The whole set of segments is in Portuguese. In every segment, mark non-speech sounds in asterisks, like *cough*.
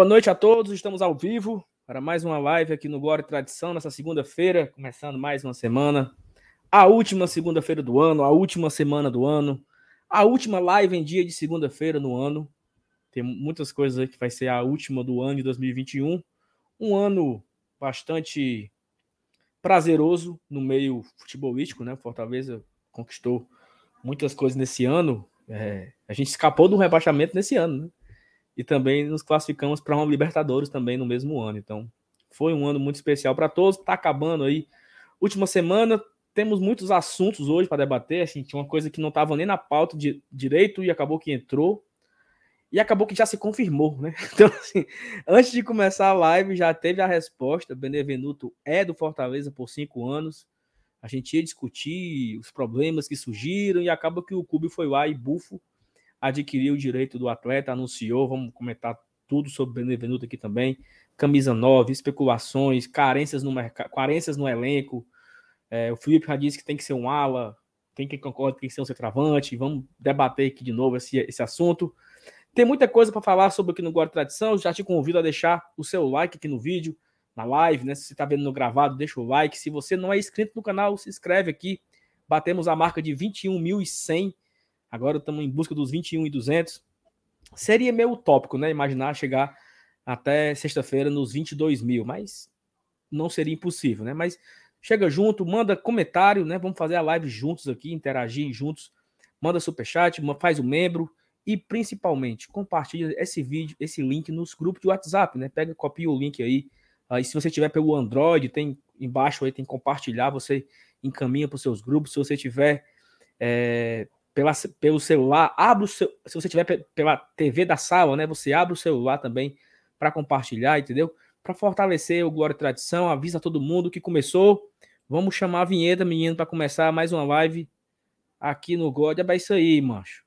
Boa noite a todos, estamos ao vivo para mais uma live aqui no Glória e Tradição, nessa segunda-feira, começando mais uma semana. A última segunda-feira do ano, a última semana do ano, a última live em dia de segunda-feira no ano. Tem muitas coisas aí que vai ser a última do ano de 2021. Um ano bastante prazeroso no meio futebolístico, né? Fortaleza conquistou muitas coisas nesse ano. É, a gente escapou do rebaixamento nesse ano, né? E também nos classificamos para uma Libertadores também no mesmo ano. Então, foi um ano muito especial para todos. Está acabando aí. Última semana, temos muitos assuntos hoje para debater. Assim, tinha uma coisa que não estava nem na pauta de direito e acabou que entrou. E acabou que já se confirmou, né? *laughs* Então, assim, antes de começar a live, já teve a resposta. Benevenuto é do Fortaleza por cinco anos. A gente ia discutir os problemas que surgiram e acaba que o clube foi lá e bufo adquiriu o direito do atleta, anunciou, vamos comentar tudo sobre o Benevenuto aqui também. Camisa 9, especulações, carências no mercado, carências no elenco. É, o Felipe já disse que tem que ser um ala, tem que concorda que tem que ser um centroavante. Vamos debater aqui de novo esse, esse assunto. Tem muita coisa para falar sobre aqui no Guarda Tradição. Já te convido a deixar o seu like aqui no vídeo, na live, né? Se você está vendo no gravado, deixa o like. Se você não é inscrito no canal, se inscreve aqui. Batemos a marca de 21.100 Agora estamos em busca dos 21 e 200. Seria meio utópico, né? Imaginar chegar até sexta-feira nos 22 mil, mas não seria impossível, né? Mas chega junto, manda comentário, né? Vamos fazer a live juntos aqui, interagir juntos. Manda superchat, faz o membro e principalmente compartilha esse vídeo, esse link nos grupos de WhatsApp, né? Pega, copia o link aí. Aí se você tiver pelo Android, tem embaixo aí tem compartilhar, você encaminha para os seus grupos. Se você tiver é, pela, pelo celular, abre o seu, se você tiver pela TV da sala, né, você abre o celular também para compartilhar, entendeu? Para fortalecer o Glória e Tradição, avisa todo mundo que começou. Vamos chamar a vinheta, menino, para começar mais uma live aqui no God. É isso aí, macho.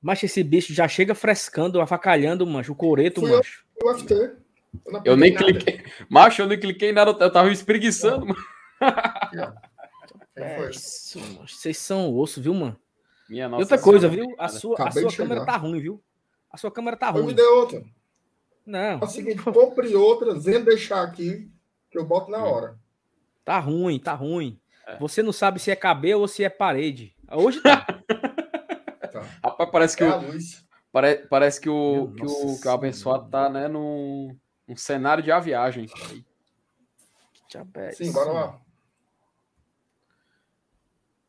Mas esse bicho já chega frescando, avacalhando, mancho, o coreto, Fui mancho. Eu, eu, eu, eu nem nada. cliquei. Macho, eu nem cliquei em nada, eu tava espreguiçando, mano. *laughs* É isso, mancho. Vocês são osso, viu, mano? Minha nossa e outra coisa, viu? A sua, a sua câmera tá ruim, viu? A sua câmera tá ruim. Eu me dê outra. Não. É o seguinte, compre outra, vem deixar aqui, que eu boto na hum. hora. Tá ruim, tá ruim. É. Você não sabe se é cabelo ou se é parede. Hoje tá. *laughs* Rapaz, parece que, é o, pare, parece que o, que o, que o abençoado tá, né, num, num cenário de aviagem. Sim, bora lá.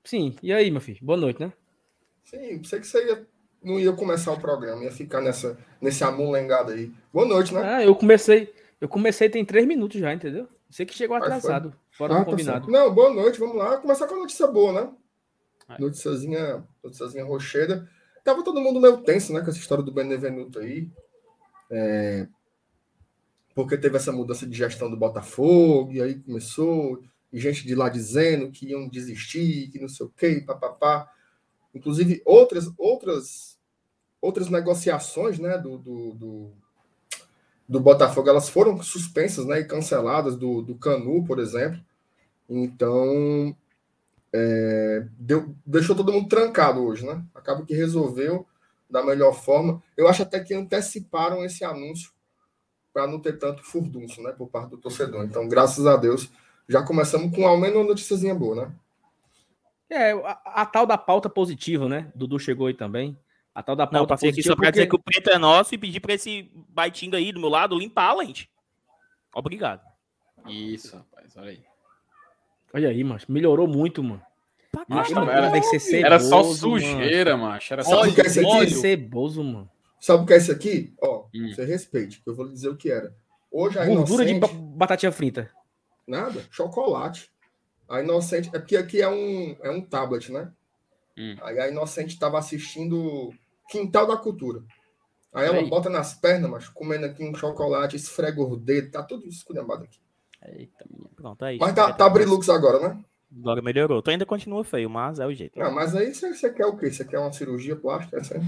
Sim, e aí, meu filho? Boa noite, né? Sim, sei que você ia, não ia começar o programa, ia ficar nessa, nesse amulengado aí. Boa noite, né? Ah, eu comecei, eu comecei tem três minutos já, entendeu? Você que chegou atrasado, fora ah, do tá combinado. Tá não, boa noite, vamos lá. Começar com a notícia boa, né? Noticiazinha, noticiazinha rocheda. Tava todo mundo meio tenso, né, com essa história do Benevenuto aí. É, porque teve essa mudança de gestão do Botafogo, e aí começou, e gente de lá dizendo que iam desistir, que não sei o quê, papapá. Inclusive, outras, outras, outras negociações né, do, do, do, do Botafogo, elas foram suspensas né, e canceladas, do, do Canu, por exemplo. Então, é, deu, deixou todo mundo trancado hoje, né? Acaba que resolveu da melhor forma. Eu acho até que anteciparam esse anúncio para não ter tanto furdunço, né, por parte do torcedor. Então, graças a Deus, já começamos com ao menos uma notíciazinha boa, né? É, a, a, tal da pauta positiva, né? Dudu chegou aí também. A tal da pauta não, passei positiva. Aqui só para porque... dizer que o preto é nosso e pedir para esse baitinho aí do meu lado limpar a lente. Obrigado. Isso, rapaz, olha aí. Olha aí, macho. Melhorou muito, mano. Macho, era, ceboso, era só sujeira, mano. macho. Era só Sabe o que é isso aqui? ceboso, mano. Sabe o que é isso aqui? Ó, hum. você respeite, que eu vou lhe dizer o que era. Hoje a Gordura inocente... de batatinha frita. Nada, chocolate. A Inocente... É porque aqui é um, é um tablet, né? Hum. Aí a Inocente estava assistindo Quintal da Cultura. Aí ela Aí. bota nas pernas, mas comendo aqui um chocolate, esfrega o dedo, tá tudo esculhambado aqui. Eita, minha. Pronto, é isso. Mas tá, tá brilux agora, né? Agora melhorou. Tu ainda continua feio, mas é o jeito. Não, mas aí você, você quer o quê? Você quer uma cirurgia plástica? Assim?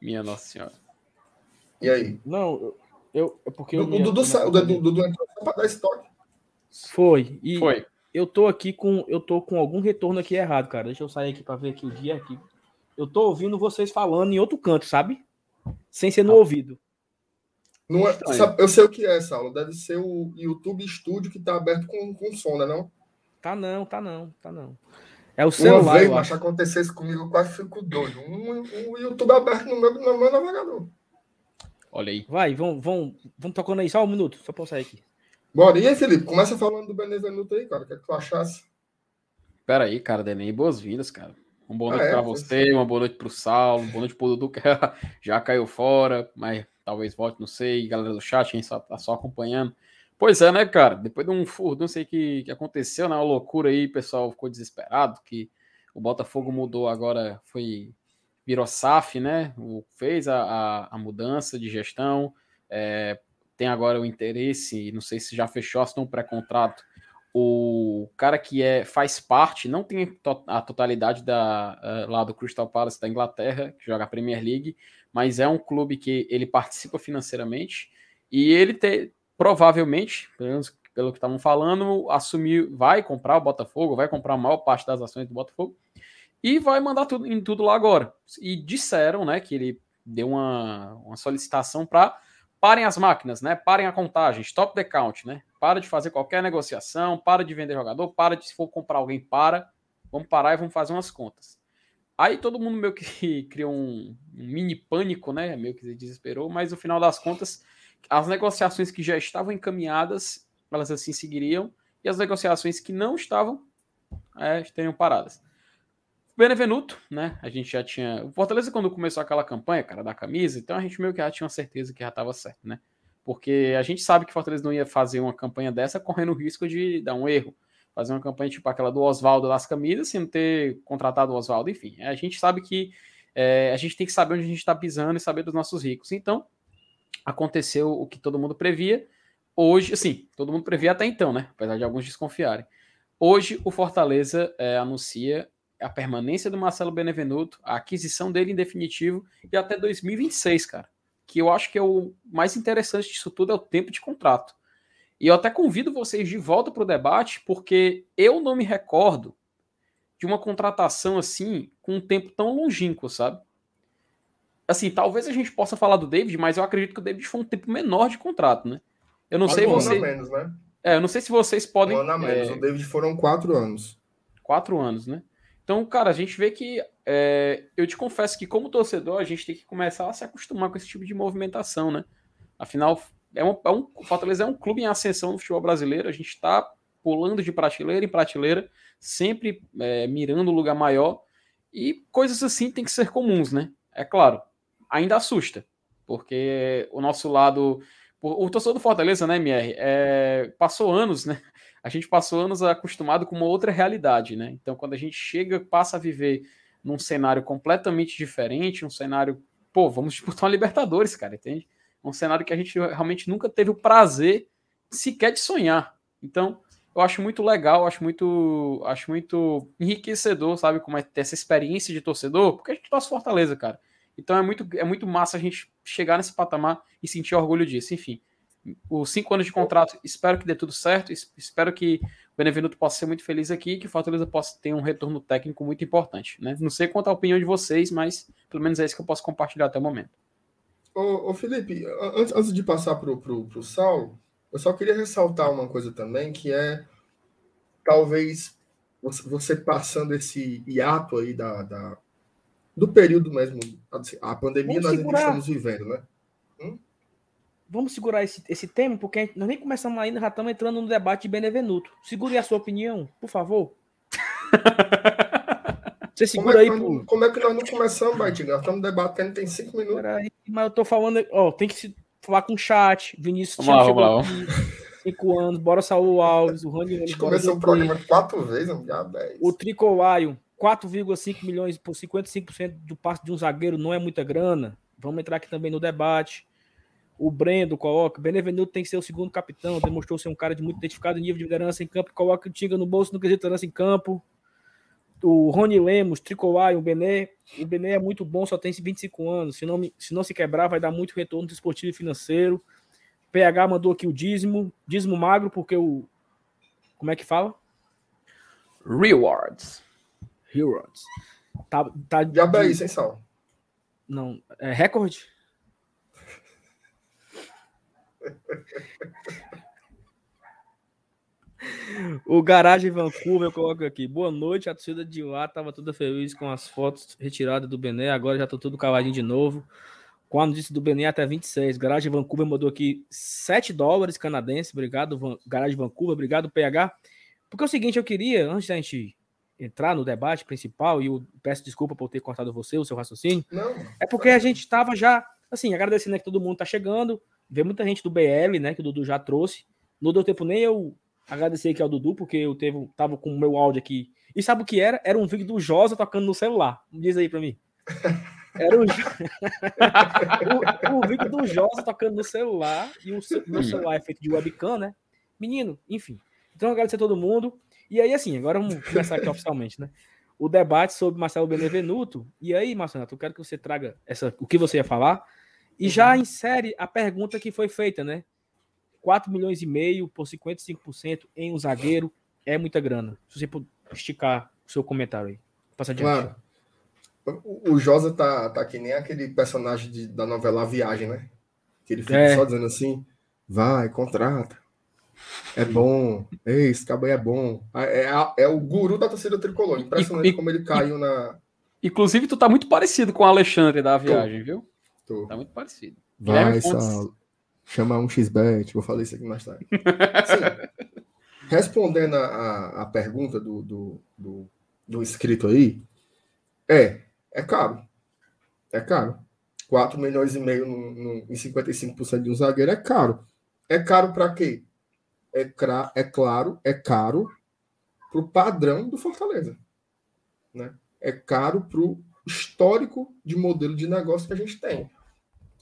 Minha Nossa Senhora. E aí? Não, eu. É porque o Dudu entrou só para dar estoque. Foi. E Foi. Eu tô aqui com. Eu tô com algum retorno aqui errado, cara. Deixa eu sair aqui para ver aqui o dia aqui. Eu tô ouvindo vocês falando em outro canto, sabe? Sem ser no ah. ouvido. Não é, sabe, eu sei o que é, Saulo. Deve ser o YouTube Studio que tá aberto com, com som, né? Não? Tá não, tá não, tá não. É o celular. Uma vez, mas acontecesse comigo, eu quase fico doido. Um, um YouTube aberto no meu, no meu navegador. Olha aí. Vai, vão, vão, vão tocando aí, só um minuto, só pra sair aqui. Bora, e aí, Felipe? Começa falando do Benevenuto aí, cara. O que, é que tu achasse? Pera aí, cara, Denem, boas-vindas, cara. Uma boa ah, noite ah, é, pra você, uma boa noite pro Saulo, uma boa noite pro Dudu, que *laughs* já caiu fora, mas talvez volte, não sei. Galera do chat, quem só, tá só acompanhando. Pois é, né, cara? Depois de um furo, não sei o que, que aconteceu, né? Uma loucura aí, o pessoal ficou desesperado, que o Botafogo mudou agora, foi virou SAF, né? Fez a, a, a mudança de gestão, é, tem agora o interesse, não sei se já fechou, se um pré-contrato. O cara que é faz parte, não tem a totalidade da, uh, lá do Crystal Palace da Inglaterra, que joga a Premier League, mas é um clube que ele participa financeiramente e ele te, provavelmente, pelo menos pelo que estavam falando, assumir, vai comprar o Botafogo, vai comprar a maior parte das ações do Botafogo e vai mandar tudo em tudo lá agora. E disseram, né, que ele deu uma, uma solicitação para parem as máquinas, né? Parem a contagem, stop the count, né? Para de fazer qualquer negociação, para de vender jogador, para de se for comprar alguém, para. Vamos parar e vamos fazer umas contas. Aí todo mundo meio que *laughs* criou um, mini pânico, né? Meio que se desesperou, mas no final das contas as negociações que já estavam encaminhadas, elas assim seguiriam, e as negociações que não estavam, é, teriam paradas. Benevenuto, né? A gente já tinha. O Fortaleza, quando começou aquela campanha, cara, da camisa, então a gente meio que já tinha certeza que já estava certo, né? Porque a gente sabe que Fortaleza não ia fazer uma campanha dessa correndo o risco de dar um erro. Fazer uma campanha tipo aquela do Oswaldo das camisas, sem ter contratado o Oswaldo, enfim. A gente sabe que é, a gente tem que saber onde a gente está pisando e saber dos nossos ricos. Então, aconteceu o que todo mundo previa. Hoje, assim, todo mundo previa até então, né? Apesar de alguns desconfiarem. Hoje, o Fortaleza é, anuncia a permanência do Marcelo Benevenuto, a aquisição dele em definitivo e até 2026, cara. Que eu acho que é o mais interessante disso tudo é o tempo de contrato. E eu até convido vocês de volta para o debate, porque eu não me recordo de uma contratação assim com um tempo tão longínquo, sabe? assim, talvez a gente possa falar do David, mas eu acredito que o David foi um tempo menor de contrato, né? Eu não sei um você. menos, né? É, eu não sei se vocês podem. Um ano a menos. É... O David foram quatro anos. Quatro anos, né? Então, cara, a gente vê que. É... eu te confesso que, como torcedor, a gente tem que começar a se acostumar com esse tipo de movimentação, né? Afinal, é um, é um, Fortaleza é um clube em ascensão no futebol brasileiro. A gente está pulando de prateleira em prateleira, sempre é, mirando um lugar maior. E coisas assim tem que ser comuns, né? É claro, ainda assusta, porque o nosso lado. O torcedor do Fortaleza, né, MR, é, passou anos, né? A gente passou anos acostumado com uma outra realidade, né? Então, quando a gente chega, passa a viver num cenário completamente diferente, um cenário, pô, vamos disputar uma Libertadores, cara, entende? Um cenário que a gente realmente nunca teve o prazer sequer de sonhar. Então, eu acho muito legal, acho muito, acho muito enriquecedor, sabe, como é ter essa experiência de torcedor, porque a gente torce Fortaleza, cara. Então é muito, é muito massa a gente chegar nesse patamar e sentir orgulho disso. Enfim, os cinco anos de contrato, espero que dê tudo certo, espero que o Benevenuto possa ser muito feliz aqui e que o Fortaleza possa ter um retorno técnico muito importante. Né? Não sei quanto a opinião de vocês, mas pelo menos é isso que eu posso compartilhar até o momento. Ô, ô Felipe, antes, antes de passar para o Sal, eu só queria ressaltar uma coisa também, que é talvez você passando esse hiato aí da, da do período mesmo. A pandemia Vamos nós segurar. estamos vivendo, né? Hum? Vamos segurar esse, esse tema, porque nós nem começamos ainda, já estamos entrando no debate de Benevenuto. Segure a sua opinião, por favor. *laughs* Você segura como é aí, nós, Como é que nós não começamos? Nós estamos debatendo, tem cinco minutos. Peraí, mas eu tô falando, ó, tem que se falar com o chat. Vinícius vamos lá, vamos lá. Aqui, cinco anos, bora Saul Alves, o Rani. A gente começou o programa quatro vezes, já dez. O Tricolaio, 4,5 milhões por 55% do passe de um zagueiro não é muita grana. Vamos entrar aqui também no debate. O Brendo coloca: Benevenuto tem que ser o segundo capitão. Demonstrou ser um cara de muito identificado nível de liderança em campo. Coloca o Tinga no bolso no quesito liderança em campo. O Rony Lemos, Tricolai, o Bené. O Bené é muito bom, só tem 25 anos. Se não, se não se quebrar, vai dar muito retorno esportivo e financeiro. PH mandou aqui o dízimo. Dízimo magro, porque o. Como é que fala? Rewards. Rewards. Tá, tá Diabo é sem sal. Não, é recorde? O Garagem Vancouver, eu coloco aqui. Boa noite, a torcida de lá estava toda feliz com as fotos retiradas do Bené. Agora já está tudo caladinho de novo. Com a notícia do Bené até 26. Garagem Vancouver mandou aqui 7 dólares canadenses. Obrigado, Van... Garagem Vancouver. Obrigado, PH. Porque é o seguinte, eu queria, antes da gente entrar no debate principal, e eu peço desculpa por ter cortado você, o seu raciocínio. Não. É porque a gente estava já, assim, agradecendo né, que todo mundo está chegando. Vê muita gente do BL, né? Que o Dudu já trouxe. Não deu tempo nem eu agradecer aqui ao Dudu, porque eu teve, tava com o meu áudio aqui. E sabe o que era? Era um vídeo do Josa tocando no celular. Diz aí para mim. *laughs* Era o... *laughs* o, o, vídeo do Josa tocando no celular. E o meu celular é feito de webcam, né? Menino, enfim. Então, agradecer a todo mundo. E aí, assim, agora vamos começar aqui *laughs* oficialmente, né? O debate sobre Marcelo Benevenuto. E aí, Marcelo, eu quero que você traga essa, o que você ia falar. E já uhum. insere a pergunta que foi feita, né? 4 milhões e meio por 55% em um zagueiro é muita grana. Se você puder esticar o seu comentário aí. Passa adiante. Claro. O Josa tá, tá que nem aquele personagem de, da novela A Viagem, né? Que ele fica é. só dizendo assim: vai, contrata. É bom. Ei, esse cabo aí é bom. É, é, é o guru da torcida tricolor. Impressionante e, como ele caiu na. Inclusive, tu tá muito parecido com o Alexandre da viagem, Tô. viu? Tô. Tá muito parecido. Vai, Saulo. Chama um xbet, vou falar isso aqui mais tarde. Sim. *laughs* Respondendo a, a, pergunta do, do, do, do, inscrito aí, é, é caro. É caro. 4 milhões e meio no, no, em 55% de um zagueiro é caro. É caro para quê? É, cra, é claro, é caro para o padrão do Fortaleza. Né? É caro para o histórico de modelo de negócio que a gente tem.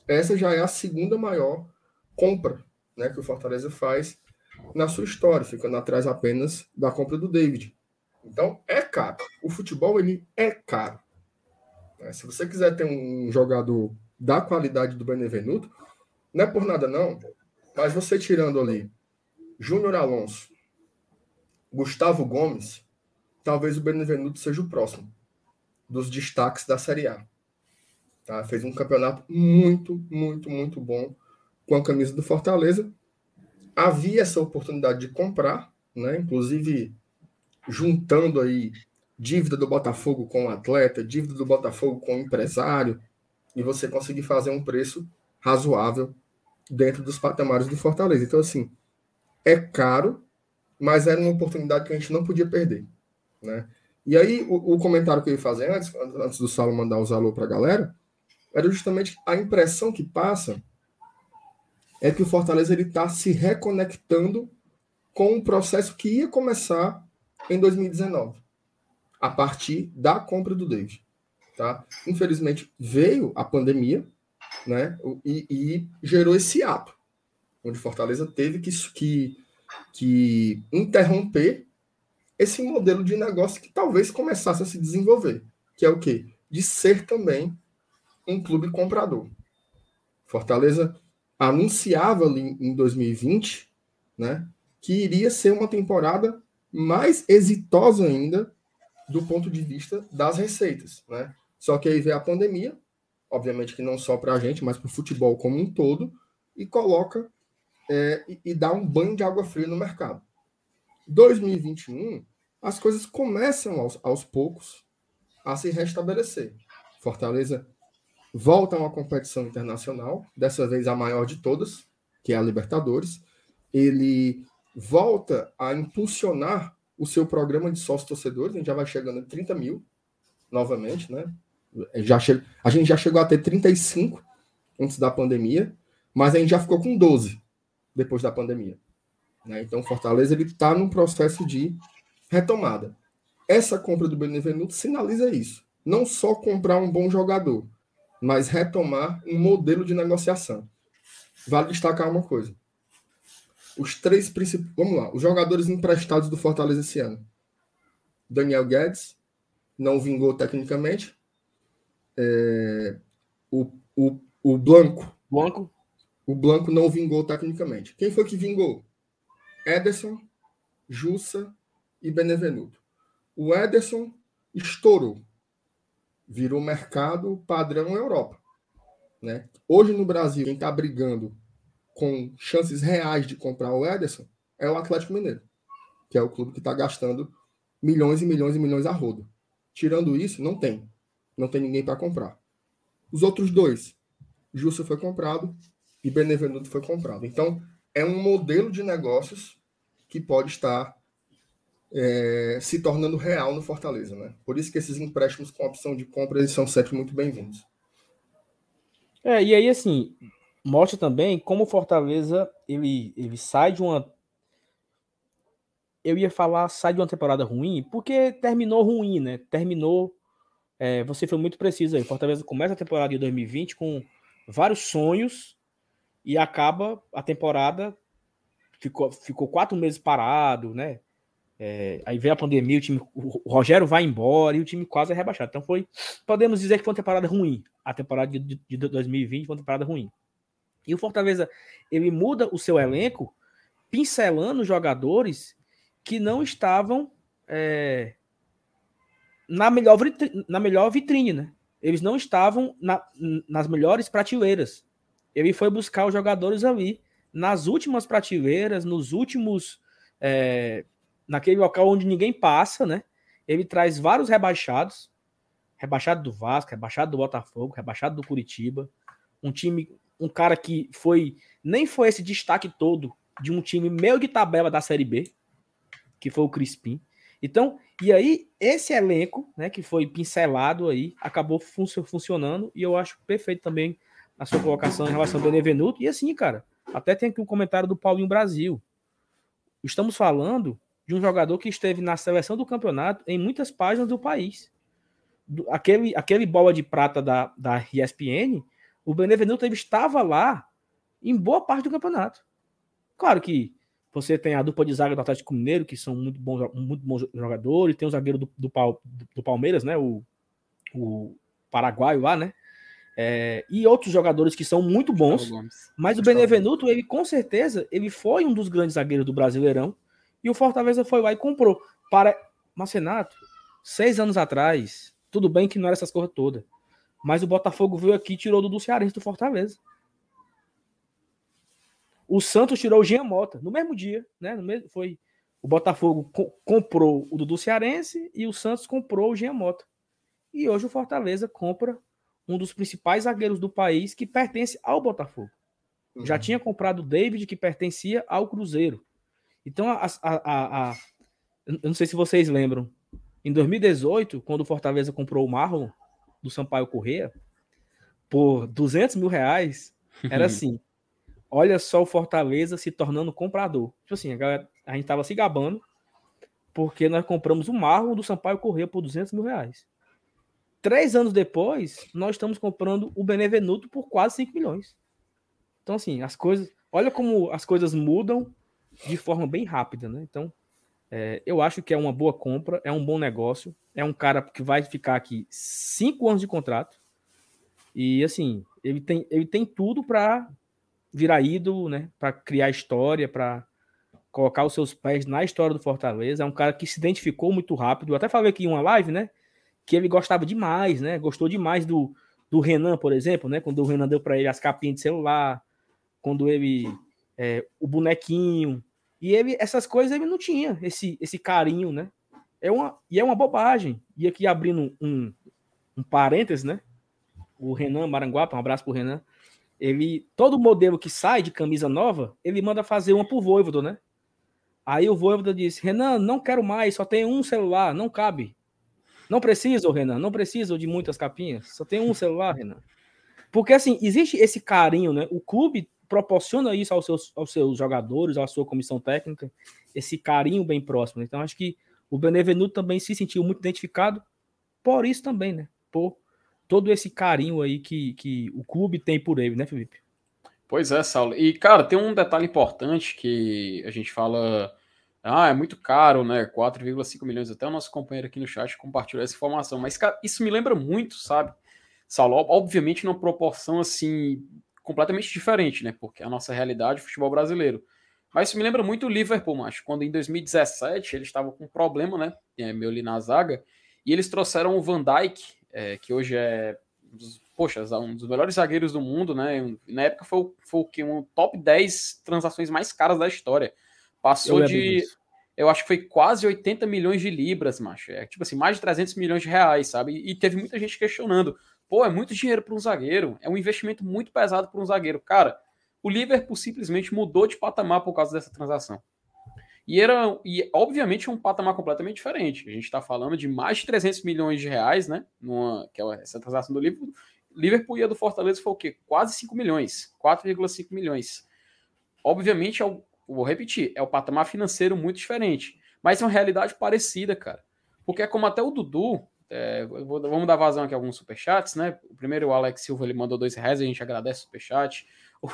Essa já é a segunda maior compra né, que o Fortaleza faz na sua história, ficando atrás apenas da compra do David. Então, é caro. O futebol, ele é caro. Né, se você quiser ter um jogador da qualidade do Benevenuto, não é por nada não, mas você tirando ali Júnior Alonso, Gustavo Gomes, talvez o Benevenuto seja o próximo dos destaques da Série A. Tá? Fez um campeonato muito, muito, muito bom com a camisa do Fortaleza. Havia essa oportunidade de comprar, né? inclusive juntando aí dívida do Botafogo com o atleta, dívida do Botafogo com o empresário, e você conseguir fazer um preço razoável dentro dos patamares do Fortaleza. Então, assim, é caro, mas era uma oportunidade que a gente não podia perder. Né? E aí, o, o comentário que eu ia fazer antes, antes do Saulo mandar os alô para a galera, era justamente a impressão que passa é que o Fortaleza está se reconectando com um processo que ia começar em 2019, a partir da compra do David. Tá? Infelizmente, veio a pandemia né, e, e gerou esse ato, onde Fortaleza teve que, que, que interromper esse modelo de negócio que talvez começasse a se desenvolver, que é o quê? De ser também um clube comprador. Fortaleza anunciava ali em 2020, né, que iria ser uma temporada mais exitosa ainda do ponto de vista das receitas, né? Só que aí veio a pandemia, obviamente que não só para a gente, mas para o futebol como um todo, e coloca é, e, e dá um banho de água fria no mercado. 2021, as coisas começam aos, aos poucos a se restabelecer. Fortaleza volta a uma competição internacional, dessa vez a maior de todas, que é a Libertadores. Ele volta a impulsionar o seu programa de sócios torcedores, a gente já vai chegando a 30 mil novamente, né? Já che... A gente já chegou a ter 35 antes da pandemia, mas a gente já ficou com 12 depois da pandemia. Né? Então, Fortaleza ele está num processo de retomada. Essa compra do Benevenuto sinaliza isso. Não só comprar um bom jogador, mas retomar um modelo de negociação. Vale destacar uma coisa. Os três principais. Vamos lá, os jogadores emprestados do Fortaleza esse ano: Daniel Guedes, não vingou tecnicamente. É, o, o, o Blanco. Blanco. O Blanco não vingou tecnicamente. Quem foi que vingou? Ederson, Jussa e Benevenuto. O Ederson estourou. Virou mercado padrão Europa. Né? Hoje no Brasil, quem está brigando com chances reais de comprar o Ederson é o Atlético Mineiro, que é o clube que está gastando milhões e milhões e milhões a rodo. Tirando isso, não tem. Não tem ninguém para comprar. Os outros dois, Jussa foi comprado e Benevenuto foi comprado. Então, é um modelo de negócios que pode estar é, se tornando real no Fortaleza. Né? Por isso que esses empréstimos com opção de compra eles são sempre muito bem-vindos. É, e aí, assim, mostra também como o Fortaleza ele, ele sai de uma. Eu ia falar sai de uma temporada ruim, porque terminou ruim, né? Terminou. É, você foi muito preciso aí. Fortaleza começa a temporada de 2020 com vários sonhos e acaba a temporada. Ficou, ficou quatro meses parado, né? É, aí veio a pandemia, o time, o Rogério vai embora e o time quase é rebaixado. Então foi, podemos dizer que foi uma temporada ruim. A temporada de, de 2020 foi uma temporada ruim. E o Fortaleza, ele muda o seu elenco, pincelando jogadores que não estavam é, na, melhor vitrine, na melhor vitrine, né? Eles não estavam na, nas melhores prateleiras. Ele foi buscar os jogadores ali, nas últimas prateleiras, nos últimos. É, naquele local onde ninguém passa, né? Ele traz vários rebaixados, rebaixado do Vasco, rebaixado do Botafogo, rebaixado do Curitiba, um time um cara que foi nem foi esse destaque todo de um time meio de tabela da Série B, que foi o Crispim. Então, e aí esse elenco, né, que foi pincelado aí, acabou fun funcionando e eu acho perfeito também a sua colocação em relação ao Benevenuto. E assim, cara, até tem aqui um comentário do Paulinho Brasil. Estamos falando de um jogador que esteve na seleção do campeonato em muitas páginas do país. Aquele, aquele bola de prata da, da ESPN o Benevenuto estava lá em boa parte do campeonato. Claro que você tem a dupla de zaga do Atlético Mineiro, que são muito bons, muito bons jogadores, tem o zagueiro do, do, do Palmeiras, né? O, o paraguaio lá, né? É, e outros jogadores que são muito bons, mas o Benevenuto, ele com certeza, ele foi um dos grandes zagueiros do Brasileirão, e o Fortaleza foi lá e comprou. Para Marcenato, seis anos atrás, tudo bem que não era essas coisas todas, mas o Botafogo veio aqui e tirou do Cearense do Fortaleza. O Santos tirou o Jean Mota no mesmo dia, né? No mesmo, foi o Botafogo co comprou o Dudu Cearense e o Santos comprou o Jean Mota. E hoje o Fortaleza compra um dos principais zagueiros do país que pertence ao Botafogo. Uhum. Já tinha comprado o David, que pertencia ao Cruzeiro. Então, a, a, a, eu não sei se vocês lembram, em 2018, quando o Fortaleza comprou o Marlon, do Sampaio Corrêa por 200 mil reais era *laughs* assim. olha só o Fortaleza se tornando comprador. Tipo assim, a, galera, a gente tava se gabando porque nós compramos o Marlon do Sampaio Corrêa por 200 mil reais. Três anos depois, nós estamos comprando o Benevenuto por quase 5 milhões. Então, assim, as coisas. Olha como as coisas mudam de forma bem rápida, né? Então, é, eu acho que é uma boa compra, é um bom negócio. É um cara que vai ficar aqui cinco anos de contrato. E assim, ele tem, ele tem tudo para virar ídolo, né? Para criar história, para colocar os seus pés na história do Fortaleza. É um cara que se identificou muito rápido. Eu até falei aqui em uma live, né? Que ele gostava demais, né? Gostou demais do, do Renan, por exemplo, né? Quando o Renan deu para ele as capinhas de celular, quando ele. É, o bonequinho. E ele, essas coisas ele não tinha, esse, esse carinho, né? É uma, e é uma bobagem. E aqui abrindo um, um parênteses, né? O Renan Maranguapa, um abraço pro Renan. Ele, todo modelo que sai de camisa nova, ele manda fazer uma pro Voivodo, né? Aí o Voivodo disse: Renan, não quero mais, só tem um celular, não cabe. Não precisa, Renan, não precisa de muitas capinhas, só tem um celular, Renan. Porque assim, existe esse carinho, né? O clube proporciona isso aos seus, aos seus jogadores, à sua comissão técnica, esse carinho bem próximo. Então, acho que o Benevenuto também se sentiu muito identificado por isso também, né? Por todo esse carinho aí que, que o clube tem por ele, né, Felipe? Pois é, Saulo. E, cara, tem um detalhe importante que a gente fala Ah, é muito caro, né? 4,5 milhões. Até o nosso companheiro aqui no chat compartilhou essa informação. Mas, cara, isso me lembra muito, sabe? Saulo, obviamente, numa proporção assim completamente diferente, né? Porque a nossa realidade é o futebol brasileiro. Mas isso me lembra muito o Liverpool, macho, quando em 2017 eles estavam com um problema, né? É, meu ali na zaga, e eles trouxeram o Van Dijk, é, que hoje é poxa, um dos melhores zagueiros do mundo, né? Na época foi, foi o que? Um top 10 transações mais caras da história. Passou eu de. Eu acho que foi quase 80 milhões de libras, macho. É tipo assim, mais de 300 milhões de reais, sabe? E teve muita gente questionando. Pô, é muito dinheiro para um zagueiro. É um investimento muito pesado para um zagueiro. Cara, o Liverpool simplesmente mudou de patamar por causa dessa transação. E era, e obviamente, um patamar completamente diferente. A gente está falando de mais de 300 milhões de reais, né? Numa, que é essa transação do Liverpool. Liverpool e a do Fortaleza foi o quê? Quase 5 milhões. 4,5 milhões. Obviamente, é o, vou repetir, é o patamar financeiro muito diferente. Mas é uma realidade parecida, cara. Porque é como até o Dudu, é, vou, vamos dar vazão aqui a alguns superchats, né? O primeiro, o Alex Silva, ele mandou dois reais, a gente agradece o superchat.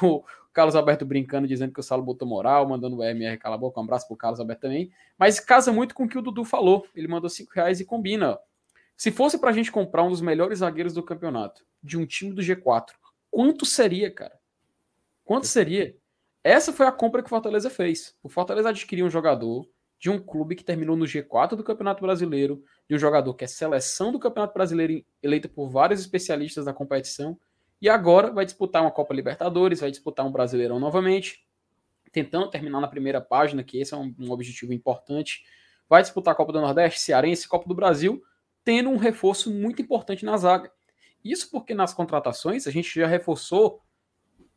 O Carlos Alberto brincando, dizendo que o Salo botou moral, mandando o MR cala a boca, um abraço pro Carlos Alberto também. Mas casa muito com o que o Dudu falou. Ele mandou cinco reais e combina. Se fosse pra gente comprar um dos melhores zagueiros do campeonato, de um time do G4, quanto seria, cara? Quanto seria? Essa foi a compra que o Fortaleza fez. O Fortaleza adquiriu um jogador de um clube que terminou no G4 do Campeonato Brasileiro, de um jogador que é seleção do Campeonato Brasileiro, eleito por vários especialistas da competição, e agora vai disputar uma Copa Libertadores, vai disputar um Brasileirão novamente, tentando terminar na primeira página, que esse é um, um objetivo importante. Vai disputar a Copa do Nordeste, Cearense, Copa do Brasil, tendo um reforço muito importante na zaga. Isso porque nas contratações a gente já reforçou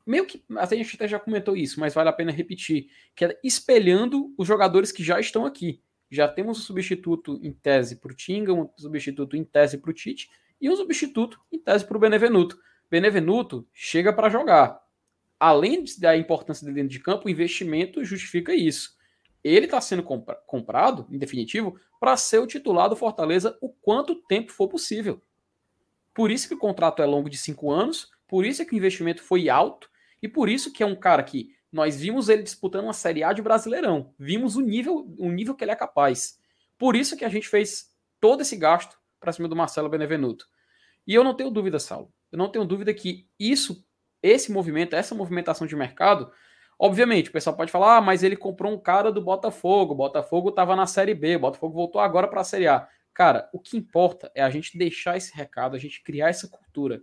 meio que a gente até já comentou isso, mas vale a pena repetir, que é espelhando os jogadores que já estão aqui. Já temos um substituto em tese para o Tinga, um substituto em tese para o Tite e um substituto em tese para o Benevenuto. Benevenuto chega para jogar. Além da importância dele dentro de campo, o investimento justifica isso. Ele está sendo compra comprado, em definitivo, para ser o titular do Fortaleza o quanto tempo for possível. Por isso que o contrato é longo de cinco anos, por isso que o investimento foi alto e por isso que é um cara que nós vimos ele disputando uma Série A de Brasileirão. Vimos o nível, o nível que ele é capaz. Por isso que a gente fez todo esse gasto para cima do Marcelo Benevenuto. E eu não tenho dúvida, Saulo. Eu não tenho dúvida que isso, esse movimento, essa movimentação de mercado, obviamente, o pessoal pode falar, ah, mas ele comprou um cara do Botafogo, o Botafogo estava na Série B, o Botafogo voltou agora para a Série A. Cara, o que importa é a gente deixar esse recado, a gente criar essa cultura.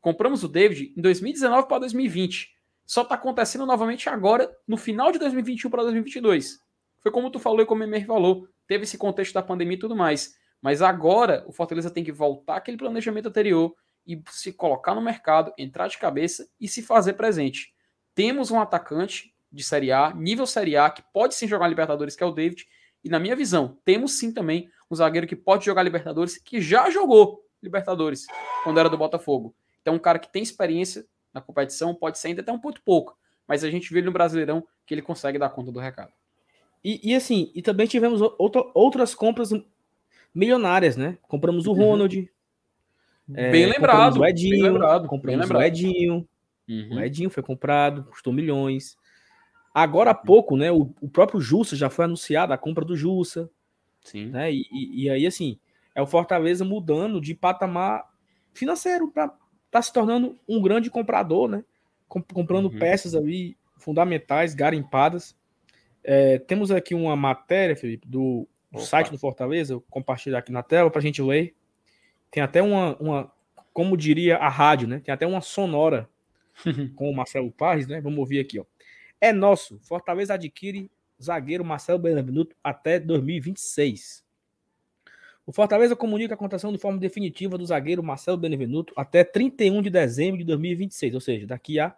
Compramos o David em 2019 para 2020. Só está acontecendo novamente agora, no final de 2021 para 2022. Foi como tu falou e como o Emer falou. Teve esse contexto da pandemia e tudo mais. Mas agora o Fortaleza tem que voltar aquele planejamento anterior e se colocar no mercado, entrar de cabeça e se fazer presente. Temos um atacante de Série A, nível Série A, que pode sim jogar Libertadores, que é o David. E na minha visão, temos sim também um zagueiro que pode jogar Libertadores, que já jogou Libertadores quando era do Botafogo. Então, um cara que tem experiência na competição pode ser ainda até um ponto pouco, mas a gente vê no Brasileirão que ele consegue dar conta do recado. E, e assim, e também tivemos outra, outras compras milionárias, né? Compramos o uhum. Ronald. É, bem lembrado. O Edinho, bem lembrado, compramos bem lembrado. o Edinho. Uhum. O Edinho foi comprado, custou milhões. Agora há pouco, né? O, o próprio Jussa já foi anunciado a compra do Jussa. Sim. Né, e, e, e aí, assim, é o Fortaleza mudando de patamar financeiro para está se tornando um grande comprador, né? Comprando uhum. peças ali fundamentais, garimpadas. É, temos aqui uma matéria, Felipe, do, site do Fortaleza, eu compartilhar aqui na tela para a gente ler. Tem até uma, uma, como diria a rádio, né? Tem até uma sonora *laughs* com o Marcelo Paz, né? Vamos ouvir aqui, ó. É nosso. Fortaleza adquire zagueiro Marcelo Benevenuto até 2026. O Fortaleza comunica a contratação de forma definitiva do zagueiro Marcelo Benevenuto até 31 de dezembro de 2026, ou seja, daqui a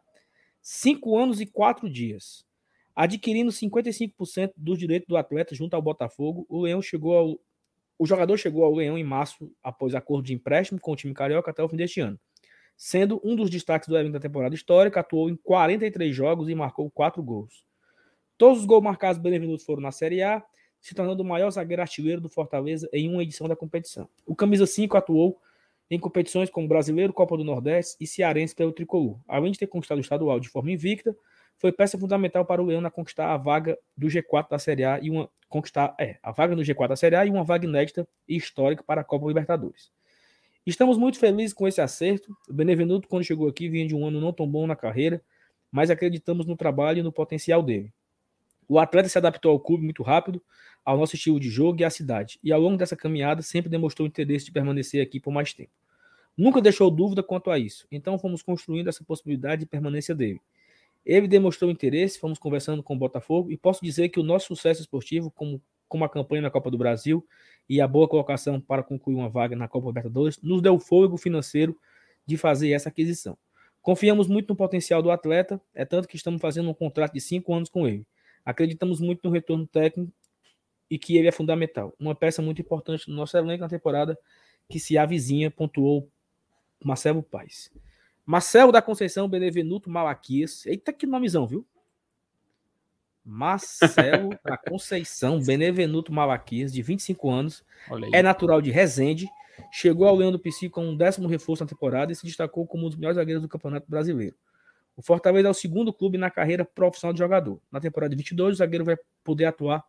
cinco anos e quatro dias. Adquirindo 55% dos direitos do atleta junto ao Botafogo, o Leão chegou ao o jogador chegou ao Leão em março após acordo de empréstimo com o time carioca até o fim deste ano. Sendo um dos destaques do evento da temporada histórica, atuou em 43 jogos e marcou 4 gols. Todos os gols marcados pelo Benevenuto foram na Série A se tornando o maior zagueiro artilheiro do Fortaleza em uma edição da competição. O camisa 5 atuou em competições como Brasileiro, Copa do Nordeste e Cearense pelo Tricolor. Além de ter conquistado o estadual de forma invicta, foi peça fundamental para o Leão na conquistar a vaga do G4 da Série A e uma conquistar é, a vaga no G4 da Série A e uma vaga inédita e histórica para a Copa Libertadores. Estamos muito felizes com esse acerto. O Benevenuto, quando chegou aqui, vinha de um ano não tão bom na carreira, mas acreditamos no trabalho e no potencial dele. O atleta se adaptou ao clube muito rápido, ao nosso estilo de jogo e à cidade, e ao longo dessa caminhada sempre demonstrou interesse de permanecer aqui por mais tempo. Nunca deixou dúvida quanto a isso, então fomos construindo essa possibilidade de permanência dele. Ele demonstrou interesse, fomos conversando com o Botafogo, e posso dizer que o nosso sucesso esportivo, como, como a campanha na Copa do Brasil e a boa colocação para concluir uma vaga na Copa Libertadores, nos deu fôlego financeiro de fazer essa aquisição. Confiamos muito no potencial do atleta, é tanto que estamos fazendo um contrato de cinco anos com ele. Acreditamos muito no retorno técnico e que ele é fundamental. Uma peça muito importante no nosso elenco na temporada que se avizinha, pontuou Marcelo Paz. Marcelo da Conceição Benevenuto Malaquias. Eita, que nomezão, viu? Marcelo *laughs* da Conceição Benevenuto Malaquias, de 25 anos. É natural de Resende. Chegou ao Leão do PC com um décimo reforço na temporada e se destacou como um dos melhores zagueiros do Campeonato Brasileiro. O Fortaleza é o segundo clube na carreira profissional de jogador. Na temporada de 22, o zagueiro vai poder atuar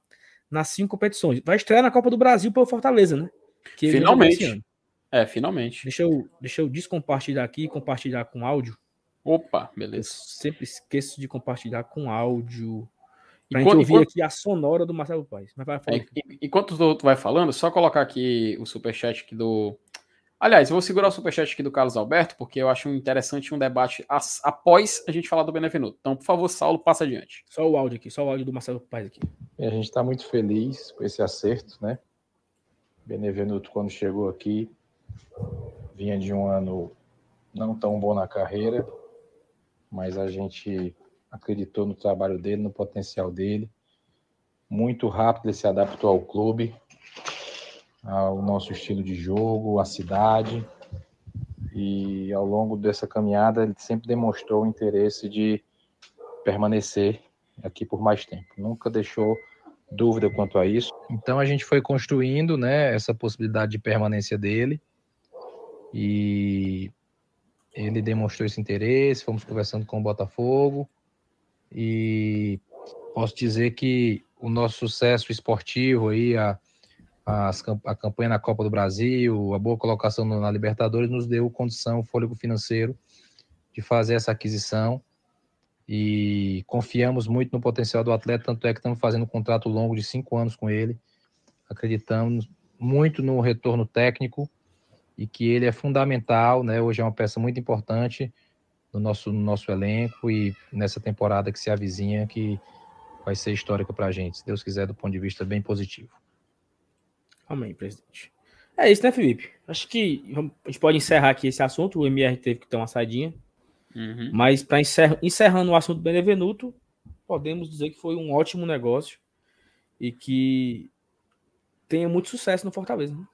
nas cinco competições. Vai estrear na Copa do Brasil pelo Fortaleza, né? finalmente. É, finalmente. Deixa eu, deixa eu descompartilhar aqui e compartilhar com áudio. Opa, beleza. Eu sempre esqueço de compartilhar com áudio. Pra gente ouvir aqui a sonora do Marcelo Paes. Mas vai é, enquanto tu vai falando, só colocar aqui o superchat aqui do. Aliás, vou segurar o superchat aqui do Carlos Alberto, porque eu acho interessante um debate as, após a gente falar do Benevenuto. Então, por favor, Saulo, passa adiante. Só o áudio aqui, só o áudio do Marcelo Paes aqui. E a gente está muito feliz com esse acerto, né? Benevenuto, quando chegou aqui, vinha de um ano não tão bom na carreira, mas a gente acreditou no trabalho dele, no potencial dele. Muito rápido ele se adaptou ao clube, ao nosso estilo de jogo, à cidade. E ao longo dessa caminhada ele sempre demonstrou o interesse de permanecer aqui por mais tempo. Nunca deixou dúvida quanto a isso. Então a gente foi construindo, né, essa possibilidade de permanência dele e ele demonstrou esse interesse, fomos conversando com o Botafogo e posso dizer que o nosso sucesso esportivo aí, a, a, a campanha na Copa do Brasil, a boa colocação na Libertadores nos deu condição, fôlego financeiro de fazer essa aquisição e confiamos muito no potencial do atleta, tanto é que estamos fazendo um contrato longo de cinco anos com ele, acreditamos muito no retorno técnico e que ele é fundamental, né? Hoje é uma peça muito importante no nosso, no nosso elenco e nessa temporada que se avizinha que vai ser histórica para a gente, se Deus quiser, do ponto de vista bem positivo. Amém, presidente. É isso, né, Felipe? Acho que a gente pode encerrar aqui esse assunto. O MR teve que ter uma saidinha. Uhum. Mas para encerrar, encerrando o assunto do Benevenuto, podemos dizer que foi um ótimo negócio e que tenha muito sucesso no Fortaleza. Né?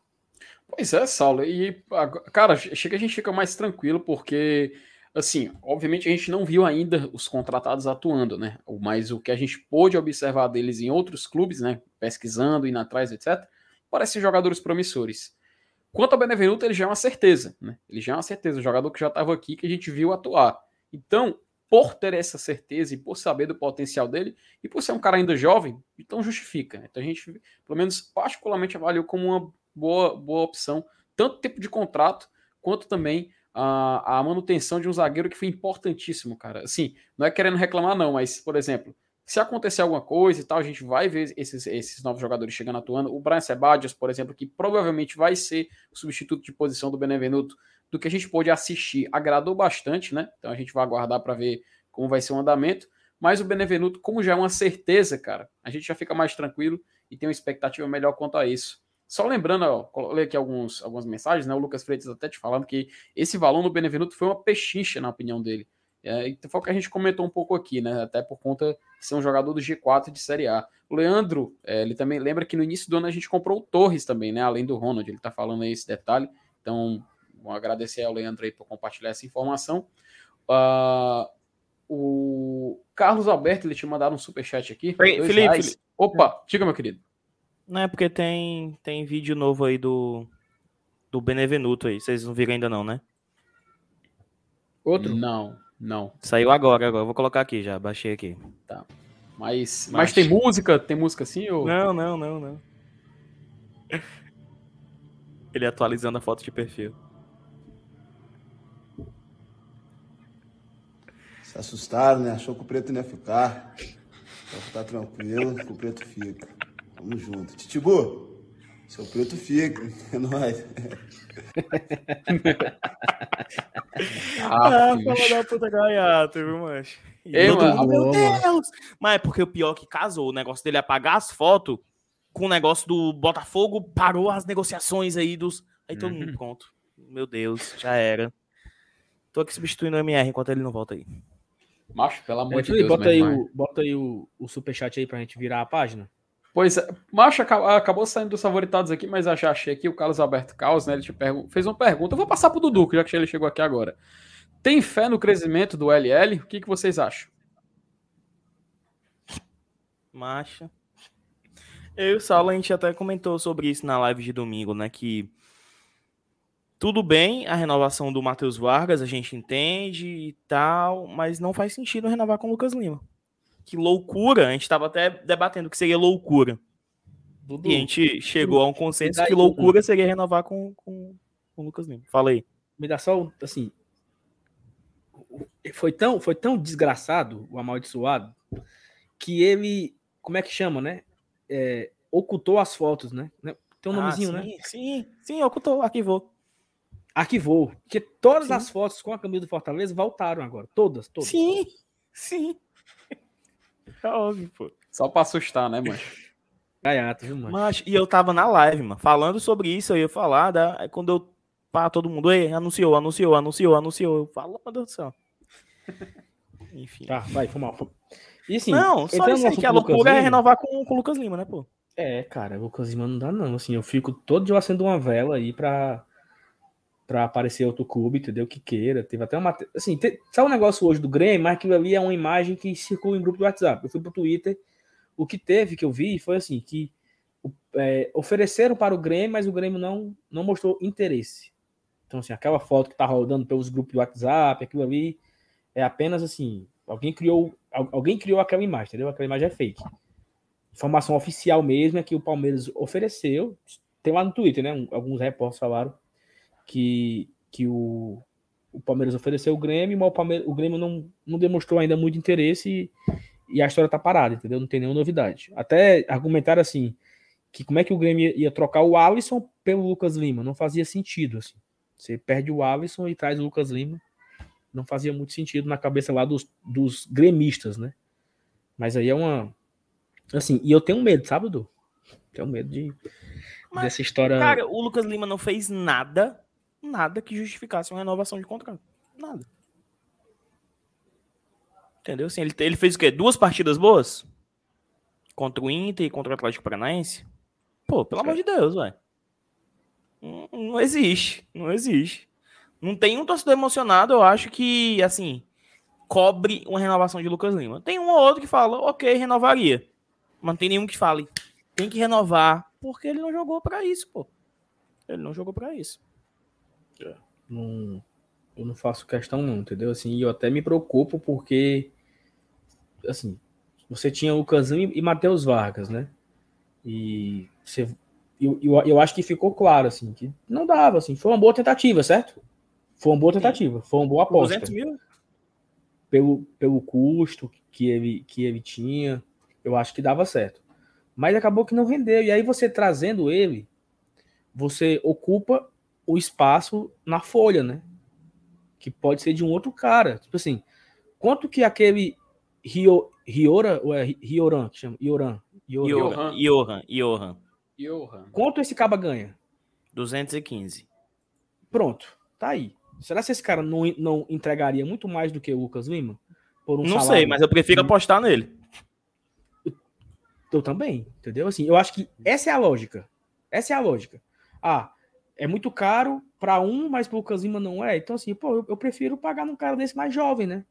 Pois é, Saulo. E, cara, chega a gente fica mais tranquilo porque, assim, obviamente a gente não viu ainda os contratados atuando, né? Mas o que a gente pôde observar deles em outros clubes, né? Pesquisando, indo atrás, etc., parecem jogadores promissores. Quanto ao Benevenuto, ele já é uma certeza, né? Ele já é uma certeza, o jogador que já estava aqui, que a gente viu atuar. Então, por ter essa certeza e por saber do potencial dele, e por ser um cara ainda jovem, então justifica. Então a gente, pelo menos particularmente, avaliou como uma boa, boa opção, tanto tempo de contrato, quanto também a, a manutenção de um zagueiro que foi importantíssimo, cara. Assim, não é querendo reclamar, não, mas, por exemplo, se acontecer alguma coisa e tal, a gente vai ver esses, esses novos jogadores chegando atuando. O Brian Sebadios, por exemplo, que provavelmente vai ser o substituto de posição do Benevenuto, do que a gente pôde assistir, agradou bastante, né? Então a gente vai aguardar para ver como vai ser o andamento. Mas o Benevenuto, como já é uma certeza, cara, a gente já fica mais tranquilo e tem uma expectativa melhor quanto a isso. Só lembrando, ó, ler aqui alguns, algumas mensagens, né? O Lucas Freitas até te falando que esse valor no Benevenuto foi uma pechincha, na opinião dele. É, foi o que a gente comentou um pouco aqui, né? Até por conta de ser um jogador do G4 de Série A. O Leandro, é, ele também lembra que no início do ano a gente comprou o Torres também, né? Além do Ronald, ele tá falando aí esse detalhe. Então, vou agradecer ao Leandro aí por compartilhar essa informação. Uh, o Carlos Alberto, ele tinha mandado um superchat aqui. Felipe, Felipe, Opa, diga, meu querido. Não é porque tem, tem vídeo novo aí do, do Benevenuto aí. Vocês não viram ainda não, né? Outro? Não. Não. Saiu agora, agora. Vou colocar aqui já, baixei aqui. Tá. Mas, mas, mas tem música? Tem música assim? Ou... Não, não, não, não. *laughs* Ele atualizando a foto de perfil. Se assustaram, né? Achou que o preto não ia ficar. Então tá tranquilo, que o preto fica. Tamo junto. Titibu, seu preto fica. *laughs* É nóis. ah, fala da puta gaiata, viu, macho? Ei, mano, meu Deus! Mas é porque o pior que casou, o negócio dele é apagar as fotos com o negócio do Botafogo, parou as negociações aí dos. Aí todo mundo, uhum. pronto. Meu Deus, já era. Tô aqui substituindo o MR enquanto ele não volta aí. Macho, pelo amor é, de Deus. Bota aí, o, bota aí o, o superchat aí pra gente virar a página. Pois é, Macho acabou saindo dos favoritados aqui, mas já achei aqui o Carlos Alberto Caos, né? Ele te pergun fez uma pergunta. Eu vou passar pro Dudu, já que ele chegou aqui agora. Tem fé no crescimento do LL? O que, que vocês acham? Macho. Eu e o Saulo, a gente até comentou sobre isso na live de domingo, né? Que tudo bem a renovação do Matheus Vargas, a gente entende e tal, mas não faz sentido renovar com o Lucas Lima. Que loucura! A gente estava até debatendo que seria loucura. Dudu, e a gente chegou a um consenso que loucura Dudu. seria renovar com, com, com o Lucas Lima. Fala aí. Me dá só, assim, foi tão, foi tão desgraçado, o amaldiçoado, que ele, como é que chama, né? É, ocultou as fotos, né? Tem um ah, nomezinho, sim, né? Sim, sim, ocultou, arquivou arquivou. Porque todas sim. as fotos com a camisa do Fortaleza voltaram agora. Todas, todas. Sim, sim. É óbvio, pô. Só pra assustar, né, mano? *laughs* Gaiato, viu, mano? Mas, e eu tava na live, mano, falando sobre isso, eu ia falar, da... aí quando eu. Pá, todo mundo, ei, anunciou, anunciou, anunciou, anunciou. Eu falo, meu Deus do céu. *laughs* Enfim. Tá, vai, foi mal. E assim, não, só isso aí, que a loucura é renovar com, com o Lucas Lima, né, pô? É, cara, o Lucas Lima não dá, não. Assim, eu fico todo dia acendo uma vela aí pra para aparecer outro clube, entendeu? Que queira. Teve até uma. Assim, te... sabe um negócio hoje do Grêmio, mas aquilo ali é uma imagem que circula em grupo do WhatsApp. Eu fui pro Twitter, o que teve, que eu vi, foi assim: que é, ofereceram para o Grêmio, mas o Grêmio não, não mostrou interesse. Então, assim, aquela foto que tá rodando pelos grupos do WhatsApp, aquilo ali é apenas assim: alguém criou, alguém criou aquela imagem, entendeu? Aquela imagem é fake. Informação oficial mesmo é que o Palmeiras ofereceu. Tem lá no Twitter, né? Alguns repórteres falaram que, que o, o Palmeiras ofereceu o Grêmio, mas o, Palmeiras, o Grêmio não, não demonstrou ainda muito interesse e, e a história tá parada, entendeu? Não tem nenhuma novidade. Até argumentar assim, que como é que o Grêmio ia trocar o Alisson pelo Lucas Lima? Não fazia sentido, assim. Você perde o Alisson e traz o Lucas Lima. Não fazia muito sentido na cabeça lá dos, dos gremistas, né? Mas aí é uma. Assim, e eu tenho medo, sabe, Dudu? Tenho medo de, Mas, dessa história. Cara, o Lucas Lima não fez nada nada que justificasse uma renovação de contrato. Nada. Entendeu? Assim, ele, ele fez o quê? Duas partidas boas? Contra o Inter e contra o Atlético Paranaense? Pô, pelo é. amor de Deus, velho. Não, não existe. Não existe. Não tem um torcedor emocionado, eu acho que, assim, cobre uma renovação de Lucas Lima. Tem um ou outro que fala, ok, renovaria. Mas não tem nenhum que fale, tem que renovar, porque ele não jogou para isso, pô. Ele não jogou para isso. Não, eu não faço questão, não, entendeu? Assim, eu até me preocupo porque, assim, você tinha o Canzinho e Matheus Vargas, né? E você, eu, eu, eu, acho que ficou claro, assim, que não dava, assim. Foi uma boa tentativa, certo? Foi uma boa tentativa, foi uma boa aposta. 200 mil? Pelo, pelo custo que ele, que ele tinha, eu acho que dava certo. Mas acabou que não rendeu. E aí você trazendo ele, você ocupa o espaço na folha, né? Que pode ser de um outro cara. Tipo assim, quanto que aquele Rio, Riora, ou é Rioran, que chama? Ioran. Johan. Johan. Johan. Johan. Quanto esse caba ganha? 215. Pronto, tá aí. Será que esse cara não, não entregaria muito mais do que o Lucas Lima? Por um não salário? sei, mas eu prefiro apostar nele. Eu, eu também, entendeu? Assim, eu acho que essa é a lógica. Essa é a lógica. Ah, é muito caro para um, mas para o Lucas Lima não é. Então, assim, pô, eu, eu, prefiro pagar num cara desse mais jovem, né?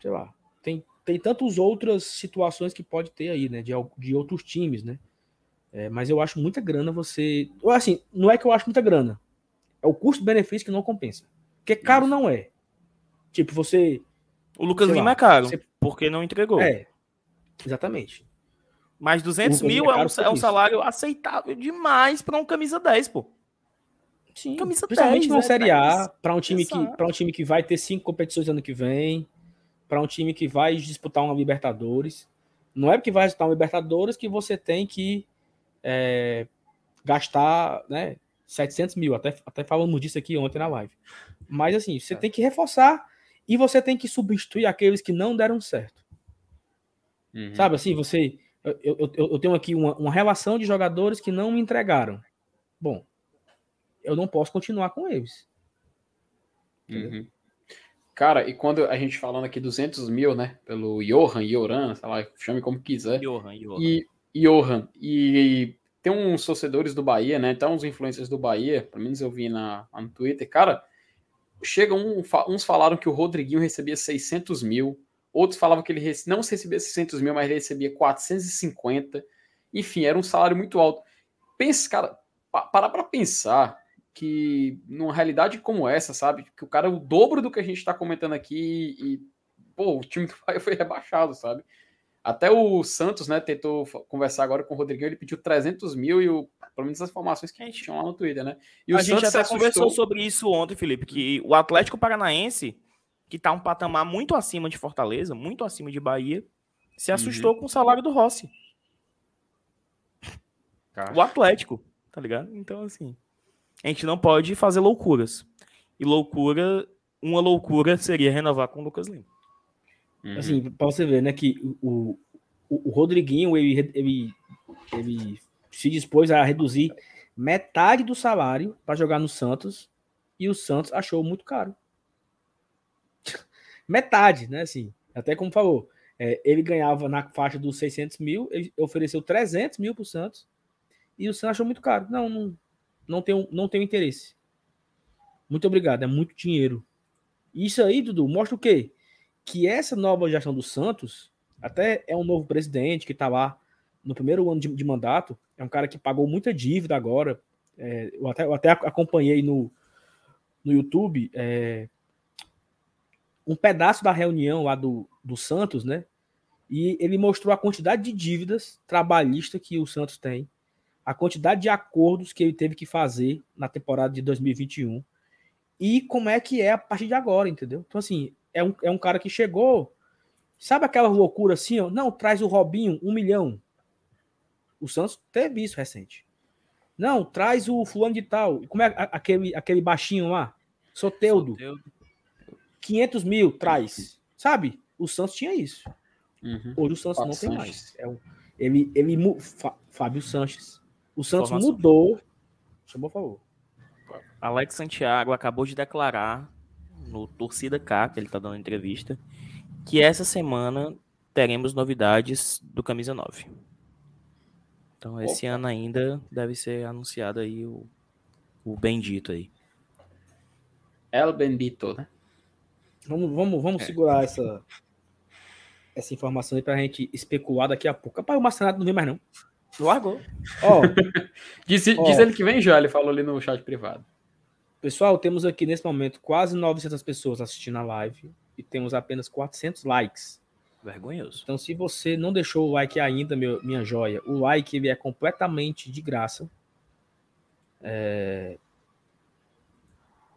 Sei lá. Tem, tem tantas outras situações que pode ter aí, né? De, de outros times, né? É, mas eu acho muita grana você. Ou assim, não é que eu acho muita grana. É o custo-benefício que não compensa. Porque caro Isso. não é. Tipo, você. O Lucas Lima lá, é caro, você... porque não entregou. É, exatamente. Mas 200 mil é, é, um, é um salário aceitável demais para um camisa 10, pô. Sim, camisa principalmente 10, na né, Série A, para um, time que, um time que vai ter cinco competições ano que vem, para um time que vai disputar uma Libertadores. Não é porque vai disputar uma Libertadores que você tem que é, gastar né, 700 mil. Até, até falamos disso aqui ontem na live. Mas assim, você é. tem que reforçar e você tem que substituir aqueles que não deram certo. Uhum. Sabe assim, você eu, eu, eu tenho aqui uma, uma relação de jogadores que não me entregaram. Bom, eu não posso continuar com eles. Uhum. Cara, e quando a gente falando aqui 200 mil, né? Pelo Johan, Joran, sei lá, chame como quiser. Johan, Johan. E, Johan, e tem uns torcedores do Bahia, né? Então, uns influencers do Bahia, pelo menos eu vi na, no Twitter, cara, chega um, uns falaram que o Rodriguinho recebia 600 mil, Outros falavam que ele não recebia 600 mil, mas ele recebia 450. Enfim, era um salário muito alto. Pensa, cara, parar para pensar que numa realidade como essa, sabe? Que o cara é o dobro do que a gente está comentando aqui e, pô, o time do Bahia *laughs* foi rebaixado, sabe? Até o Santos, né, tentou conversar agora com o Rodriguinho, ele pediu 300 mil e o, pelo menos as informações que a gente tinha lá no Twitter, né? E a gente até conversou sobre isso ontem, Felipe, que o Atlético Paranaense que está um patamar muito acima de Fortaleza, muito acima de Bahia, se uhum. assustou uhum. com o salário do Rossi. O Atlético, tá ligado? Então, assim, a gente não pode fazer loucuras. E loucura, uma loucura seria renovar com o Lucas Lima. Uhum. Assim, pra você ver, né, que o, o, o Rodriguinho, ele, ele, ele se dispôs a reduzir metade do salário para jogar no Santos e o Santos achou muito caro metade, né? Assim, até como falou, é, ele ganhava na faixa dos 600 mil, ele ofereceu 300 mil para o Santos e o Santos achou muito caro. Não, não, não tenho, não tenho interesse. Muito obrigado, é muito dinheiro. Isso aí, Dudu, mostra o quê? Que essa nova gestão do Santos, até é um novo presidente que está lá no primeiro ano de, de, mandato, é um cara que pagou muita dívida agora. É, eu, até, eu até acompanhei no, no YouTube. É, um pedaço da reunião lá do, do Santos, né? E ele mostrou a quantidade de dívidas trabalhistas que o Santos tem, a quantidade de acordos que ele teve que fazer na temporada de 2021 e como é que é a partir de agora, entendeu? Então, assim, é um, é um cara que chegou. Sabe aquela loucura assim, ó? Não, traz o Robinho, um milhão. O Santos teve isso recente. Não, traz o fulano de tal. Como é aquele, aquele baixinho lá? Soteudo. Soteudo. 500 mil, traz. Sabe? O Santos tinha isso. Uhum. Hoje o Santos Fábio não tem Sanches. mais. É um, ele, ele, Fábio Sanches. O Santos Informação. mudou. Chamou, por favor. Alex Santiago acabou de declarar no Torcida K, que ele tá dando entrevista, que essa semana teremos novidades do Camisa 9. Então, esse Opa. ano ainda deve ser anunciado aí o, o bendito aí. El Bendito, né? Vamos, vamos, vamos é. segurar essa, essa informação aí pra gente especular daqui a pouco. Rapaz, o Marcenato não vem mais, não. Largou. Ó, *laughs* diz, ó, diz ele que vem já, ele falou ali no chat privado. Pessoal, temos aqui nesse momento quase 900 pessoas assistindo a live e temos apenas 400 likes. Vergonhoso. Então, se você não deixou o like ainda, meu, minha joia, o like ele é completamente de graça. É,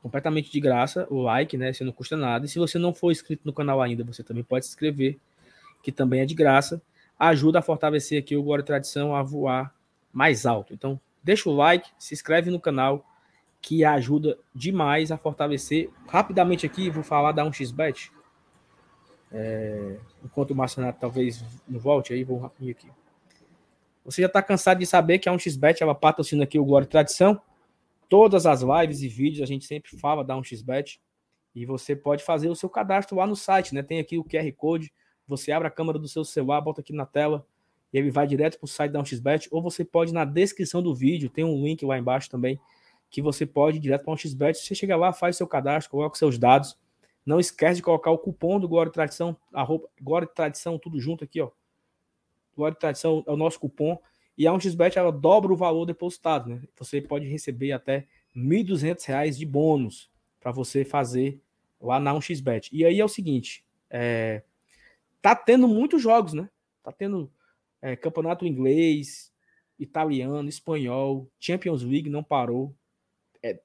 completamente de graça, o like, né? Você não custa nada. E se você não for inscrito no canal ainda, você também pode se inscrever, que também é de graça. Ajuda a fortalecer aqui o Glória Tradição a voar mais alto. Então, deixa o like, se inscreve no canal, que ajuda demais a fortalecer. Rapidamente aqui, vou falar da 1xBet. É, enquanto o Marcenato talvez não volte, aí vou rapidinho aqui. Você já está cansado de saber que a 1xBet ela patrocina aqui o Glória Tradição? Todas as lives e vídeos a gente sempre fala da 1xBet e você pode fazer o seu cadastro lá no site, né? Tem aqui o QR Code, você abre a câmera do seu celular, bota aqui na tela e ele vai direto para o site da 1xBet ou você pode na descrição do vídeo, tem um link lá embaixo também que você pode ir direto para 1xBet. Você chega lá, faz seu cadastro, coloca seus dados. Não esquece de colocar o cupom do Glória Tradição, arroba, Glória Tradição, tudo junto aqui, ó. Glória Tradição é o nosso cupom e a 1xBet ela dobra o valor depositado, né? Você pode receber até R$ 1.200 de bônus para você fazer lá na 1xBet. E aí é o seguinte, é, tá tendo muitos jogos, né? Tá tendo é, campeonato inglês, italiano, espanhol, Champions League não parou. É,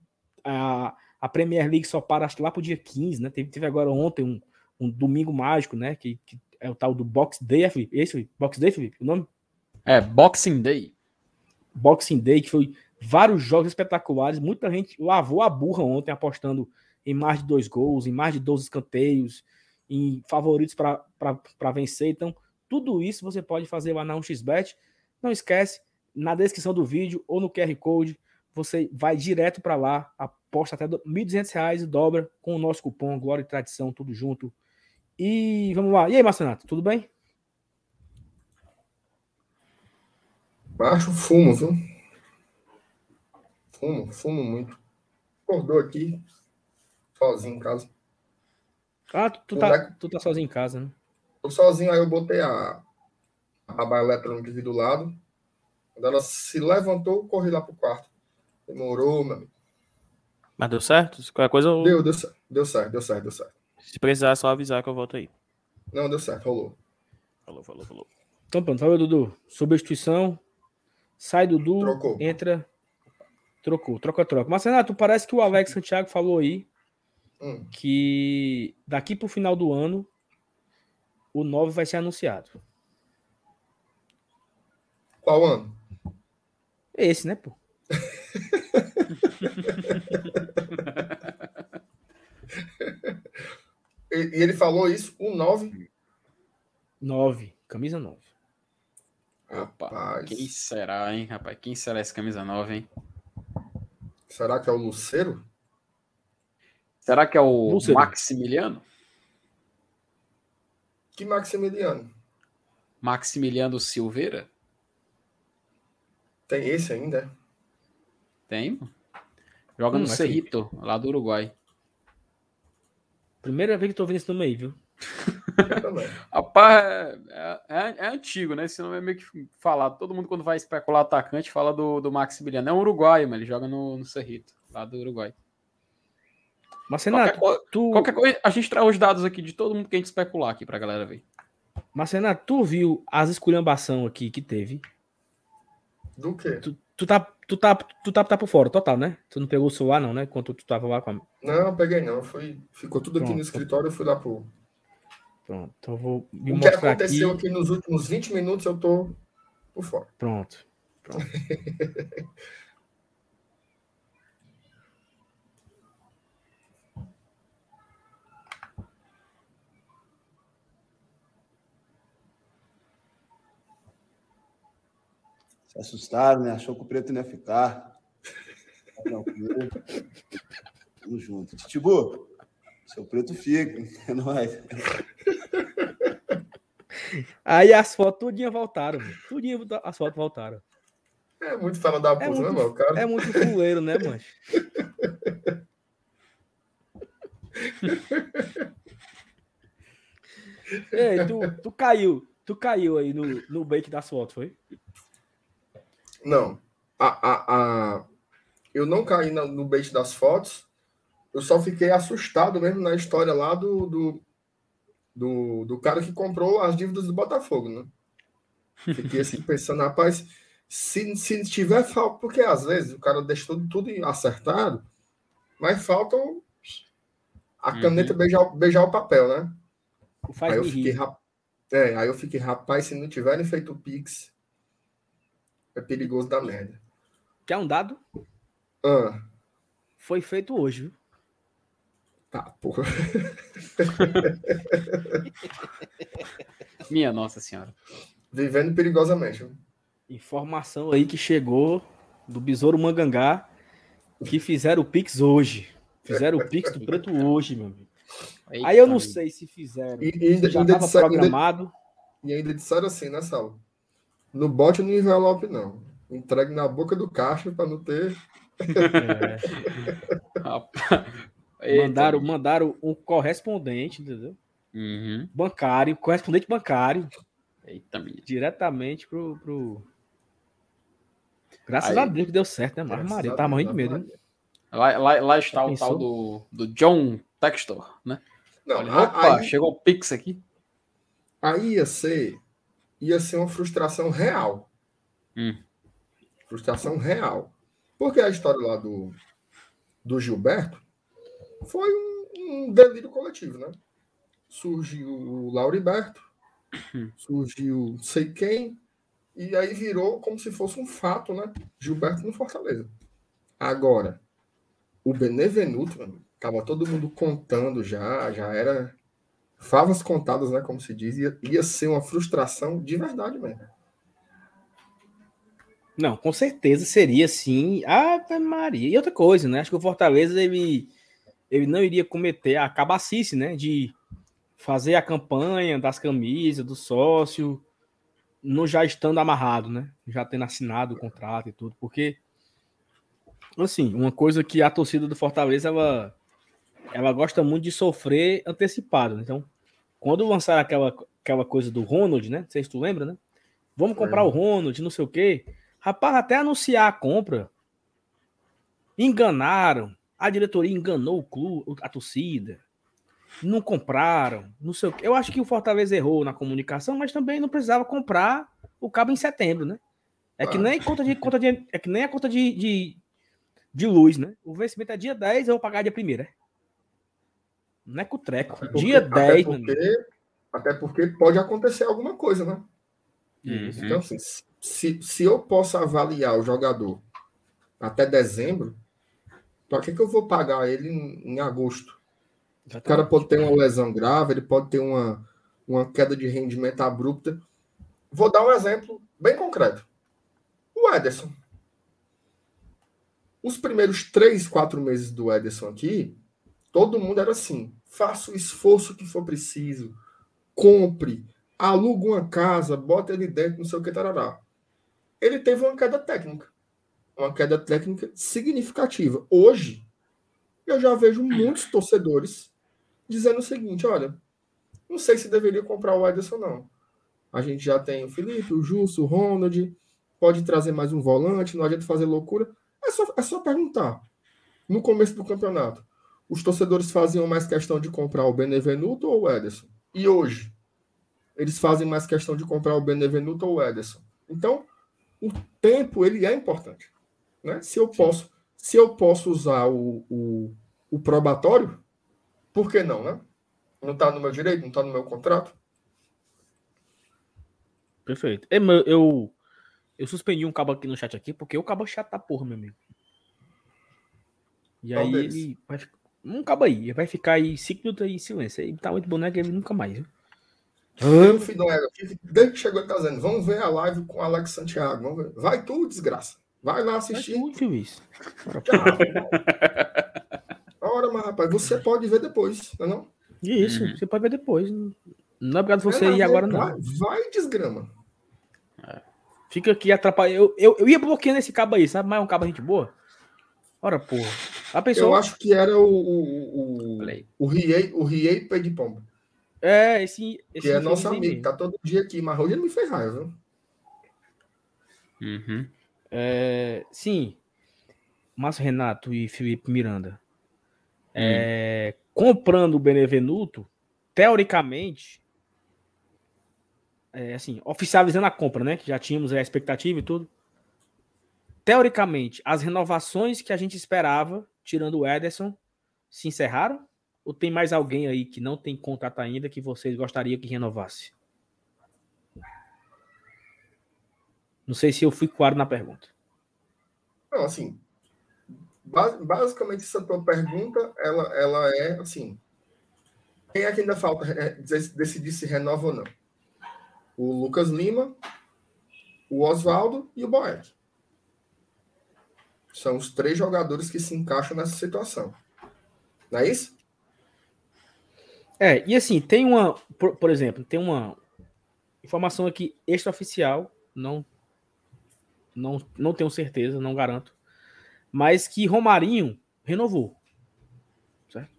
a, a Premier League só para acho lá pro dia 15, né? Teve, teve agora ontem um, um domingo mágico, né? Que, que é o tal do Box Day, é, Felipe? Esse, Box Day, Felipe? O nome? É, Boxing Day. Boxing Day, que foi vários jogos espetaculares. Muita gente lavou a burra ontem apostando em mais de dois gols, em mais de 12 escanteios, em favoritos para vencer. Então, tudo isso você pode fazer lá na 1xBet. Não esquece, na descrição do vídeo ou no QR Code, você vai direto para lá, aposta até R$ 1.200 e dobra com o nosso cupom Glória e Tradição, tudo junto. E vamos lá. E aí, Marcenato, tudo bem? Baixo fumo, viu? Fumo, fumo muito. Acordou aqui, sozinho em casa. Ah, tu, tu tá, tu tá sozinho em casa, né? Tô sozinho, aí eu botei a, a barra eletrônica aqui do lado. Quando ela se levantou, corri lá pro quarto. Demorou, meu amigo. Mas deu certo? Qualquer coisa eu... Deu, deu certo, deu certo, deu certo, deu certo. Se precisar, é só avisar que eu volto aí. Não, deu certo, rolou. Falou, falou, falou. Então pronto, fala, Dudu. Substituição. Sai Dudu, Trocou. entra. Trocou, troca, troca. Mas, Renato, parece que o Alex Santiago falou aí Hum. que daqui pro final do ano o 9 vai ser anunciado. Qual ano? Esse, né, pô? *laughs* E, e ele falou isso, o 9. 9, camisa 9. Opa, Rapaz, quem será, hein, rapaz? Quem será esse camisa 9, hein? será que é o Luceiro? Será que é o sei. Maximiliano? Que Maximiliano? Maximiliano Silveira? Tem esse ainda? é? Tem? Joga Hum, no é Cerrito, lá do Uruguai. Primeira vez que tô vendo esse nome aí, viu? Rapaz, é, é- é antigo, né? Esse nome é meio que falado. Todo mundo, quando vai especular atacante, fala do, do Maximiliano. É um uruguaio, mas ele joga no, no Cerrito, lá do Uruguai. Mas, Qualquer, tu, qualquer coisa, a gente traz os dados aqui de todo mundo que a gente especular aqui pra galera ver. mas, Renato, tu viu as esculhambação aqui que teve? Do quê? Tu, tu, tá, tu, tá, tu tá, tá por fora, total, né? Tu não pegou o celular, não, né? Enquanto tu tava lá com a. Não, peguei não. Foi, ficou tudo aqui Pronto. no escritório, eu fui lá pro. Pronto, então eu vou me O que aconteceu aqui. aqui nos últimos 20 minutos, eu tô por fora. Pronto. Pronto. *laughs* Se assustaram, né? Achou que o preto não ia ficar. Tá tranquilo. Tamo junto. Titibu, seu preto fica. *laughs* É nóis. Aí as fotos tudinha voltaram, mano. Tudinha as fotos voltaram. É muito fala da puta, É né, muito- mano? O cara. É muito fuleiro, né, *laughs* mancho? Ei, tu, tu caiu. Tu caiu aí no, no bait das fotos, foi? Não. A, a, a... Eu não caí no bait das fotos. Eu só fiquei assustado mesmo na história lá do, do, do, do cara que comprou as dívidas do Botafogo, né? Fiquei assim *laughs* pensando, rapaz, se, se tiver falta, porque às vezes o cara deixa tudo, tudo acertado, mas falta o- a caneta beijar, beijar o papel, né? Faz aí eu fiquei, rap- é, aí eu fiquei, rapaz, se não tiverem feito o Pix, é perigoso da merda. Quer um dado? Ah, Foi feito hoje, viu? Tá, porra. Minha Nossa Senhora. Vivendo perigosamente. Informação aí que chegou do Besouro Mangangá que fizeram o Pix hoje. Fizeram o Pix do Preto hoje, meu amigo. Aí eu não Eita, sei se fizeram. E, e ainda, Já ainda estava disseram, ainda, programado. e ainda disseram assim, né, Sal? No bote no envelope, não. Entregue na boca do caixa para não ter. *laughs* É, rapaz. Eita, mandaram, mandaram um correspondente, entendeu? Uhum. Bancário, correspondente bancário, Eita, minha. diretamente pro. pro... Graças Aí. a Deus que deu certo, né? Mas Maria, a tá morrendo de medo, né? Lá, lá, lá está o pensou? tal do, do John Textor, né? Não, Olha, opa, aí, chegou o Pix aqui. aí ia ser, ia ser uma frustração real. Hum. Frustração real. Porque a história lá do, do Gilberto foi um, um delírio coletivo, né? Surgiu o Lauriberto, surgiu sei quem, e aí virou como se fosse um fato, né? Gilberto no Fortaleza. Agora, o Benevenuto, mano, tava todo mundo contando já, já era favas contadas, né? Como se diz, ia, ia ser uma frustração de verdade mesmo. Não, com certeza seria sim. Ave Maria. E outra coisa, né? Acho que o Fortaleza ele, ele não iria cometer a cabacice, né? De fazer a campanha das camisas, do sócio, não já estando amarrado, né? Já tendo assinado o contrato e tudo, porque assim, uma coisa que a torcida do Fortaleza ela, ela gosta muito de sofrer antecipado. né? Então, quando lançaram aquela, aquela coisa do Ronald, né? Não sei se tu lembra, né? Vamos comprar o Ronald, não sei o quê. Rapaz, até anunciar a compra, enganaram. A diretoria enganou o clube, a torcida. Não compraram, não sei o quê. Eu acho que o Fortaleza errou na comunicação, mas também não precisava comprar o cabo em setembro, né? É que nem conta de conta de é que nem a conta de, de, de luz, né? O vencimento é dia 10, eu vou pagar dia 1 né? Não é com o treco. Até porque- dia até 10, meu amigo. porque, até porque pode acontecer alguma coisa, né? Uhum. Então, assim, se, se eu posso avaliar o jogador até dezembro, para que, que eu vou pagar ele em, em agosto? O cara pode ter uma lesão grave, ele pode ter uma, uma queda de rendimento abrupta. Vou dar um exemplo bem concreto. O Ederson. Os primeiros três, quatro meses do Ederson aqui, todo mundo era assim: faça o esforço que for preciso, compre, aluga uma casa, bota ele dentro, não sei o que, tarará. Ele teve uma queda técnica. Uma queda técnica significativa. Hoje, eu já vejo muitos torcedores dizendo o seguinte: olha, não sei se deveria comprar o Ederson, não. A gente já tem o Felipe, o Justo, o Ronald, pode trazer mais um volante, não adianta fazer loucura. É só, é só perguntar. No começo do campeonato, os torcedores faziam mais questão de comprar o Benevenuto ou o Ederson? E hoje, eles fazem mais questão de comprar o Benevenuto ou o Ederson? Então, o tempo ele é importante. Né? Se eu posso, se eu posso usar o, o, o probatório, por que não, né? Não está no meu direito, não está no meu contrato. Perfeito. Meu, Eu, eu suspendi um cabo aqui no chat aqui, porque o cabo é chato da porra, meu amigo. E Qual aí deles? ele vai. Um cabo aí, ele vai ficar aí 5 minutos aí em silêncio. Aí tá muito boneco ele nunca mais. Viu? Filho desde que chegou ele tá dizendo, vamos ver a live com o Alex Santiago. Vamos ver. Vai tu, desgraça. Vai lá assistir. muito viu isso. *laughs* Ora, mas rapaz, você pode ver depois, não é não? Isso, Uhum. você pode ver depois. Não é obrigado você É, ir agora, não. Vai, desgrama. Fica aqui atrapalhando. Eu, eu, eu ia bloqueando esse cabo aí, sabe? Mas é um cabo gente boa. Ora, porra. A Eu pessoa. acho que era o, o, o, Play. o Riei, o Riei Pé de Pomba, É, esse. esse que é nosso amigo, mesmo. tá todo dia aqui, mas hoje ele me fez raiva, viu? Uhum. É, sim. Márcio Renato e Felipe Miranda. É, comprando o Benevenuto, teoricamente, é, assim, oficializando a compra, né? Que já tínhamos a expectativa e tudo. Teoricamente, as renovações que a gente esperava, tirando o Ederson, se encerraram? Ou tem mais alguém aí que não tem contrato ainda que vocês gostariam que renovasse? Não sei se eu fui claro na pergunta. Não, assim, ba- basicamente essa tua pergunta, ela, ela é assim, quem é que ainda falta é, dec- decidir se renova ou não? O Lucas Lima, o Oswaldo e o Boeck. São os três jogadores que se encaixam nessa situação. Não é isso? É, e assim, tem uma, por, por exemplo, tem uma informação aqui extraoficial, não, não, não tenho certeza, não garanto, mas que Romarinho renovou. Certo?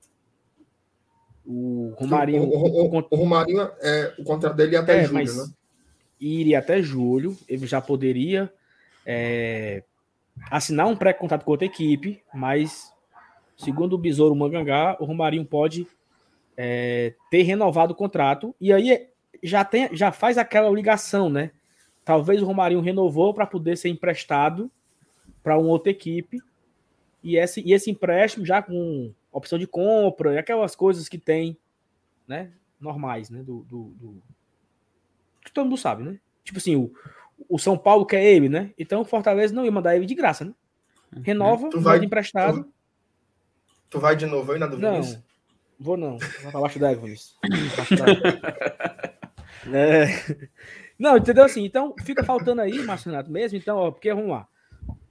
O Romarinho o, o, o, o Romarinho, é, o contrato dele é até é, julho, né? iria até julho, ele já poderia é, assinar um pré-contrato com outra equipe, mas segundo o Besouro Mangangá, o Romarinho pode é, ter renovado o contrato. E aí já, tem, já faz aquela ligação, né? Talvez o Romarinho renovou para poder ser emprestado para uma outra equipe. E esse, e esse empréstimo já com opção de compra e aquelas coisas que tem, né? Normais, né? Do, do, do... Que todo mundo sabe, né? Tipo assim, o, o São Paulo quer ele, né? Então o Fortaleza não ia mandar ele de graça, né? Uhum. Renova, tu vai emprestado. Tu, tu, vai de novo aí na dúvida? Não, vou não. Vou pra baixo d'água, *laughs* é... Não, entendeu assim? Então fica faltando aí, Márcio Renato, mesmo. Então, ó, porque vamos lá.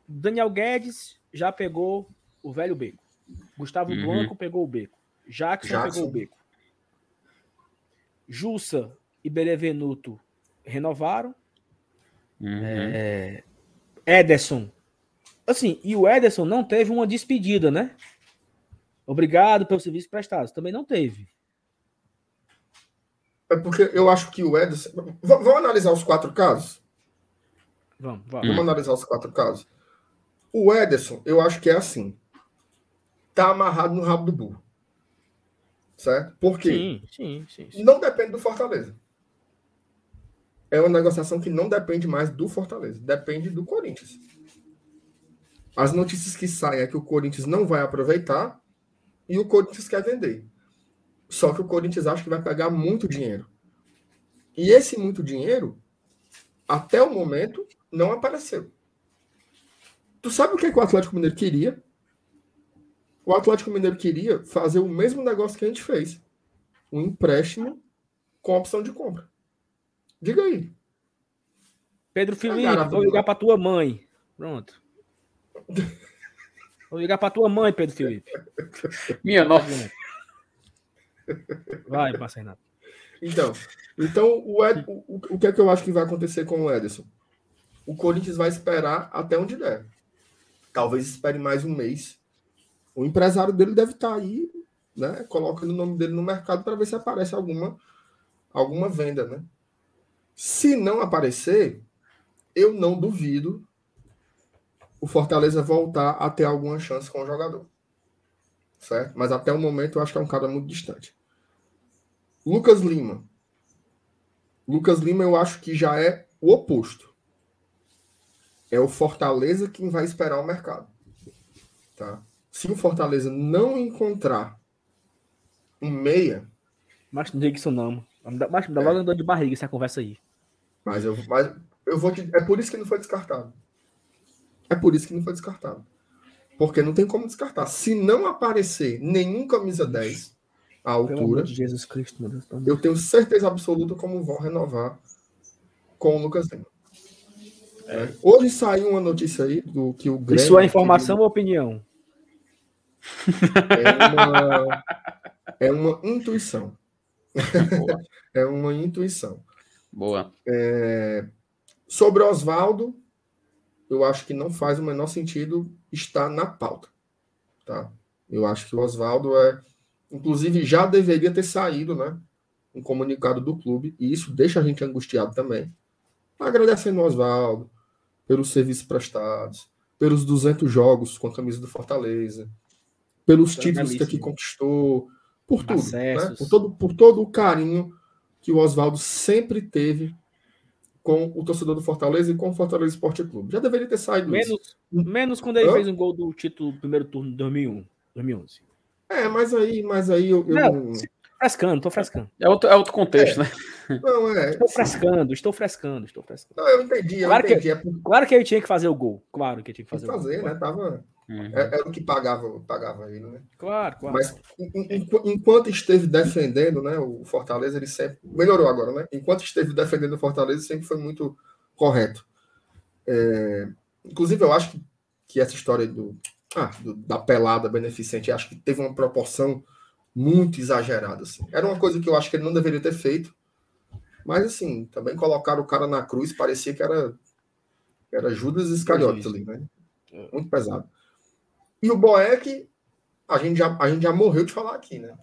Daniel Guedes já pegou o velho beco. Gustavo uhum. Blanco pegou o beco. Jackson, Jackson, pegou o beco. Jussa e Benevenuto renovaram. Uhum. É... Ederson. Assim, e o Ederson não teve uma despedida, né? Obrigado pelo serviço prestado. Também não teve. É porque eu acho que o Ederson. V vamos analisar os quatro casos? Vamos, vamos. Vamos analisar os quatro casos. O Ederson, eu acho que é assim. Tá amarrado no rabo do burro. Certo? Porque sim, sim, sim, sim. não depende do Fortaleza é uma negociação que não depende mais do Fortaleza, depende do Corinthians. As notícias que saem é que o Corinthians não vai aproveitar e o Corinthians quer vender. Só que o Corinthians acha que vai pegar muito dinheiro. E esse muito dinheiro, até o momento, não apareceu. Tu sabe o que, é que o Atlético Mineiro queria? O Atlético Mineiro queria fazer o mesmo negócio que a gente fez. Um empréstimo com opção de compra. Diga aí. Pedro Felipe, ah, vou ligar para tua mãe. Pronto. *laughs* Vou ligar para tua mãe, Pedro Felipe. Minha nossa. Vai, Marcelo. Então, então o, Ed, o, o que é que eu acho que vai acontecer com o Ederson? O Corinthians vai esperar até onde der. Talvez espere mais um mês. O empresário dele deve estar aí, né? Colocando o nome dele no mercado para ver se aparece alguma, alguma venda, né? Se não aparecer, eu não duvido o Fortaleza voltar a ter alguma chance com o jogador. Certo? Mas até o momento eu acho que é um cara muito distante. Lucas Lima. Lucas Lima eu acho que já é o oposto. É o Fortaleza quem vai esperar o mercado. Tá? Se o Fortaleza não encontrar um meia. Mas não diga isso não. Mas me dá logo dor de barriga essa conversa aí. Mas eu, mas eu vou te. É por isso que não foi descartado. É por isso que não foi descartado. Porque não tem como descartar. Se não aparecer nenhum camisa 10 à altura. De Jesus Cristo, meu Deus. Eu tenho certeza absoluta como vão renovar com o Lucas Lima. É. Hoje saiu uma notícia aí do que o Grêmio. Isso é informação ou opinião? É uma, é uma intuição. *laughs* é uma intuição. Boa. É... Sobre Oswaldo, eu acho que não faz o menor sentido estar na pauta. Tá? Eu acho que o Oswaldo é. Inclusive, já deveria ter saído, né? Um comunicado do clube, e isso deixa a gente angustiado também. Agradecendo o Oswaldo pelos serviços prestados, pelos 200 jogos com a camisa do Fortaleza, pelos títulos que aqui conquistou, por tudo, né? por, todo, por todo o carinho que o Oswaldo sempre teve com o torcedor do Fortaleza e com o Fortaleza Esporte Clube. Já deveria ter saído menos, isso. Menos quando ele Hã? fez um gol do título primeiro turno de 2001, 2011. É, mas aí, mas aí eu, eu não, frescando, tô frescando. É outro, é outro contexto, é. né? Não, é. Estou frescando, estou frescando, estou frescando. Não, eu entendi, eu claro entendi. Que, é claro que ele tinha que fazer o gol. Claro que ele tinha que fazer, fazer o gol. né? Tava Uhum. É, é, o que pagava, pagava ele, né? Claro, claro. Mas enquanto esteve defendendo, né, o Fortaleza, ele sempre. Melhorou agora, né? Enquanto esteve defendendo o Fortaleza, sempre foi muito correto. É, inclusive, eu acho que, que essa história do, ah, do, da pelada beneficente, acho que teve uma proporção muito exagerada. Assim. Era uma coisa que eu acho que ele não deveria ter feito. Mas, assim, também colocaram o cara na cruz, parecia que era, era Judas Iscariotes ali, né? Muito pesado. E o Boeck, a gente já, a gente já morreu de falar aqui, né?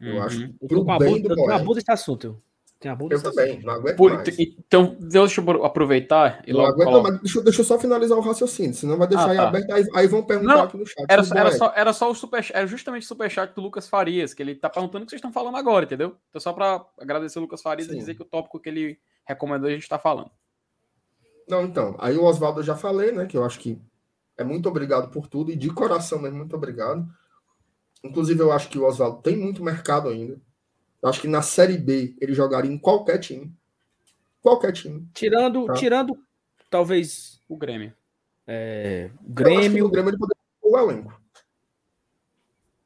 Eu uhum. acho que pro bem do Boeck... Abusa esse assunto. Tem a bunda eu também, não aguento Por, mais. Então, deixa eu aproveitar e não logo aguento, mas deixa, deixa, eu só finalizar o raciocínio, senão vai deixar ah, tá. aberto, aí, aí, vão perguntar não, aqui no chat. Era, era, só, era só o super, era justamente o superchat do Lucas Farias, que ele tá perguntando o que vocês estão falando agora, entendeu? Então, só para agradecer o Lucas Farias Sim. e dizer que o tópico que ele recomendou a gente tá falando. Não, então, aí o Oswaldo eu já falei, né, que eu acho que é muito obrigado por tudo, e de coração mesmo, muito obrigado. Inclusive, eu acho que o Oswaldo tem muito mercado ainda. Eu acho que na Série B ele jogaria em qualquer time. Qualquer time. Tirando, tá? tirando talvez o Grêmio. É, Grêmio. o Grêmio ele poderia o elenco.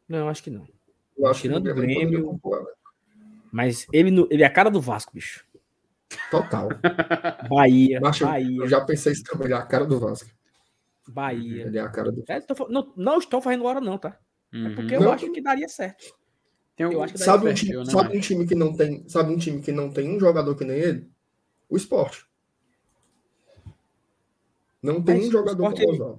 Não, acho que não. Eu acho tirando o Grêmio. Grêmio mas ele, ele é a cara do Vasco, bicho. Total. *laughs* Bahia. Bahia. Eu já pensei isso também, ele é a cara do Vasco. Bahia. Ele é a cara do é, tô, não, não estou fazendo hora, não, tá? Uhum. É porque eu não, acho que daria certo. Eu acho que sabe, um time, né, sabe um time que não tem, sabe um time que não tem um jogador que nem ele? O esporte. Não tem mas um jogador esporte, ele,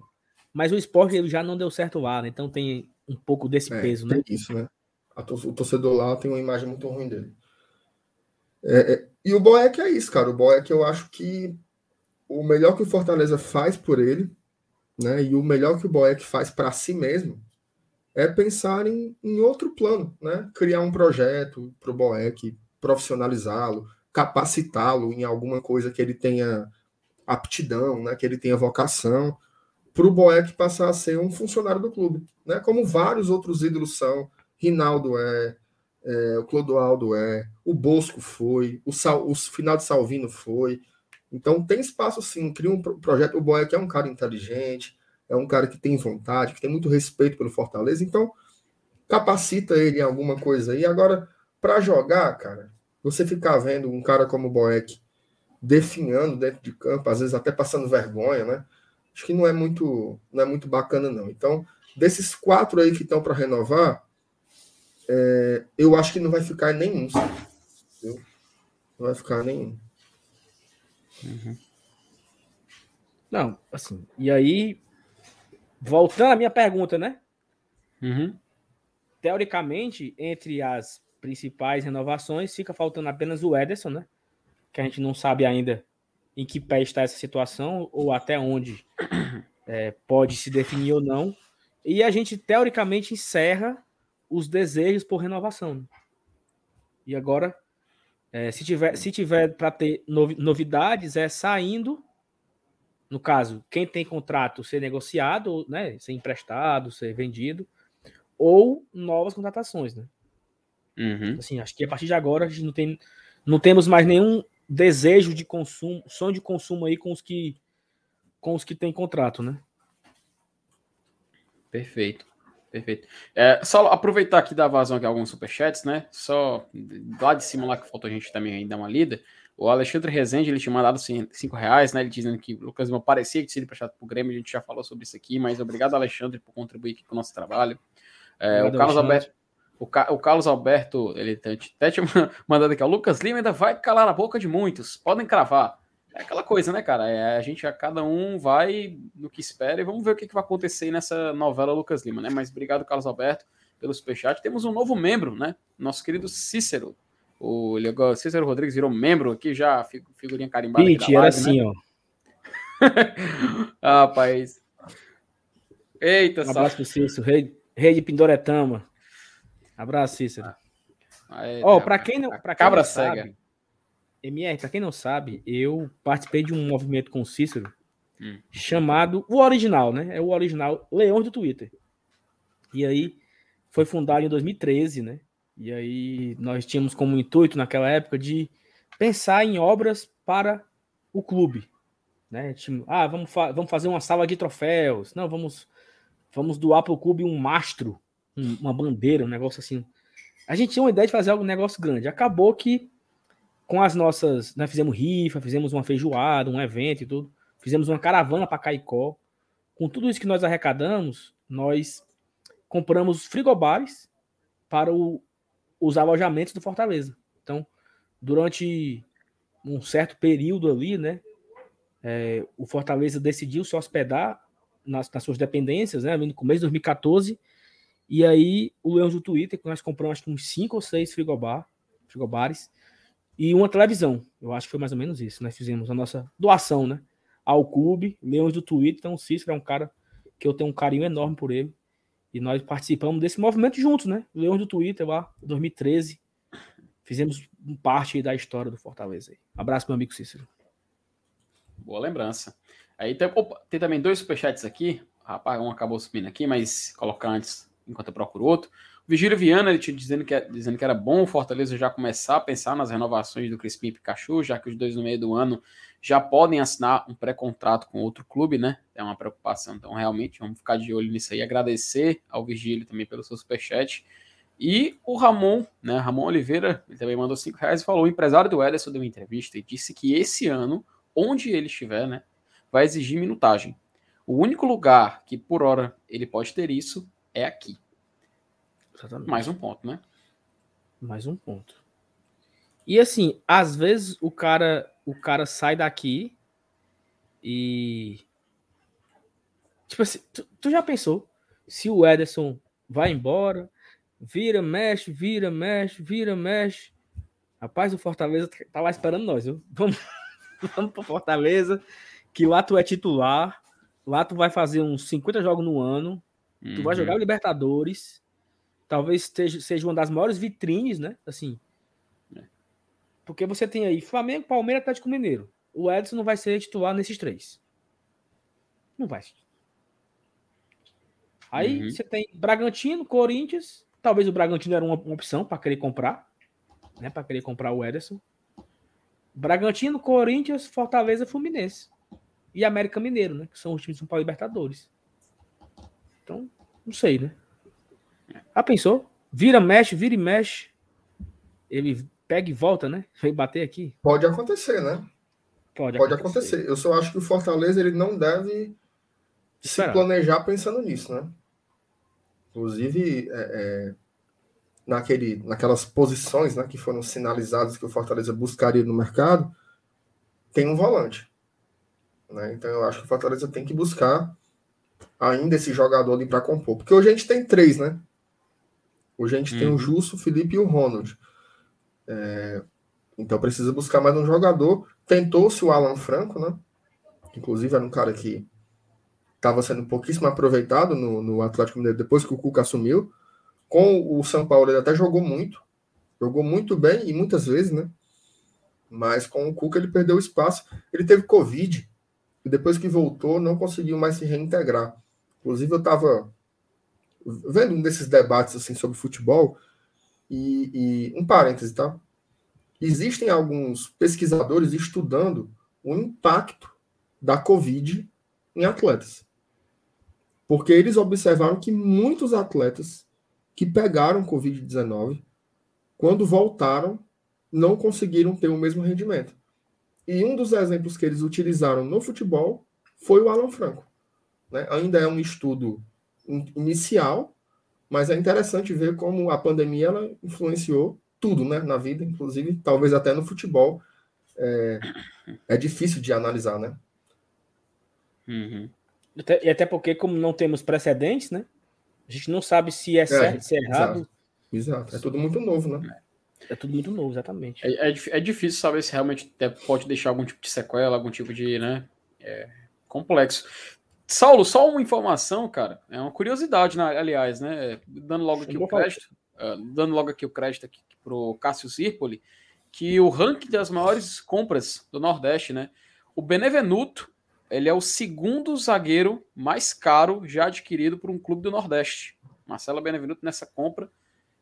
Mas o esporte ele já não deu certo lá, né? Então tem um pouco desse é, peso, né? Isso, né? O torcedor lá tem uma imagem muito ruim dele. É, é, e o Boeck é isso, cara. O Boeck eu acho que o melhor que o Fortaleza faz por ele, né? E o melhor que o Boeck faz para si mesmo é pensar em, em outro plano, né? Criar um projeto para o Boeck, profissionalizá-lo, capacitá-lo em alguma coisa que ele tenha aptidão, né? Que ele tenha vocação, para o Boeck passar a ser um funcionário do clube, né? Como vários outros ídolos são. Rinaldo é, é o Clodoaldo é, o Bosco foi, o, Sal, o final de Salvino foi. Então tem espaço sim, cria um projeto. O Boeck é um cara inteligente, é um cara que tem vontade, que tem muito respeito pelo Fortaleza, então capacita ele em alguma coisa aí. Agora, para jogar, cara, você ficar vendo um cara como o Boeck definhando dentro de campo, às vezes até passando vergonha, né? Acho que não é muito, não é muito bacana, não. Então, desses quatro aí que estão para renovar, é, eu acho que não vai ficar nenhum. Não vai ficar nenhum. Uhum. Não, assim, e aí voltando à minha pergunta, né? Uhum. Teoricamente, entre as principais renovações, fica faltando apenas o Ederson, né? Que a gente não sabe ainda em que pé está essa situação ou até onde *coughs* é, pode se definir ou não. E a gente, teoricamente, encerra os desejos por renovação. E agora, é, se tiver, se tiver para ter novidades, é saindo no caso, quem tem contrato ser negociado, né, ser emprestado, ser vendido, ou novas contratações, né? Uhum. Assim, acho que a partir de agora a gente não tem, não temos mais nenhum desejo de consumo, sonho de consumo aí com os que com os que têm contrato, né? Perfeito. Perfeito. É, só aproveitar aqui da vazão aqui alguns superchats, né? Só lá de cima lá que faltou a gente também dar uma lida. O Alexandre Rezende, ele tinha mandado 5 reais, né? Ele dizendo que o Lucas Lima parecia que seria emprestado para o Grêmio, a gente já falou sobre isso aqui, mas obrigado, Alexandre, por contribuir aqui com o nosso trabalho. É, o Carlos Alberto. O, Ca... o, Carlos Alberto, ele até tinha *laughs* mandado aqui, o Lucas Lima ainda vai calar a boca de muitos, podem cravar. É aquela coisa, né, cara? É, a gente, a cada um vai no que espera e vamos ver o que, que vai acontecer nessa novela Lucas Lima, né? Mas obrigado, Carlos Alberto, pelo superchat. Temos um novo membro, né? Nosso querido Cícero. O Cícero Rodrigues virou membro aqui já, figurinha carimbada. Pete, era assim, né? ó. *laughs* ah, rapaz. Eita, um abraço pro Cícero, rei, rei de Pindoretama. Abraço, Cícero. Ó, oh, pra quem não, pra quem cabra não cega. MR, pra quem não sabe, eu participei de um movimento com o Cícero hum. chamado o original, né? É o original Leões do Twitter. E aí foi fundado em 2013, né? E aí nós tínhamos como intuito naquela época de pensar em obras para o clube. Né? Ah, vamos, fa vamos fazer uma sala de troféus. Não, vamos, vamos doar para o clube um mastro, um, uma bandeira, um negócio assim. A gente tinha uma ideia de fazer algo um negócio grande. Acabou que com as nossas, nós fizemos rifa, fizemos uma feijoada, um evento e tudo. Fizemos uma caravana para Caicó. Com tudo isso que nós arrecadamos, nós compramos frigobares para o, os alojamentos do Fortaleza. Então, durante um certo período ali, né, é, o Fortaleza decidiu se hospedar nas, nas, suas dependências, né, no começo de 2014, e aí o Leão do Twitter, nós compramos acho que uns 5 ou 6 frigobar, frigobares, e uma televisão. Eu acho que foi mais ou menos isso. Nós fizemos a nossa doação, né? Ao clube, Leões do Twitter. Então, o Cícero é um cara que eu tenho um carinho enorme por ele. E nós participamos desse movimento juntos, né? Leões do Twitter lá, 2013. Fizemos parte da história do Fortaleza. Abraço, meu amigo Cícero. Boa lembrança. Aí tem, opa, tem também dois superchats aqui. Rapaz, um acabou subindo aqui, mas colocar antes enquanto eu procuro outro. Vigílio Viana dizendo que, é, dizendo que era bom o Fortaleza já começar a pensar nas renovações do Crispim e Pikachu, já que os dois no meio do ano já podem assinar um pré-contrato com outro clube, né? É uma preocupação. Então, realmente, vamos ficar de olho nisso aí. Agradecer ao Vigílio também pelo seu superchat. E o Ramon, né? Ramon Oliveira, ele também mandou cinco reais e falou: o empresário do Ederson deu uma entrevista e disse que esse ano, onde ele estiver, né? Vai exigir minutagem. O único lugar que, por hora, ele pode ter isso é aqui. Exatamente. Mais um ponto, né? Mais um ponto. E assim, às vezes o cara, o cara sai daqui e tipo assim, tu, tu já pensou se o Ederson vai embora, vira, mexe, vira, mexe, vira, mexe. Rapaz, o Fortaleza tá lá esperando nós, viu? *laughs* Vamos, vamos pro Fortaleza, que lá tu é titular, lá tu vai fazer uns 50 jogos no ano, uhum. tu vai jogar o Libertadores, talvez seja uma das maiores vitrines, né? Assim. É. Porque você tem aí Flamengo, Palmeiras, Atlético Mineiro. O Edson não vai ser titular nesses três. Não vai. Aí uhum. você tem Bragantino, Corinthians. Talvez o Bragantino era uma, uma opção para querer comprar, né? Para querer comprar o Ederson. Bragantino, Corinthians, Fortaleza, Fluminense. E América Mineiro, né? Que são os times do Paulo Libertadores. Então, não sei, né? Ah, pensou? Vira, mexe, vira e mexe. Ele pega e volta, né? Vem bater aqui. Pode acontecer, né? Pode, Pode acontecer. acontecer. Eu só acho que o Fortaleza ele não deve se planejar pensando nisso, né? Inclusive, é, é, naquele, naquelas posições né, que foram sinalizadas que o Fortaleza buscaria no mercado, tem um volante. Né? Então eu acho que o Fortaleza tem que buscar ainda esse jogador ali para compor. Porque hoje a gente tem três, né? Hoje a gente hum. tem o uhum. Justo, o Felipe e o Ronald. É, então precisa buscar mais um jogador. Tentou-se o Alan Franco, né? Inclusive era um cara que estava sendo pouquíssimo aproveitado no, no Atlético Mineiro depois que o Cuca assumiu. Com o São Paulo ele até jogou muito. Jogou muito bem e muitas vezes, né? Mas com o Cuca ele perdeu espaço. Ele teve Covid. E depois que voltou, não conseguiu mais se reintegrar. Inclusive, eu estava vendo um desses debates assim sobre futebol e, e um parêntese, tá? Existem alguns pesquisadores estudando o impacto da Covid em atletas. Porque eles observaram que muitos atletas que pegaram Covid-19, quando voltaram, não conseguiram ter o mesmo rendimento. E um dos exemplos que eles utilizaram no futebol foi o Alan Franco. Né? Ainda é um estudo inicial, mas é interessante ver como a pandemia ela influenciou tudo né, na vida, inclusive talvez até no futebol. É, é difícil de analisar, né? Uhum. Até, e até porque, como não temos precedentes, né? A gente não sabe se é, é certo, se é errado. Exato. exato. É tudo muito novo, né? É tudo muito novo, exatamente. É, é, é, difícil saber se realmente pode deixar algum tipo de sequela, algum tipo de, né? É complexo. Saulo, só uma informação, cara. É uma curiosidade, né, aliás, né? Dando logo aqui o crédito, uh, dando logo aqui o crédito aqui pro Cássio Zirpoli, que o ranking das maiores compras do Nordeste, né? O Benevenuto, ele é o segundo zagueiro mais caro já adquirido por um clube do Nordeste. Marcelo Benevenuto nessa compra.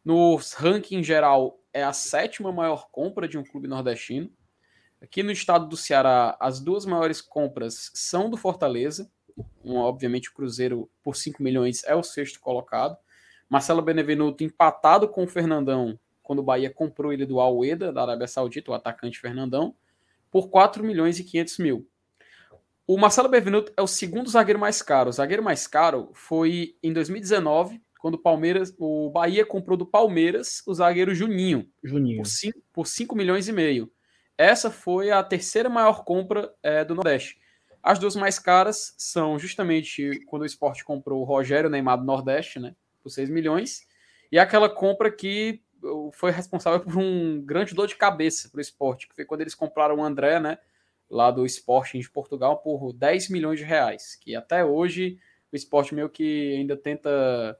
No ranking geral, é a sétima maior compra de um clube nordestino. Aqui no estado do Ceará, as duas maiores compras são do Fortaleza obviamente o Cruzeiro por 5 milhões é o sexto colocado. Marcelo Benevenuto empatado com o Fernandão quando o Bahia comprou ele do Al-Ueda, da Arábia Saudita, o atacante Fernandão, por 4 milhões e 500 mil. O Marcelo Benevenuto é o segundo zagueiro mais caro. O zagueiro mais caro foi em 2019, quando o Palmeiras, o Bahia comprou do Palmeiras o zagueiro Juninho, Juninho. Por, 5, por 5 milhões e meio. Essa foi a terceira maior compra é, do Nordeste. As duas mais caras são justamente quando o esporte comprou o Rogério Neymar do Nordeste, né? Por 6 milhões. E aquela compra que foi responsável por um grande dor de cabeça para o esporte, que foi quando eles compraram o André, né? Lá do Sporting de Portugal por 10 milhões de reais. Que até hoje o esporte meio que ainda tenta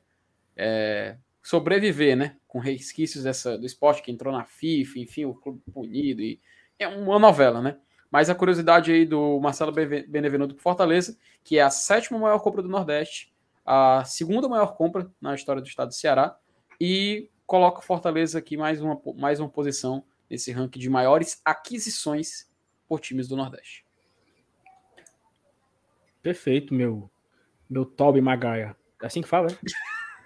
é, sobreviver, né? Com resquícios dessa, do esporte que entrou na FIFA, enfim, o clube punido. E é uma novela, né? Mas a curiosidade aí do Marcelo Benevenuto por Fortaleza, que é a sétima maior compra do Nordeste, a segunda maior compra na história do estado do Ceará, e coloca Fortaleza aqui mais uma, mais uma posição nesse ranking de maiores aquisições por times do Nordeste. Perfeito, meu, meu Toby Maguire. É assim que fala, né?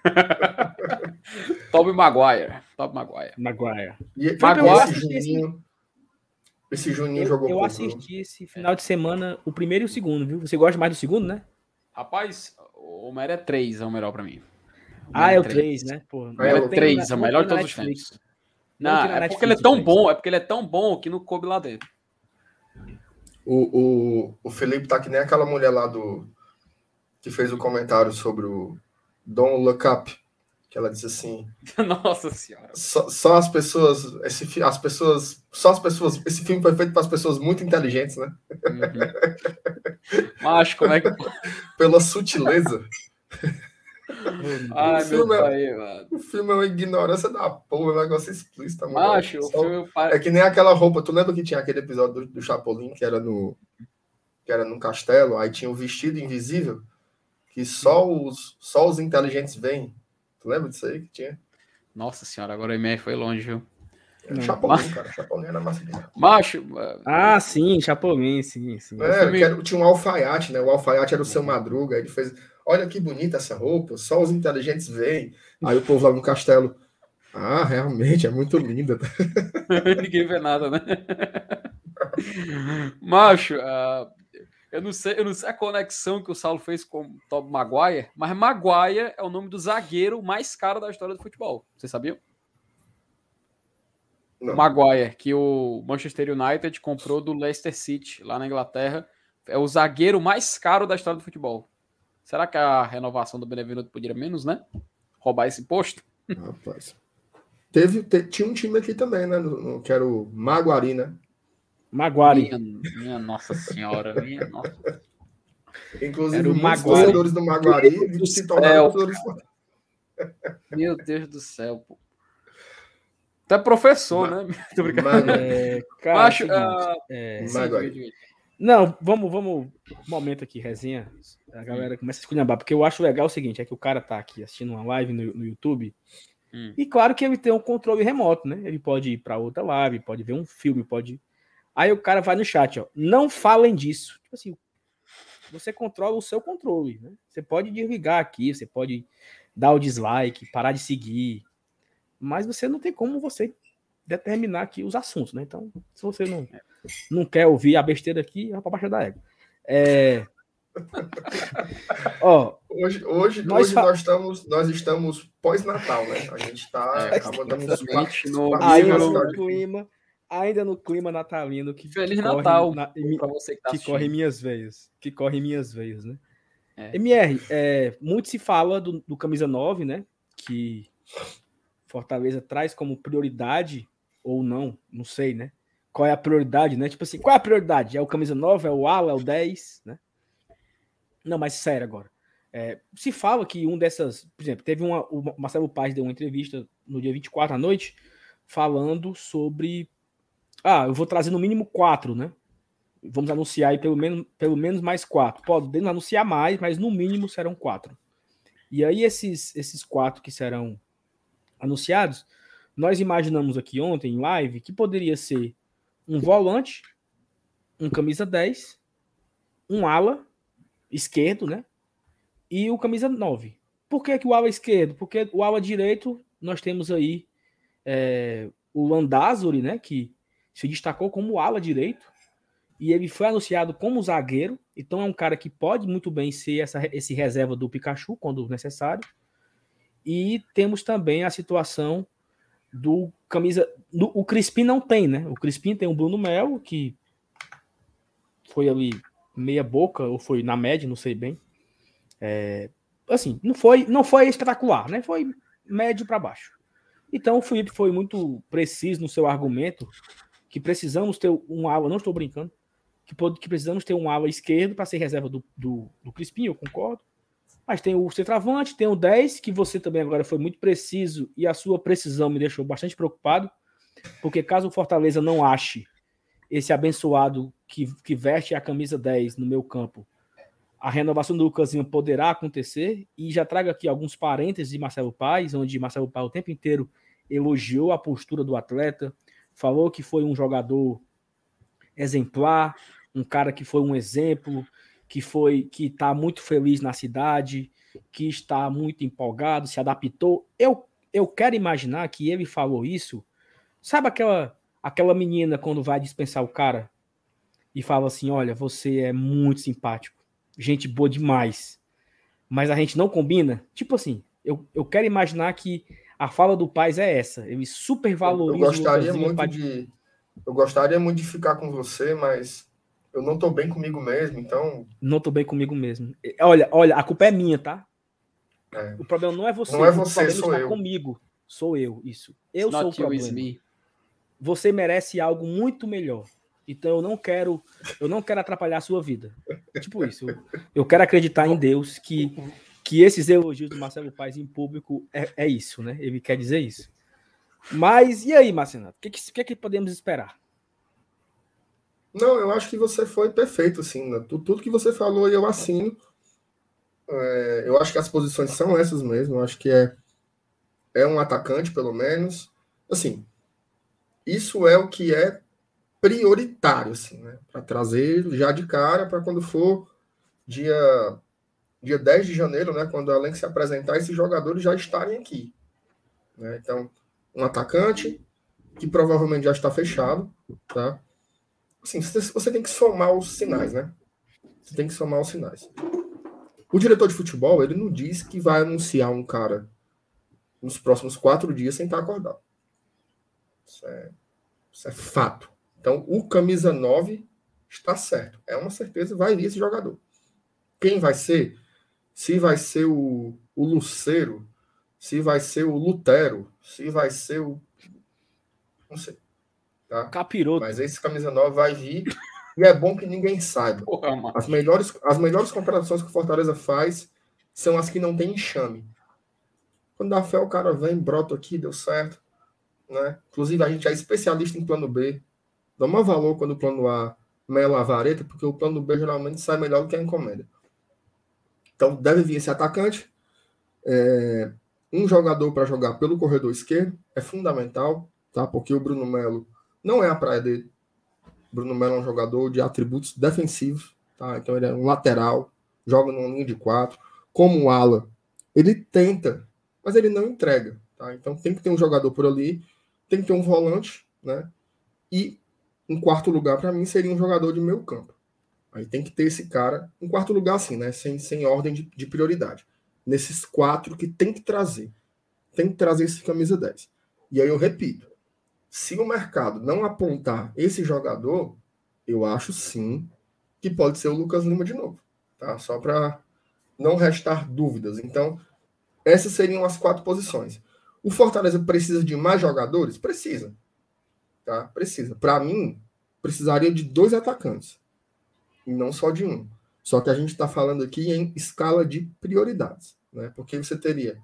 *laughs* Toby Maguire. Toby Maguire. Maguire. E, Maguire. Esse esse Juninho eu, jogou Eu assisti esse final de semana, o primeiro e o segundo, viu? Você gosta mais do segundo, né? Rapaz, o Homero é 3, é o melhor pra mim. ah, é o 3, né? Pô, é o 3, é o melhor de todos os tempos. Não, não é porque ele é tão bom, é porque ele é tão bom que não coube lá dentro. O, o, o Felipe tá que nem aquela mulher lá do. que fez o comentário sobre o Don't Look Up. Que ela disse assim. *laughs* Nossa senhora. Só, só, as pessoas. Esse, as pessoas. Só as pessoas. Esse filme foi feito para as pessoas muito inteligentes, né? Uhum. Mas como é que. *laughs* Pela sutileza. Ai, o, filme é, o filme é uma ignorância da porra, é um negócio explícito. Macho, o filme... É que nem aquela roupa. Tu lembra que tinha aquele episódio do, do Chapolin que era no. que era num castelo, aí tinha o um vestido invisível que só os, só os inteligentes veem. Tu lembra disso aí que tinha? Nossa senhora, agora o e-mail foi longe, viu? É, Chapolin, cara. Chapolin era massa Macho. Ah, sim, Chapolin, sim, sim. É, filme... era, tinha um alfaiate, né? O alfaiate era o seu Madruga. Ele fez. Olha que bonita essa roupa, só os inteligentes veem. Aí o povo lá no castelo. Ah, realmente, é muito linda. *laughs* Ninguém vê nada, né? *laughs* Macho, uh, eu não sei, eu não sei a conexão que o Saulo fez com o Tom Maguire, mas Maguire é o nome do zagueiro mais caro da história do futebol. Você sabia? Não. Maguire, que o Manchester United comprou do Leicester City, lá na Inglaterra. É o zagueiro mais caro da história do futebol. Será que a renovação do Benevenuto poderia menos, né? Roubar esse posto? Rapaz. Teve, te, tinha um time aqui também, né? No, no, que era o Maguari, né? Maguari. Minha, minha nossa senhora, minha nossa. Inclusive, os torcedores do Maguari se tornaram torcedores Meu Deus do céu, pô. Até professor, né? *laughs* Tô brincando. É, cara, Acho, uh, é, não, vamos, vamos. Um momento aqui, resenha. A galera começa a esculhambar, porque eu acho legal o seguinte: é que o cara tá aqui assistindo uma live no, no YouTube. Hum. E claro que ele tem um controle remoto, né? Ele pode ir para outra live, pode ver um filme, pode Aí o cara vai no chat, ó. Não falem disso. Tipo assim, você controla o seu controle, né? Você pode desligar aqui, você pode dar o dislike, parar de seguir, mas você não tem como você determinar aqui os assuntos, né? Então, se você não, não quer ouvir a besteira aqui, é para baixo da égua. É... *laughs* Ó, hoje, hoje, nós, hoje fa... nós estamos, nós estamos pós-natal, né? A gente está é, acabando no, no clima ainda no clima natalino que Feliz Natal na, para você que, tá que corre minhas veias, que corre minhas veias, né? É. MR, é, muito se fala do, do camisa 9, né? Que Fortaleza traz como prioridade ou não, não sei, né? Qual é a prioridade, né? Tipo assim, qual é a prioridade? É o camisa 9, é o ala, é o 10, né? Não, mas sério agora. É, se fala que um dessas, por exemplo, teve uma, o Marcelo Paz deu uma entrevista no dia 24 à noite falando sobre ah, eu vou trazer no mínimo quatro, né? Vamos anunciar aí pelo menos, pelo menos mais quatro. Podemos anunciar mais, mas no mínimo serão quatro. E aí, esses, esses quatro que serão anunciados, nós imaginamos aqui ontem, em live, que poderia ser um volante, um camisa 10, um ala esquerdo, né? E o camisa 9. Por que, que o ala esquerdo? Porque o ala direito, nós temos aí é, o Landázuri, né? Que se destacou como ala direito e ele foi anunciado como zagueiro. Então é um cara que pode muito bem ser essa, esse reserva do Pikachu quando necessário. E temos também a situação do camisa. Do, o Crispim não tem, né? O Crispim tem o Bruno Mel, que foi ali meia boca, ou foi na média, não sei bem. É, assim, não foi, não foi espetacular, né? Foi médio para baixo. Então o Felipe foi muito preciso no seu argumento que precisamos ter um ala, não estou brincando, que, que precisamos ter um ala esquerdo para ser reserva do, do, do Crispim, eu concordo. Mas tem o centroavante, tem o 10, que você também agora foi muito preciso e a sua precisão me deixou bastante preocupado, porque caso o Fortaleza não ache esse abençoado que, que veste a camisa 10 no meu campo, a renovação do Lucasinho poderá acontecer. E já trago aqui alguns parênteses de Marcelo Paes, onde Marcelo Paes o tempo inteiro elogiou a postura do atleta, falou que foi um jogador exemplar, um cara que foi um exemplo, que foi que está muito feliz na cidade, que está muito empolgado, se adaptou. Eu, eu quero imaginar que ele falou isso. Sabe aquela aquela menina quando vai dispensar o cara e fala assim: "Olha, você é muito simpático, gente boa demais, mas a gente não combina". Tipo assim, eu, eu quero imaginar que a fala do Paz é essa. Ele super valoriza. Eu, eu gostaria muito de eu gostaria muito de ficar com você, mas eu não tô bem comigo mesmo, então. Não tô bem comigo mesmo. Olha, olha, a culpa é minha, tá? É. O problema não é você. Não é você, o sou está eu. comigo. Sou eu, isso. Eu sou o problema. Você merece algo muito melhor. Então eu não quero, eu não quero atrapalhar a sua vida. Tipo isso. Eu quero acreditar em Deus que que esses elogios do Marcelo Paes em público é, é isso, né? Ele quer dizer isso. Mas e aí, Marcelo? O que, que, que podemos esperar? Não, eu acho que você foi perfeito, assim. Né? Tudo, tudo que você falou eu assino. É, eu acho que as posições são essas mesmo. Eu acho que é, é um atacante, pelo menos. Assim, isso é o que é prioritário, assim, né? Para trazer já de cara para quando for dia, dia 10 de janeiro, né? Quando o elenco se apresentar, esses jogadores já estarem aqui. Né? Então, um atacante que provavelmente já está fechado, tá? Assim, você tem que somar os sinais, né? Você tem que somar os sinais. O diretor de futebol, ele não diz que vai anunciar um cara nos próximos quatro dias sem estar acordado. Isso é, isso é fato. Então, o camisa 9 está certo. É uma certeza, vai vir esse jogador. Quem vai ser? Se vai ser o, o Luceiro, se vai ser o Lutero, se vai ser o. Não sei. Tá? Capiroto. Mas esse camisa 9 vai vir e é bom que ninguém saiba. Porra, as, melhores, as melhores contratações que o Fortaleza faz são as que não tem enxame. Quando dá fé, o cara vem, brota aqui, deu certo. Né? Inclusive, a gente é especialista em plano B. Dá mais valor quando o plano A mela a vareta, porque o plano B geralmente sai melhor do que a encomenda. Então, deve vir esse atacante. É, um jogador para jogar pelo corredor esquerdo é fundamental, tá? Porque o Bruno Melo não é a praia dele. Bruno Melo é um jogador de atributos defensivos, tá? Então ele é um lateral, joga numa linha de quatro. Como o ala, ele tenta, mas ele não entrega, tá? Então tem que ter um jogador por ali, tem que ter um volante, né? E em quarto lugar, para mim, seria um jogador de meio campo. Aí tem que ter esse cara, em quarto lugar, assim, né? Sem, sem ordem de, de prioridade. Nesses quatro que tem que trazer. Tem que trazer esse camisa 10. E aí eu repito, se o mercado não apontar esse jogador, eu acho sim que pode ser o Lucas Lima de novo, tá? Só para não restar dúvidas. Então, essas seriam as quatro posições. O Fortaleza precisa de mais jogadores? Precisa. Tá? Precisa. Para mim, precisaria de dois atacantes. E não só de um. Só que a gente está falando aqui em escala de prioridades. Né? Porque você teria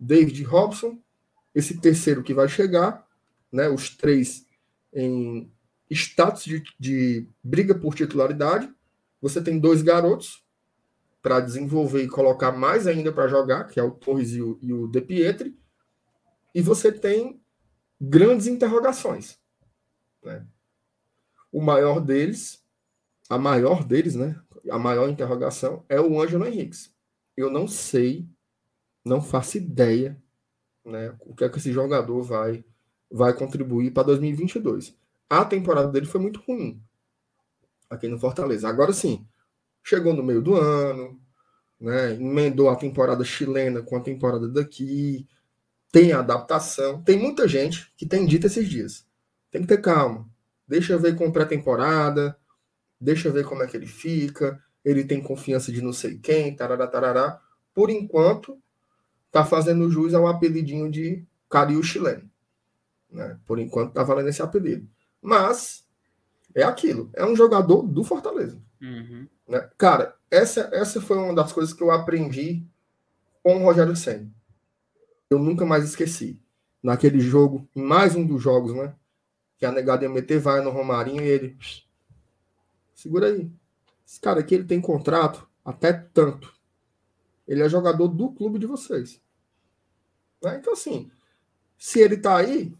David Robson, esse terceiro que vai chegar, né, os três em status de, de briga por titularidade. Você tem dois garotos para desenvolver e colocar mais ainda para jogar, que é o Torres e o, e o De Pietri. E você tem grandes interrogações. Né? O maior deles, a maior deles, né? A maior interrogação é o Ângelo Henriques. Eu não sei, não faço ideia, né? O que é que esse jogador vai vai contribuir para 2022. A temporada dele foi muito ruim aqui no Fortaleza. Agora sim, chegou no meio do ano, né, emendou a temporada chilena com a temporada daqui, tem adaptação. Tem muita gente que tem dito esses dias. Tem que ter calma. Deixa eu ver com pré-temporada, deixa eu ver como é que ele fica. Ele tem confiança de não sei quem, tarará, tarará. Por enquanto, tá fazendo jus ao apelidinho de Cariu chileno. Né? Por enquanto tá valendo esse apelido. Mas é aquilo. É um jogador do Fortaleza. Uhum. Né? Cara, essa, essa foi uma das coisas que eu aprendi com o Rogério Senna. Eu nunca mais esqueci. Naquele jogo, em mais um dos jogos, né? Que a negada ia meter vai no Romarinho e ele. Segura aí. Esse cara aqui ele tem contrato até tanto. Ele é jogador do clube de vocês. Né? Então, assim, se ele tá aí,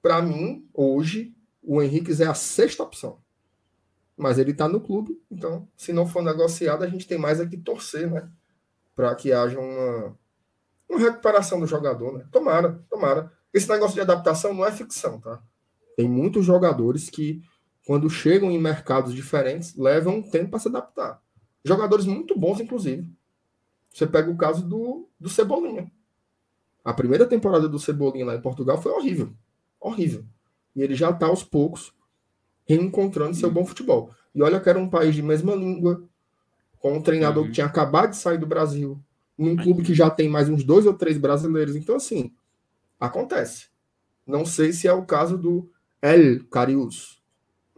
para mim, hoje, o Henrique é a sexta opção. Mas ele tá no clube, então, se não for negociado, a gente tem mais aqui torcer, né? Para que haja uma, uma recuperação do jogador, né? Tomara, tomara. Esse negócio de adaptação não é ficção, tá? Tem muitos jogadores que, quando chegam em mercados diferentes, levam um tempo para se adaptar. Jogadores muito bons, inclusive. Você pega o caso do, do Cebolinha. A primeira temporada do Cebolinha lá em Portugal foi horrível. Horrível. E ele já está aos poucos reencontrando seu bom futebol. E olha que era um país de mesma língua, com um treinador uhum. que tinha acabado de sair do Brasil, num clube que já tem mais uns dois ou três brasileiros. Então, assim, acontece. Não sei se é o caso do El Carius,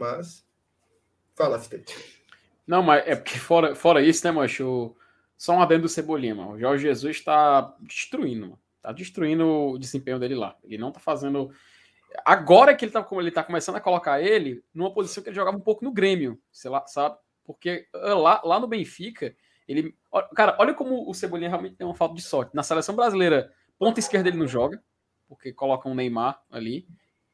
mas fala, FT. Não, mas é porque fora, fora isso, né, macho? Só um adendo do Cebolinha, mano. O Jorge Jesus está destruindo, mano. Tá destruindo o desempenho dele lá. Ele não tá fazendo. Agora que ele tá, ele tá começando a colocar ele numa posição que ele jogava um pouco no Grêmio, sei lá, sabe? Porque ah, lá, lá no Benfica, ele. Cara, olha como o Cebolinha realmente tem uma falta de sorte. Na seleção brasileira, ponta esquerda ele não joga, porque coloca um Neymar ali,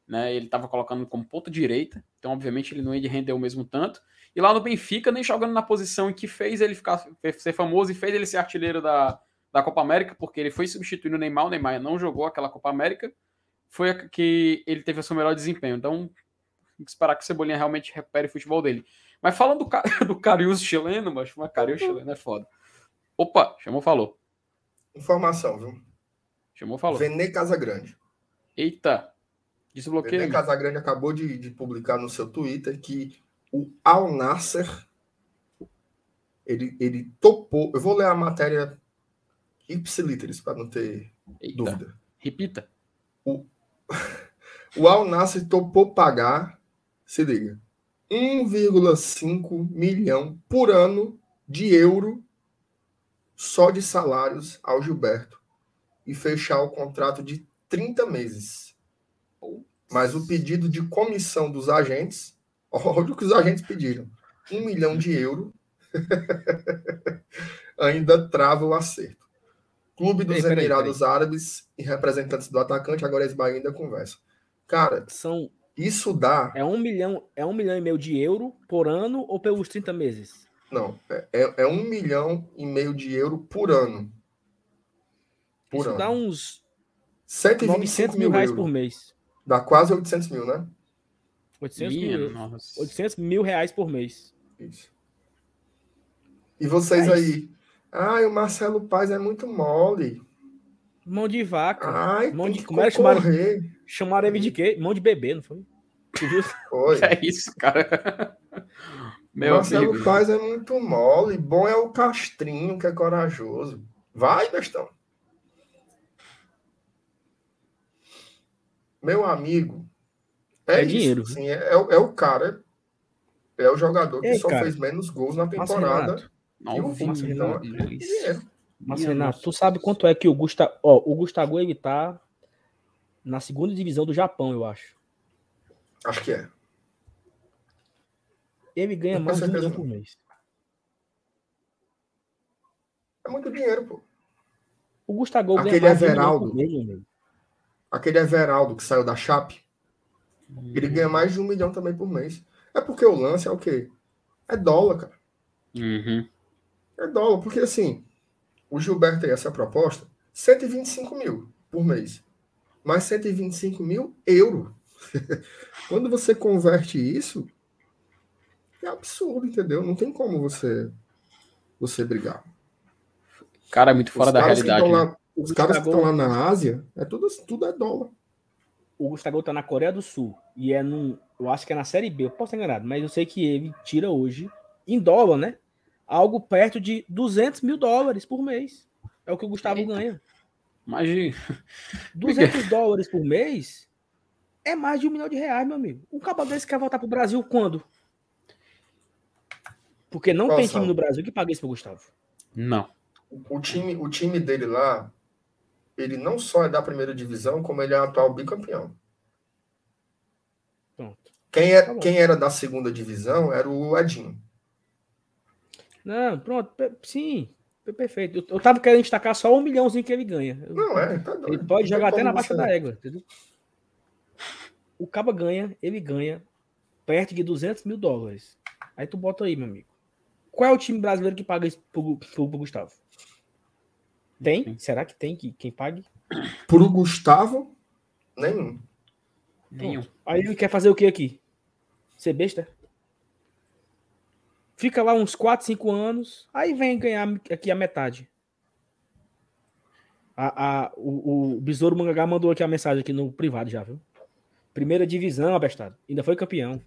né? Ele tava colocando como ponta direita, então obviamente ele não ia render o mesmo tanto. E lá no Benfica, nem jogando na posição em que fez ele ficar ser famoso e fez ele ser artilheiro da, da Copa América, porque ele foi substituindo o Neymar, o Neymar não jogou aquela Copa América, foi a que ele teve o seu melhor desempenho. Então, tem que esperar que o Cebolinha realmente recupere o futebol dele. Mas falando do, *laughs* do Carius chileno, mas o Carius chileno é foda. Opa, chamou, falou. Informação, viu? Chamou, falou. Vene Casagrande. Eita. Desbloqueio. Vene Casagrande acabou de, de publicar no seu Twitter que o Al Nasser ele, ele topou. Eu vou ler a matéria ipsiliteris, para não ter Eita. dúvida. Repita. O, *laughs* o Al Nasser topou pagar, se liga, 1,5 milhão por ano de euro só de salários ao Gilberto e fechar o contrato de 30 meses. Mas o pedido de comissão dos agentes, *laughs* olha o que os agentes pediram: 1 milhão de euro *laughs* ainda trava o acerto. Clube dos Ei, Emirados peraí. Árabes e representantes do atacante, agora eles ainda conversam. Cara, são isso dá. É um milhão, é um milhão e meio de euro por ano ou pelos 30 meses? Não, é, é, é um milhão e meio de euro por ano. Por Isso ano. dá uns 125 mil reais euro. por mês. Dá quase 800 mil, né? 800 mil, 800 mil reais por mês. Isso. E vocês é aí? Ai, o Marcelo Paz é muito mole. Mão de vaca. Ai, mão de como chamaram? Chamaram ele de quê? Mão de bebê, não foi? Foi. É isso, cara. Meu Marcelo amigo. Paz é muito mole. Bom é o Castrinho, que é corajoso. Vai, bestão. Meu amigo. É, é dinheiro. Sim, é, é, é, o cara. É o jogador que Ei, só cara. fez menos gols na temporada. Não, o então, Mas, Renato, tu sabe quanto é que o Gustavo. Ó, o Gustavo ele tá na segunda divisão do Japão, eu acho. Acho que é. Ele ganha mais de um milhão por mês. É muito dinheiro, pô. O Gustavo Aquele ganha mais Everaldo, de um milhão por mês, Aquele Everaldo que saiu da Chape. Hum. Ele ganha mais de um milhão também por mês. É porque o lance é o quê? É dólar, cara. Uhum. É dólar, porque assim, o Gilberto tem essa proposta, 125 mil por mês. Mais 125 mil euro. *laughs* Quando você converte isso, é absurdo, entendeu? Não tem como você você brigar. Cara, é muito fora os da realidade. Lá, né? Os caras que estão lá na Ásia, é tudo, tudo é dólar. O Gustavo tá na Coreia do Sul e é num, eu acho que é na Série B, eu posso estar enganado, mas eu sei que ele tira hoje em dólar, né? algo perto de 200 mil dólares por mês. É o que o Gustavo Eita. ganha. *laughs* De. 200 dólares por mês é mais de um milhão de reais, meu amigo. Um cabo desse quer voltar pro Brasil quando? Porque não Qual tem time no Brasil que pague isso pro Gustavo. Não. O time, o time dele lá, ele não só é da primeira divisão, como ele é atual bicampeão. Pronto. Quem, é, tá quem era da segunda divisão era o Edinho. Não, pronto, sim, perfeito. Eu, eu tava querendo destacar só um milhãozinho que ele ganha. Não, é, tá doido. Ele pode jogar até na baixa da égua, entendeu? O Caba ganha, ele ganha perto de 200 mil dólares. Aí tu bota aí, meu amigo. Qual é o time brasileiro que paga isso pro, pro, pro Gustavo? Tem? Será que tem que, quem pague? Pro Gustavo, nenhum. Nenhum. Aí ele quer fazer o que aqui? Ser besta? Fica lá uns 4, 5 anos, aí vem ganhar aqui a metade. A, a, o, o Besouro Mangagá mandou aqui a mensagem aqui no privado já, viu? Primeira divisão, abestado. Ainda foi campeão.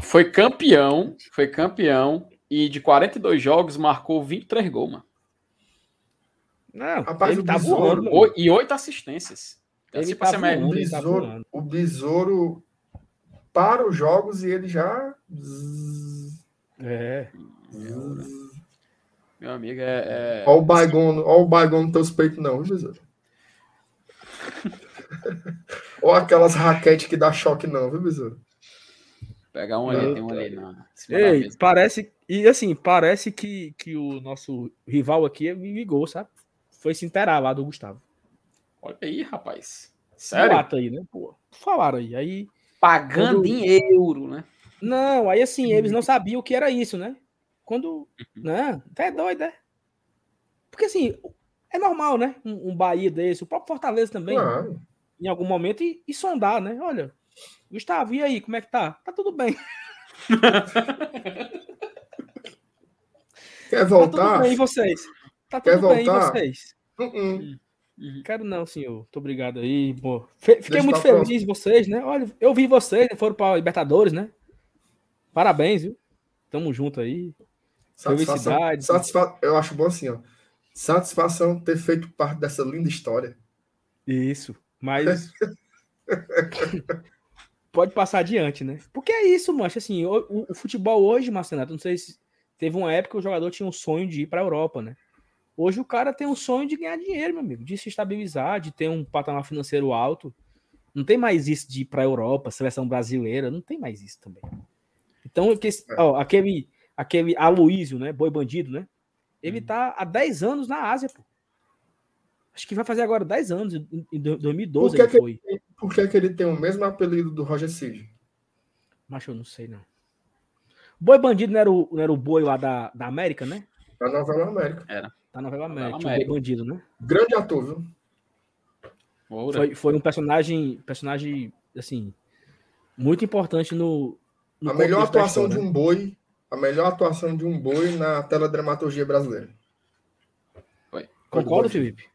Foi campeão, foi campeão e de 42 jogos marcou 23 gols, mano. Não, Rapaz, ele tá voando. Mano. E oito assistências. Ele tá voando, o, besouro, tá o besouro para os jogos e ele já. É. Meu amigo é. é... Olha o Baigon, olha o Baigon no teus peitos, não, viu, besouro? *laughs* Ou aquelas raquetes que dá choque, não, viu, besouro? Pegar um ali, tem um ali não. Ei, parece. E assim, parece que, que o nosso rival aqui me ligou, sabe? Foi se inteirar lá do Gustavo. Olha aí, rapaz. Sério? Lata aí, né? Pô, falaram aí. Aí. Pagando quando... em euro, né? Não, aí assim, eles não sabiam o que era isso, né? Quando. Uhum. Né? Até é doido, né? Porque assim, é normal, né? Um, um Bahia desse, o próprio Fortaleza também. Claro. Em algum momento e, e sondar, né? Olha, Gustavo, e aí, como é que tá? Tá tudo bem. *laughs* Quer voltar? Tá tudo bem, e vocês? Tá tudo Quer bem, voltar? vocês? Uh -uh. Uhum. Quero não, senhor. Muito obrigado aí. Pô. Fiquei Deixa muito feliz próximo. vocês, né? Olha, eu vi vocês, foram para Libertadores, né? Parabéns, viu? Tamo junto aí. Satisfação, Felicidade. Satisfa... Eu acho bom assim, ó. Satisfação ter feito parte dessa linda história. Isso. Mas *laughs* pode passar adiante, né? Porque é isso, mancha. Assim, o, o, o futebol hoje, Marcenato, não sei se teve uma época que o jogador tinha um sonho de ir para a Europa, né? Hoje o cara tem um sonho de ganhar dinheiro, meu amigo, de se estabilizar, de ter um patamar financeiro alto. Não tem mais isso de ir para a Europa, seleção brasileira, não tem mais isso também. Então, ó, aquele, aquele Aloísio, né? Boi bandido, né? Ele hum. tá há 10 anos na Ásia, pô. Acho que vai fazer agora 10 anos, em 2012 por que ele foi. Ele, por que, que ele tem o mesmo apelido do Roger Cid? Mas eu não sei, não. Boi Bandido não era o, não era o boi lá da, da América, né? Da novela América. Era. Da novela América, novela América. o Bandido, né? Grande ator, viu? Foi, foi um personagem, personagem, assim, muito importante no. no a melhor atuação de um boi, a melhor atuação de um boi na teledramaturgia brasileira. Foi. Concordo, Felipe?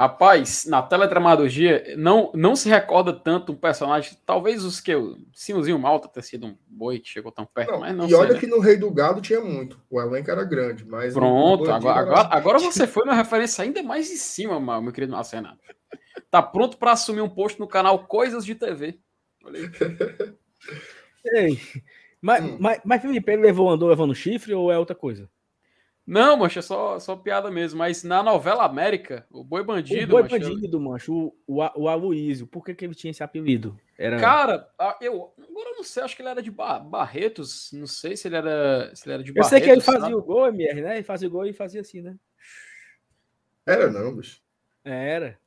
Rapaz, na teledramaturgia não, não se recorda tanto um personagem, talvez os que eu. Simãozinho Malta ter sido um boi que chegou tão perto, não, mas não E sei, olha né? que no Rei do Gado tinha muito. O elenco era grande, mas. Pronto, agora, era... agora, agora você foi uma referência ainda mais em cima, meu querido Marcenato. Tá pronto para assumir um posto no canal Coisas de TV. Olha aí. *laughs* Ei, mas, hum. mas, mas Felipe, ele levou, andou levando chifre ou é outra coisa? Não, mancha, é só, só piada mesmo. Mas na novela América, o Boi Bandido. O Boi mancha, Bandido, mancho, o, o, o Aloysio, por que, que ele tinha esse apelido? Era... Cara, eu agora eu não sei, acho que ele era de Barretos. Não sei se ele era, se ele era de Barretos. Eu sei que ele fazia sabe? o gol, MR, né? Ele fazia o gol e fazia assim, né? Era não, bicho. Era.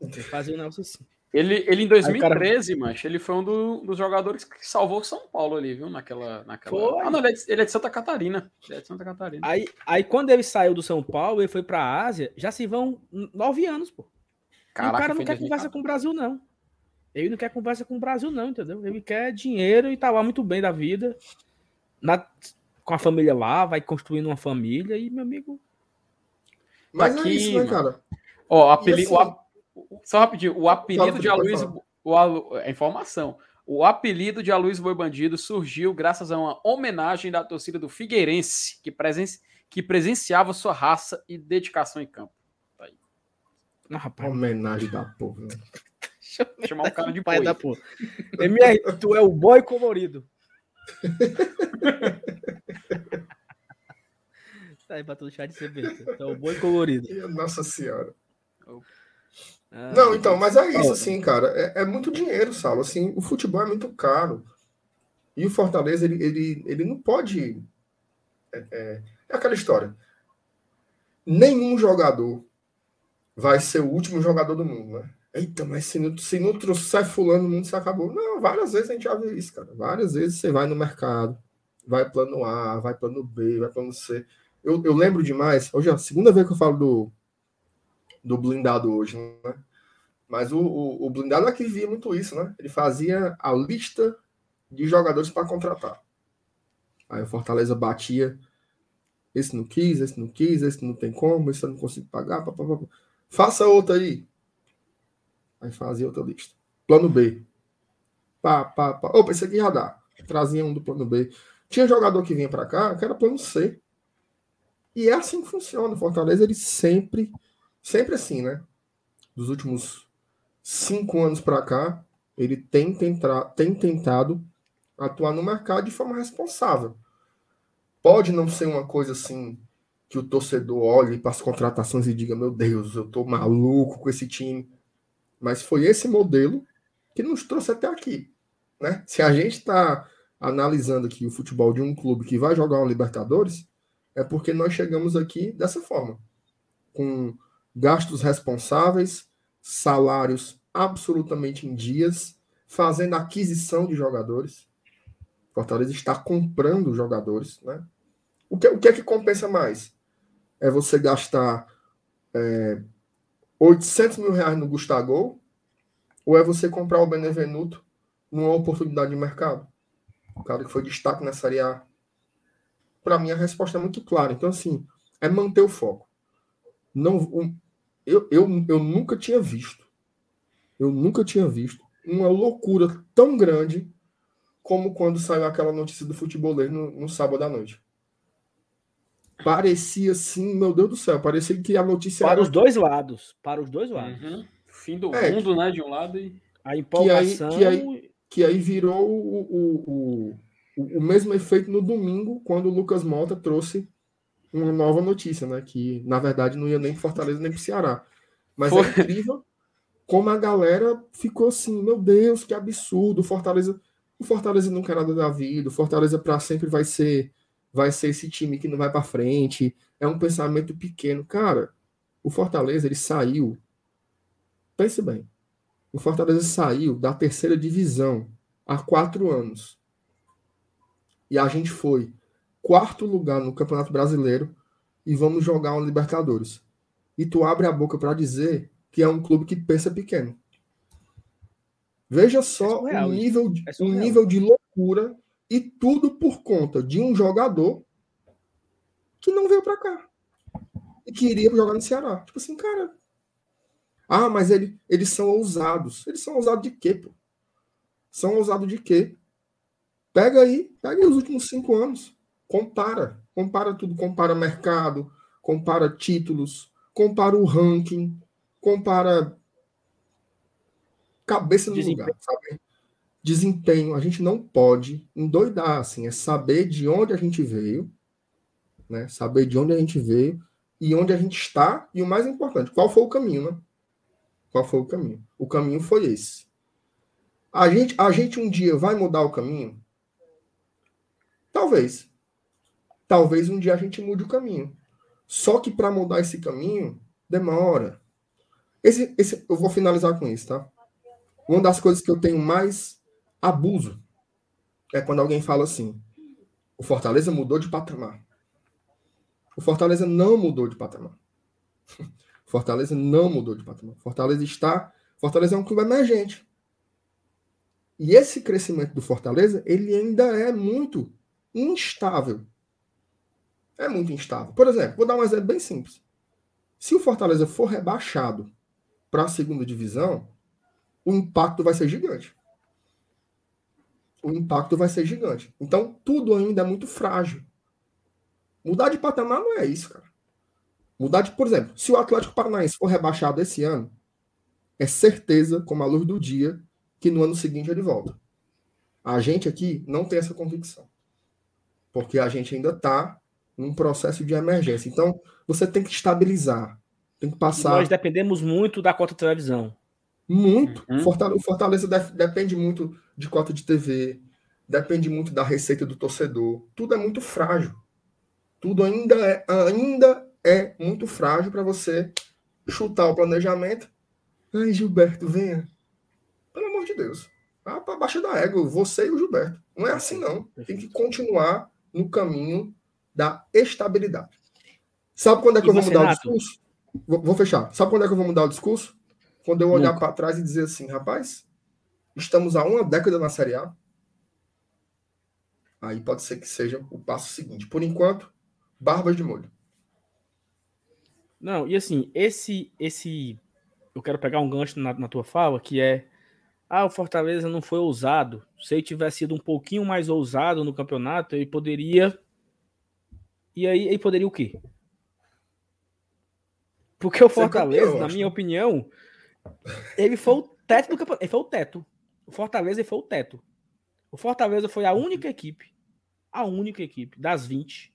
Ele fazia o negócio assim. Ele, ele em 2013, cara... mancha, ele foi um do, dos jogadores que salvou o São Paulo ali, viu? Naquela. naquela... Ah, não, ele é, de, ele é, de, Santa Catarina. Ele é de Santa Catarina. Aí, aí quando ele saiu do São Paulo, ele foi pra Ásia, já se vão nove anos, pô. Caraca, e o cara não quer conversa com o Brasil, não. Ele não quer conversa com o Brasil, não, entendeu? Ele quer dinheiro e tá lá muito bem da vida. Na, com a família lá, vai construindo uma família e, meu amigo. Mas tá aqui, é isso, né, cara? Ó, apelido. Assim, só rapidinho, o apelido de Aloysio. O, a informação. O apelido de Aloysio Boi Bandido surgiu graças a uma homenagem da torcida do Figueirense, que, presen que presenciava sua raça e dedicação em campo. Tá Ah, rapaz. Homenagem da porra. Né? Chamar o cara de pai da porra. MR, tu é o boy colorido. *laughs* tá aí pra todo chat de besta. Tu é o boy colorido. Nossa senhora. Ah, não, então, mas é isso, assim, cara. É, é, muito dinheiro, Saulo. Assim, o futebol é muito caro. E o Fortaleza, ele, ele, ele não pode. É, é, é aquela história. Nenhum jogador vai ser o último jogador do mundo, né? Eita, mas se não, se não trouxer fulano, o mundo se acabou. Não, várias vezes a gente já viu isso, cara. Várias vezes você vai no mercado, vai plano A, vai plano B, vai plano C. Eu, eu lembro demais, hoje é a segunda vez que eu falo do, do blindado hoje, né? Mas o, o, o blindado aqui via muito isso, né? Ele fazia a lista de jogadores para contratar. Aí o Fortaleza batia. Esse não quis, esse não quis, esse não tem como, esse eu não consigo pagar. Pá, pá, pá. Faça outra aí. Aí fazia outra lista. Plano B. Pá, pá, pá. Opa, esse aqui já dá. Trazia um do plano B. Tinha jogador que vinha para cá que era plano C. E é assim que funciona. O Fortaleza, ele sempre, sempre assim, né? Dos últimos cinco anos para cá, ele tem, tentra, tem tentado atuar no mercado de forma responsável. Pode não ser uma coisa assim que o torcedor olhe para as contratações e diga: Meu Deus, eu tô maluco com esse time. Mas foi esse modelo que nos trouxe até aqui. Né? Se a gente está analisando aqui o futebol de um clube que vai jogar uma Libertadores, é porque nós chegamos aqui dessa forma, com gastos responsáveis, salários absolutamente em dias, fazendo aquisição de jogadores. Fortaleza está comprando jogadores, né? O que, o que é que compensa mais? É você gastar é, 800 mil reais no Gustavo ou é você comprar o Benevenuto numa oportunidade de mercado? O cara que foi destaque na Série A. Para mim, a resposta é muito clara. Então, assim, é manter o foco. Não, eu, eu, eu nunca tinha visto, eu nunca tinha visto uma loucura tão grande como quando saiu aquela notícia do futebolês no, no sábado à noite. Parecia assim, meu Deus do céu, parecia que a notícia Para era... os dois lados, para os dois lados. Uhum. Fim do é, mundo, né, de um lado e... A empolgação... Que aí, que aí, que aí virou o, o, o, o mesmo efeito no domingo, quando o Lucas Mota trouxe uma nova notícia, né? Que, na verdade, não ia nem para Fortaleza nem para Ceará. Mas Foi. é incrível como a galera ficou assim, meu Deus, que absurdo, o Fortaleza o Fortaleza não quer nada da vida, o Fortaleza para sempre vai ser vai ser esse time que não vai para frente, é um pensamento pequeno. Cara, o Fortaleza ele saiu. Pense bem. O Fortaleza saiu da terceira divisão há quatro anos. E a gente foi quarto lugar no Campeonato Brasileiro e vamos jogar uma Libertadores. E tu abre a boca para dizer que é um clube que pensa pequeno. Veja só é o nível, de, é nível de loucura e tudo por conta de um jogador que não veio para cá e que iria jogar no Ceará. Tipo assim, cara. Ah, mas ele, eles são ousados. Eles são ousados de quê, pô? São ousados de quê? Pega aí, pega aí os últimos cinco anos. Compara. Compara tudo. Compara mercado, compara títulos, compara o ranking, compara cabeça no Desempenho. lugar, sabe? Desempenho, a gente não pode endoidar, assim, é saber de onde a gente veio, né? Saber de onde a gente veio e onde a gente está e o mais importante, qual foi o caminho, né? Qual foi o caminho? O caminho foi esse. A gente, a gente um dia vai mudar o caminho? Talvez. Talvez um dia a gente mude o caminho. Só que para mudar esse caminho, demora. Esse, esse, eu vou finalizar com isso, tá? Uma das coisas que eu tenho mais abuso é quando alguém fala assim: o Fortaleza mudou de patamar. O Fortaleza não mudou de patamar. *laughs* Fortaleza não mudou de patamar. Fortaleza está. Fortaleza é um clube emergente. E esse crescimento do Fortaleza, ele ainda é muito instável. É muito instável. Por exemplo, vou dar um exemplo bem simples. Se o Fortaleza for rebaixado para a segunda divisão, o impacto vai ser gigante. O impacto vai ser gigante. Então, tudo ainda é muito frágil. Mudar de patamar não é isso, cara. Mudar de, por exemplo, se o Atlético Paranaense for rebaixado esse ano, é certeza, como a luz do dia, que no ano seguinte ele volta. A gente aqui não tem essa convicção. Porque a gente ainda está num processo de emergência. Então, você tem que estabilizar. Tem que passar. E nós dependemos muito da cota de televisão. Muito. Uhum. Fortaleza, Fortaleza depende muito de cota de TV, depende muito da receita do torcedor. Tudo é muito frágil. Tudo ainda é, ainda é muito frágil para você chutar o planejamento. Ai, Gilberto, venha. Pelo amor de Deus. Ah, para baixo da égua, você e o Gilberto. Não é assim, não. Tem que continuar no caminho da estabilidade. Sabe quando é que e eu vou mudar Renato? o discurso? Vou, vou, fechar. Sabe quando é que eu vou mudar o discurso? Quando eu olhar para trás e dizer assim, rapaz, estamos há uma década na Série A. Aí pode ser que seja o passo seguinte. Por enquanto, barbas de molho. Não, e assim, esse esse eu quero pegar um gancho na, na tua fala, que é ah, o Fortaleza não foi ousado. Se ele tivesse sido um pouquinho mais ousado no campeonato, ele poderia. E aí ele poderia o quê? Porque o Fortaleza, campeão, na minha opinião, ele foi o teto do campeonato. Ele foi o teto. O Fortaleza foi o teto. O Fortaleza foi a única equipe, a única equipe das 20,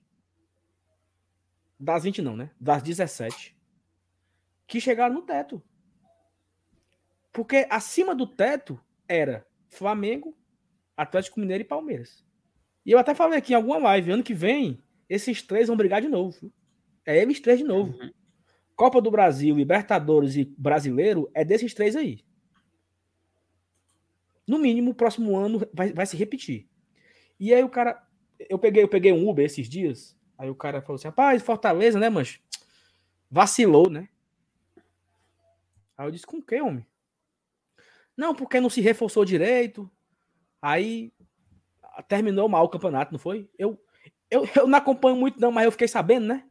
das 20 não, né? Das 17, que chegaram no teto. Porque acima do teto era Flamengo, Atlético Mineiro e Palmeiras. E eu até falei aqui em alguma live, ano que vem, esses três vão brigar de novo. É eles três de novo. Uhum. Copa do Brasil, Libertadores e Brasileiro é desses três aí. No mínimo, o próximo ano vai, vai se repetir. E aí o cara. Eu peguei, eu peguei um Uber esses dias. Aí o cara falou assim: rapaz, Fortaleza, né, mas vacilou, né? Aí eu disse: com quem, homem? Não, porque não se reforçou direito. Aí terminou mal o campeonato, não foi? Eu, eu, eu não acompanho muito, não, mas eu fiquei sabendo, né?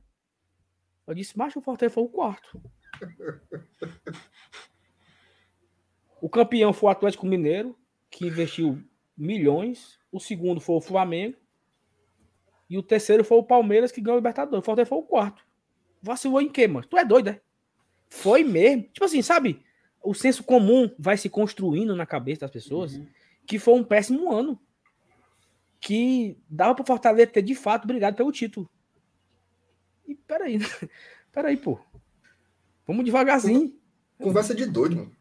Eu disse, macho, o Fortaleza foi o quarto. O campeão foi o Atlético Mineiro, que investiu milhões. O segundo foi o Flamengo. E o terceiro foi o Palmeiras, que ganhou o Libertadores. O Fortaleza foi o quarto. Vacilou em quê, mano? Tu é doido, é? Foi mesmo. Tipo assim, sabe? o senso comum vai se construindo na cabeça das pessoas uhum. que foi um péssimo ano. Que dava para Fortaleza ter de fato brigado pelo título. E peraí, *laughs* peraí, pô. Vamos devagarzinho. Conversa de doido, mano.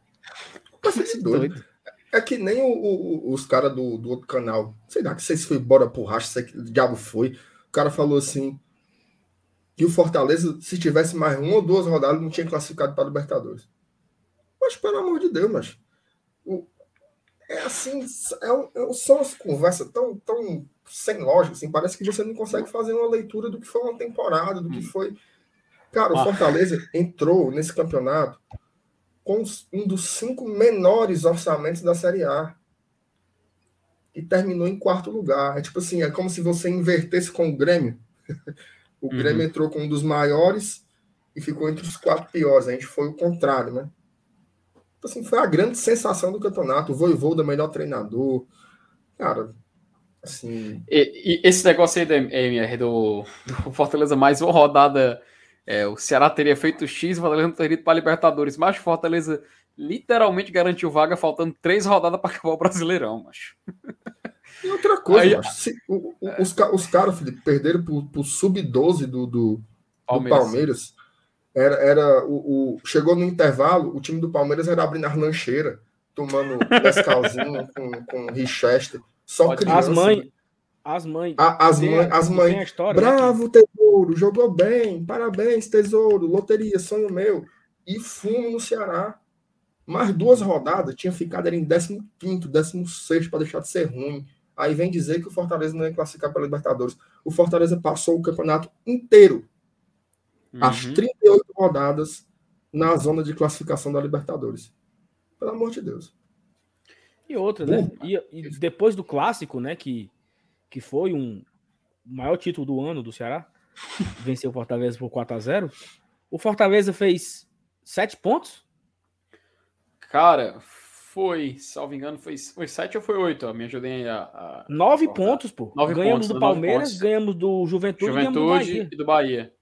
Conversa de doido. doido. É que nem o, o, os caras do, do outro canal. Sei lá, que sei se foi bora por racha, sei que o diabo foi. O cara falou assim: que o Fortaleza, se tivesse mais uma ou duas rodadas, não tinha classificado para a Libertadores. Mas, pelo amor de Deus, mas. O, é assim, é, é, são as conversas tão, tão sem lógica, assim, parece que você não consegue fazer uma leitura do que foi uma temporada, do que hum. foi. Cara, o ah. Fortaleza entrou nesse campeonato com um dos cinco menores orçamentos da Série A. E terminou em quarto lugar. É tipo assim, é como se você invertesse com o Grêmio. *laughs* o Grêmio uhum. entrou com um dos maiores e ficou entre os quatro piores. A gente foi o contrário, né? Tipo assim, foi a grande sensação do campeonato. O Voivô da melhor treinador. Cara, assim. E, e esse negócio aí do, do, do Fortaleza mais uma rodada. É, o Ceará teria feito X, o Fortaleza não teria ido para Libertadores. Mas o Fortaleza literalmente garantiu vaga, faltando três rodadas para *laughs* acabar o Brasileirão, macho. E outra coisa, Aí, macho, se, o, o, os, os caras, Felipe, perderam para o sub-12 do, do, Palmeiras. do Palmeiras era, era o, o, chegou no intervalo, o time do Palmeiras era abrindo as lancheiras, tomando Nescauzinho *laughs* com, com Richester. Só Pode, criança. As mães. As mães. as mães. As mães. Né, Bravo, né? tesouro, jogou bem, parabéns, tesouro, loteria, sonho meu. E fumo no Ceará. Mais duas rodadas, tinha ficado ali em 15, 16 para deixar de ser ruim. Aí vem dizer que o Fortaleza não ia classificar para Libertadores. O Fortaleza passou o campeonato inteiro uhum. as 38 rodadas na zona de classificação da Libertadores. Pelo amor de Deus. E outra, né? E, e, depois do clássico, né? Que, que foi um maior título do ano do Ceará, *laughs* venceu o Fortaleza por 4 a 0 O Fortaleza fez sete pontos? Cara, foi, salvo engano, foi, foi sete ou foi oito? Me ajudei a. a nove pontos, pô. Nove ganhamos pontos, do Palmeiras, ganhamos do Juventude, Juventude ganhamos do Bahia. e do Bahia.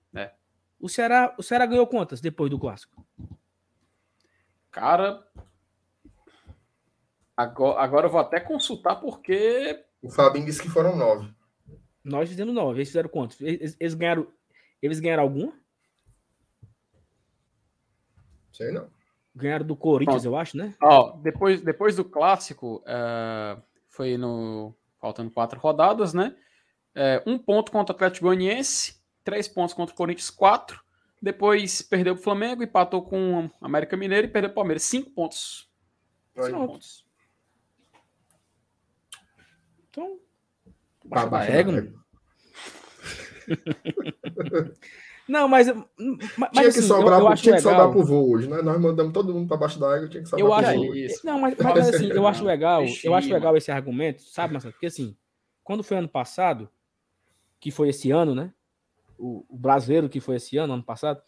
O Ceará, o Ceará ganhou quantas depois do clássico? Cara, agora, agora eu vou até consultar porque. O Fabinho disse que foram nove. Nós fizemos nove. Eles fizeram quantos? Eles, eles ganharam. Eles ganharam algum? Sei não. Ganharam do Corinthians, eu acho, né? Ó, depois, depois do clássico, uh, foi no. Faltando quatro rodadas, né? É, um ponto contra o Atlético Goianiense, três pontos contra o Corinthians, quatro. Depois perdeu o Flamengo, empatou com o América Mineiro e perdeu o Palmeiras. Cinco pontos. Cinco pontos. Então. Baba régua. Não, mas. mas tinha que assim, sobrar, eu, eu tinha que sobrar pro voo hoje, né? Nós mandamos todo mundo para baixo da água, tinha que sobrar eu acho, voo. Isso. Não, mas, mas assim, eu acho legal, eu acho legal esse argumento, sabe, Marcelo? Porque assim, quando foi ano passado, que foi esse ano, né? O, o brasileiro que foi esse ano, ano passado,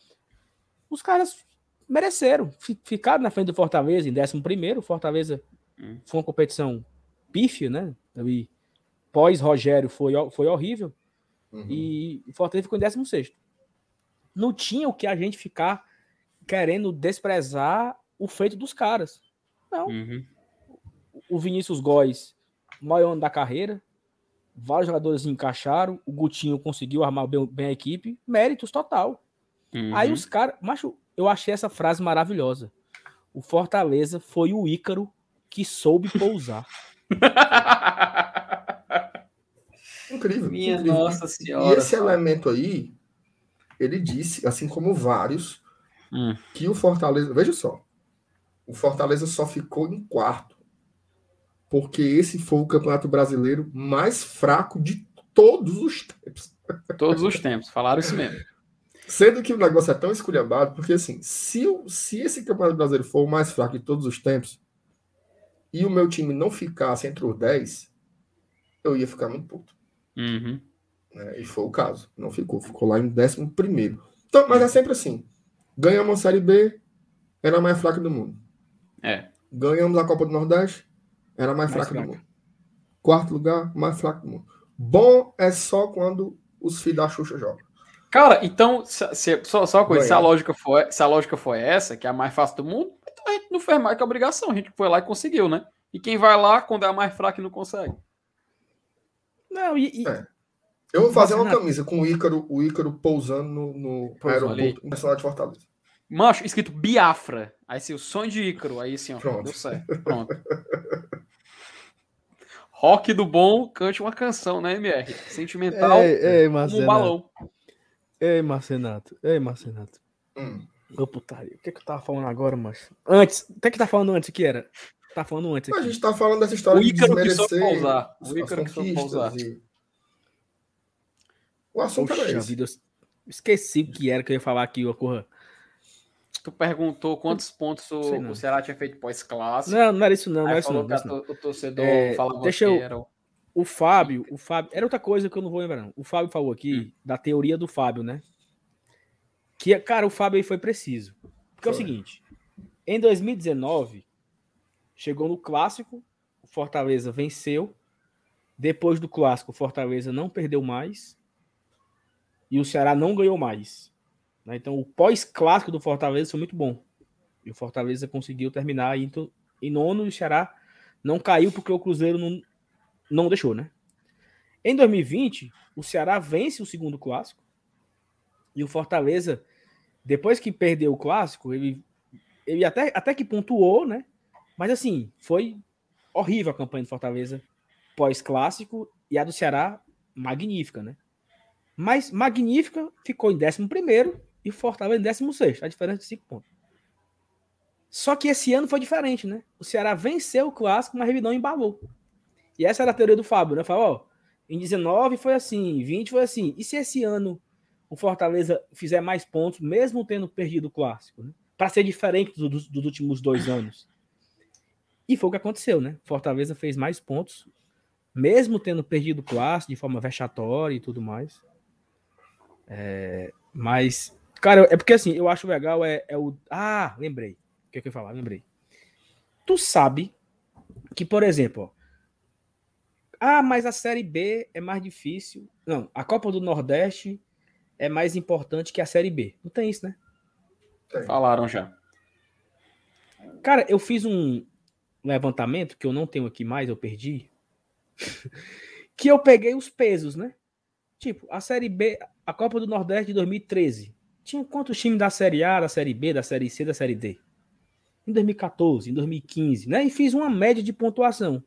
os caras mereceram. Ficaram na frente do Fortaleza em 11 primeiro. Fortaleza hum. foi uma competição pífia, né? E pós-Rogério foi, foi horrível. Uhum. E o Fortaleza ficou em 16 não tinha o que a gente ficar querendo desprezar o feito dos caras. Não. Uhum. O Vinícius Góes, maior ano da carreira, vários jogadores encaixaram, o Gutinho conseguiu armar bem, bem a equipe, méritos total. Uhum. Aí os caras, macho, eu achei essa frase maravilhosa. O Fortaleza foi o Ícaro que soube pousar. *laughs* incrível. Minha incrível. nossa senhora. E esse elemento aí ele disse, assim como vários, hum. que o Fortaleza. Veja só. O Fortaleza só ficou em quarto. Porque esse foi o campeonato brasileiro mais fraco de todos os tempos. Todos os tempos, falaram isso mesmo. Sendo que o negócio é tão esculhambado, porque assim, se, se esse campeonato brasileiro for o mais fraco de todos os tempos, e o meu time não ficasse entre os 10, eu ia ficar muito puto. Uhum. Né? E foi o caso. Não ficou. Ficou lá em 11 primeiro. Então, mas é sempre assim. Ganhamos a Série B, era a mais fraca do mundo. É. Ganhamos a Copa do Nordeste, era a mais, mais fraca, fraca, do mundo. Quarto lugar, mais fraco do mundo. Bom é só quando os filhos da Xuxa jogam. Cara, então, se, se, só, só uma coisa, se a, lógica for, se a lógica for essa, que é a mais fácil do mundo, então a gente não fez mais que a obrigação. A gente foi lá e conseguiu, né? E quem vai lá quando é a mais fraca e não consegue? Não, e, e, é. Eu vou fazer uma camisa com o Ícaro, o Ícaro pousando no, no aeroporto nacional de Fortaleza. Macho, escrito Biafra. Aí assim, o sonho de Ícaro. Aí assim, ó, Pronto. deu certo. Pronto. Rock do bom, cante uma canção, né, MR? Sentimental, ei, ei, um balão. Ei, Marcenato. Ei, Marcenato. Hum. Ô, putaria. O que, é que eu tava falando agora, macho? Antes. O que é que tá falando antes que era? Tá falando antes aqui. A gente tá falando dessa história o Ícaro de desmerecer... Que pousar. O Ícaro que soube pousar. E... O assunto Poxa era esse. Vida, esqueci o que era que eu ia falar aqui, Ocorra. Tu perguntou quantos pontos o, o Ceará tinha feito pós-clássico. Não, não era isso não. não era isso não, não. O torcedor é, falava deixa eu, era o Fábio, o Fábio, era outra coisa que eu não vou lembrar não. O Fábio falou aqui hum. da teoria do Fábio, né? Que, cara, o Fábio aí foi preciso. Porque foi. é o seguinte, em 2019, chegou no clássico, o Fortaleza venceu. Depois do clássico, o Fortaleza não perdeu mais e o Ceará não ganhou mais. Né? Então, o pós-clássico do Fortaleza foi muito bom. E o Fortaleza conseguiu terminar em nono e o Ceará não caiu porque o Cruzeiro não, não deixou, né? Em 2020, o Ceará vence o segundo clássico e o Fortaleza, depois que perdeu o clássico, ele, ele até, até que pontuou, né? Mas assim, foi horrível a campanha do Fortaleza pós-clássico e a do Ceará magnífica, né? Mas Magnífica ficou em 11 e Fortaleza em 16. A diferença de 5 pontos. Só que esse ano foi diferente, né? O Ceará venceu o clássico, mas ele não embalou. E essa era a teoria do Fábio, né? Falou, ó, em 19 foi assim, 20 foi assim. E se esse ano o Fortaleza fizer mais pontos, mesmo tendo perdido o clássico, né? Para ser diferente dos, dos últimos dois anos. E foi o que aconteceu, né? Fortaleza fez mais pontos, mesmo tendo perdido o clássico de forma vexatória e tudo mais. É, mas, cara, é porque assim, eu acho legal é, é o. Ah, lembrei. O que eu ia falar? Lembrei. Tu sabe que, por exemplo, ó, ah, mas a Série B é mais difícil. Não, a Copa do Nordeste é mais importante que a Série B. Não tem isso, né? Tem. Falaram já. Cara, eu fiz um levantamento que eu não tenho aqui mais, eu perdi. *laughs* que eu peguei os pesos, né? Tipo, a Série B, a Copa do Nordeste de 2013. Tinha quantos times da Série A, da Série B, da Série C, da Série D? Em 2014, em 2015, né? E fiz uma média de pontuação.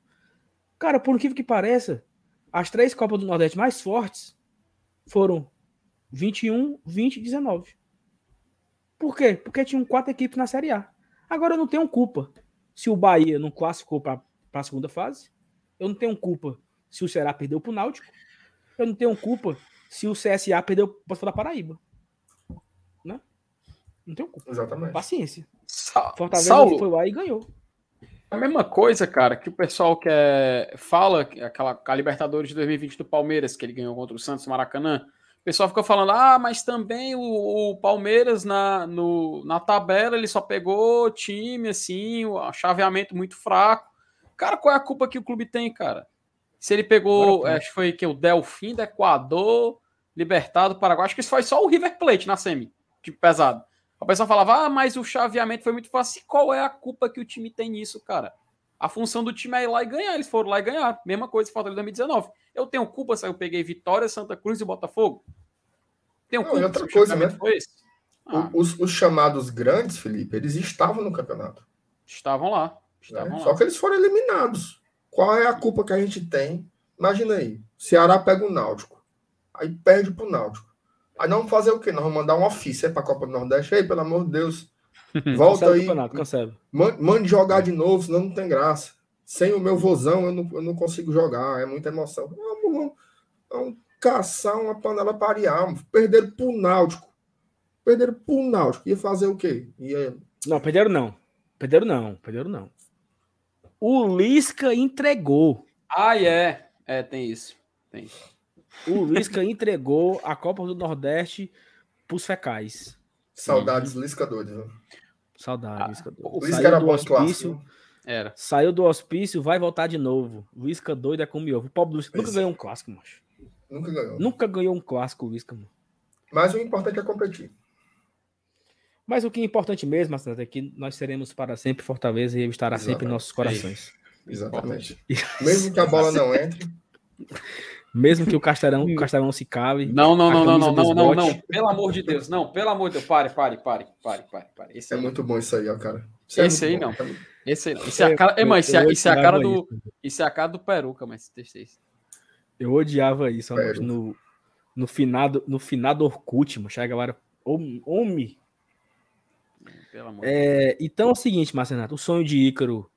Cara, por incrível que pareça, as três Copas do Nordeste mais fortes foram 21, 20 e 19. Por quê? Porque tinham quatro equipes na Série A. Agora eu não tenho culpa se o Bahia não classificou para a segunda fase. Eu não tenho culpa se o Ceará perdeu para o Náutico. Eu não tenho culpa se o CSA perdeu para o Paraíba. Não tenho culpa. Exatamente. Paciência. Sa Fortaleza Saulo, foi lá e ganhou. A mesma coisa, cara, que o pessoal que é, fala, aquela a Libertadores de 2020 do Palmeiras, que ele ganhou contra o Santos Maracanã. O pessoal fica falando, ah, mas também o, o, Palmeiras na, no, na tabela ele só pegou time assim, o chaveamento muito fraco. Cara, qual é a culpa que o clube tem, cara? Se ele pegou, acho que foi que o Delfim do Equador, Libertado, Paraguai, acho que isso foi só o River Plate na semi, tipo pesado. A pessoa falava, ah, mas o chaveamento foi muito fácil. E qual é a culpa que o time tem nisso, cara? A função do time é ir lá e ganhar. Eles foram lá e ganhar. Mesma coisa que em 2019. Eu tenho culpa se eu peguei Vitória, Santa Cruz e Botafogo? Tenho Não, culpa outra coisa, né? Foi esse? Ah. Os, os, chamados grandes, Felipe, eles estavam no campeonato. Estavam lá. Estavam é, lá. Só que eles foram eliminados. Qual é a culpa que a gente tem? Imagina aí. Ceará pega o Náutico. Aí perde pro Náutico. Aí nós vamos fazer o quê? Nós vamos mandar um ofício para a Copa do Nordeste. Aí, pelo amor de Deus. *laughs* Volta aí. Mande jogar de novo, senão não tem graça. Sem o meu vozão, eu não, eu não consigo jogar. É muita emoção. Vamos, vamos, vamos caçar uma panela para arear. Perderam pro Náutico. Perderam pro Náutico. Ia fazer o quê? Ia... Não, perderam não. Perderam não. Perderam não. O Lisca entregou. Ah, é. É, tem isso. Tem isso. O Lisca entregou a Copa do Nordeste pros fecais. Saudades, Lisca doido. Saudades, ah, Lisca doido. O Lisca era bom hospício, Era. Saiu do hospício, vai voltar de novo. Lisca doido é como ovo. O pobre Lisca nunca ganhou um clássico, macho. Nunca ganhou. Nunca ganhou um clássico, Lisca, mano. Mas o importante é competir. Mas o que é importante mesmo, Marcelo, é que nós seremos para sempre Fortaleza e ele estará Exatamente. sempre em nossos corações. É Exatamente. Mesmo que a bola não entre. *laughs* Mesmo que o Castelão, o Castelão se cale. Não, não, não, não, não, não, não, não. Pelo amor de Deus, não. Pelo amor de Deus, pare, pare, pare, pare, pare, pare. Esse é muito bom isso aí, ó, cara. Isso esse é aí bom, não. Cara. Esse, esse é a cara, é, mas isso, é, isso é a cara do, isso é a cara do peruca, mas esse Eu odiava isso, ó, no no finado, no finado Orkut, mano. Chega agora, homem. É, então é o seguinte, Marcenato, o sonho de Ícaro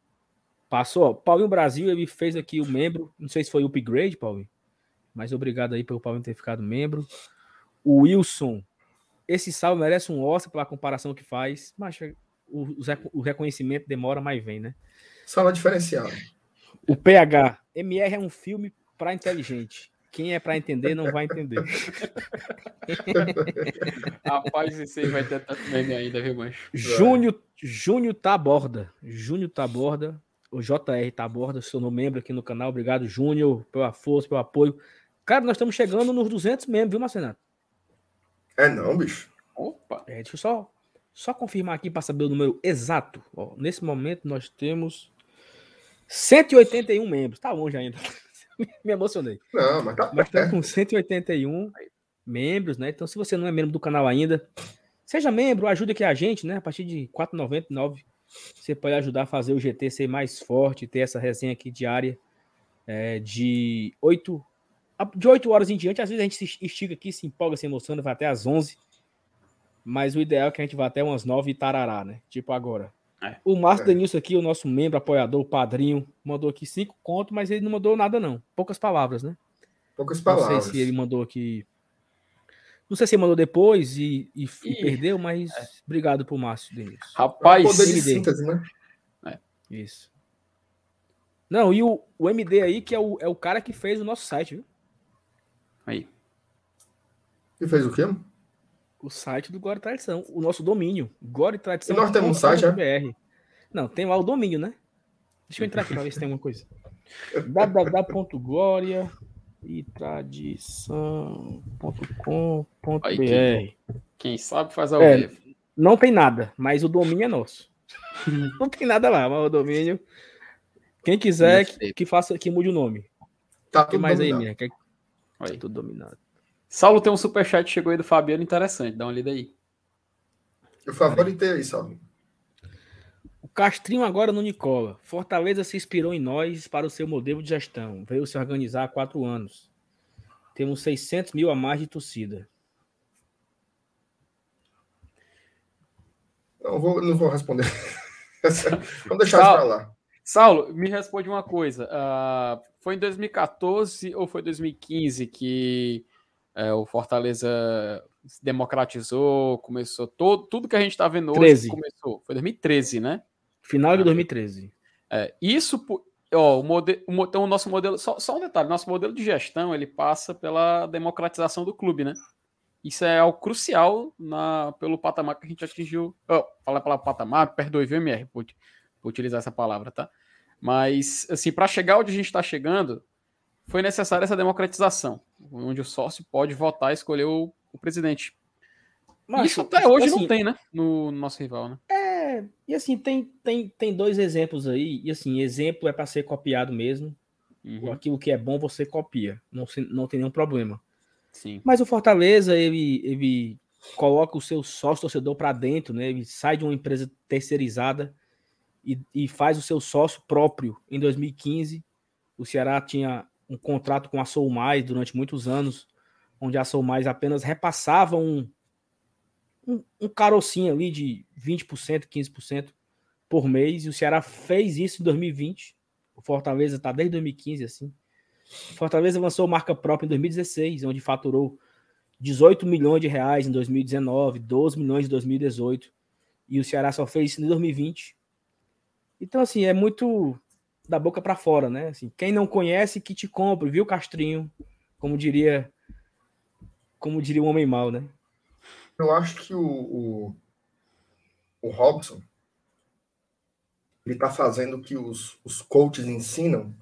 passou. Ó, Paulinho Brasil, ele fez aqui o membro, não sei se foi o upgrade, Paulinho mas obrigado aí pelo Paulinho ter ficado membro. O Wilson, esse salve merece um Oscar pela comparação que faz, mas o, o reconhecimento demora, mas vem, né? Sala diferenciada. O PH, MR é um filme para inteligente. Quem é para entender não vai entender. *laughs* Rapaz, esse aí vai ter tanto meme ainda, viu, mancho? Júnior, Júnior Taborda. Júnior Taborda. O JR Taborda, sou no membro aqui no canal. Obrigado, Júnior, pela força, pelo apoio. Cara, nós estamos chegando nos 200 mesmo, viu, Marcenato? É não, bicho. Opa. É, deixa eu só, só confirmar aqui para saber o número exato. Ó, nesse momento nós temos 181 membros. Tá longe ainda. *laughs* Me emocionei. Não, mas tá Nós estamos com 181 membros, né? Então, se você não é membro do canal ainda, seja membro, ajude aqui a gente, né? A partir de R$ 4,99 você pode ajudar a fazer o GT ser mais forte, ter essa resenha aqui diária é, de 8 de 8 horas em diante, às vezes a gente se estica aqui, se empolga, se emociona, vai até às 11. Mas o ideal é que a gente vá até umas 9 e tarará, né? Tipo agora. É. O Márcio é. Denilson aqui, o nosso membro, apoiador, padrinho, mandou aqui 5 contos, mas ele não mandou nada, não. Poucas palavras, né? Poucas palavras. Não sei se ele mandou aqui. Não sei se ele mandou depois e, e, e perdeu, mas é. obrigado pro Márcio Denilson. Rapaz, é poder de síntese, né? É. Isso. Não, e o, o MD aí, que é o, é o cara que fez o nosso site, viu? Aí. E fez o quê? O site do Glória e Tradição, o nosso domínio. Glória e Tradição. E nós temos um site, é? BR. Não, tem lá o domínio, né? Deixa eu entrar aqui para ver se tem alguma coisa. www.gloria e tradição.com.br. Quem, quem sabe faz ao É. vivo. Não tem nada, mas o domínio é nosso. *laughs* Não tem nada lá, mas o domínio. Quem quiser que, que faça, que mude o nome. Tá O que tudo mais aí, dominado. minha? Que Aí. é tudo dominado. Saulo tem um superchat, chegou aí do Fabiano, interessante. Dá uma lida aí. Eu favoritei aí, sabe? O Castrinho agora no Nicola. Fortaleza se inspirou em nós para o seu modelo de gestão. Veio se organizar há quatro anos. Temos 600 mil a mais de torcida. Não vou, não vou responder. *laughs* Vamos deixar Sal- isso pra lá. Saulo, me responde uma coisa. ah, foi em 2014 ou foi 2015 que é, o Fortaleza se democratizou, começou todo, tudo que a gente está vendo hoje 13. começou. Foi 2013, né? Final de Ah, 2013. É, isso, ó, o, mode, o, mo- então, o nosso modelo, só, só um detalhe, nosso modelo de gestão ele passa pela democratização do clube, né? Isso é algo crucial na, pelo patamar que a gente atingiu. Oh, falar pela patamar, perdoe, viu, MR, por, por utilizar essa palavra, tá? Mas, assim, para chegar onde a gente está chegando, foi necessária essa democratização, onde o sócio pode votar e escolher o, o presidente. Macho, Isso até hoje assim, não tem, né? No, no nosso rival, né? É, e assim, tem, tem, tem dois exemplos aí. E assim, exemplo é para ser copiado mesmo. Uhum, Aquilo que é bom você copia. Não, não tem nenhum problema. sim. Mas o Fortaleza, ele, ele coloca o seu sócio torcedor para dentro, né? Ele sai de uma empresa terceirizada e, e faz o seu sócio próprio. Em 2015, o Ceará tinha um contrato com a Sou Mais durante muitos anos, onde a Sou Mais apenas repassava um, um, um carocinho ali de 20%, 15% por mês, e o Ceará fez isso em 2020. O Fortaleza está desde 2015 assim. O Fortaleza lançou marca própria em 2016, onde faturou 18 milhões de reais em 2019, 12 milhões em 2018, e o Ceará só fez isso em 2020. Então, assim, é muito da boca para fora, né? Assim, quem não conhece, que te compre, viu, Castrinho? Como diria, como diria o homem mal, né? Eu acho que o, o, o Robson ele está fazendo o que os, os coaches ensinam,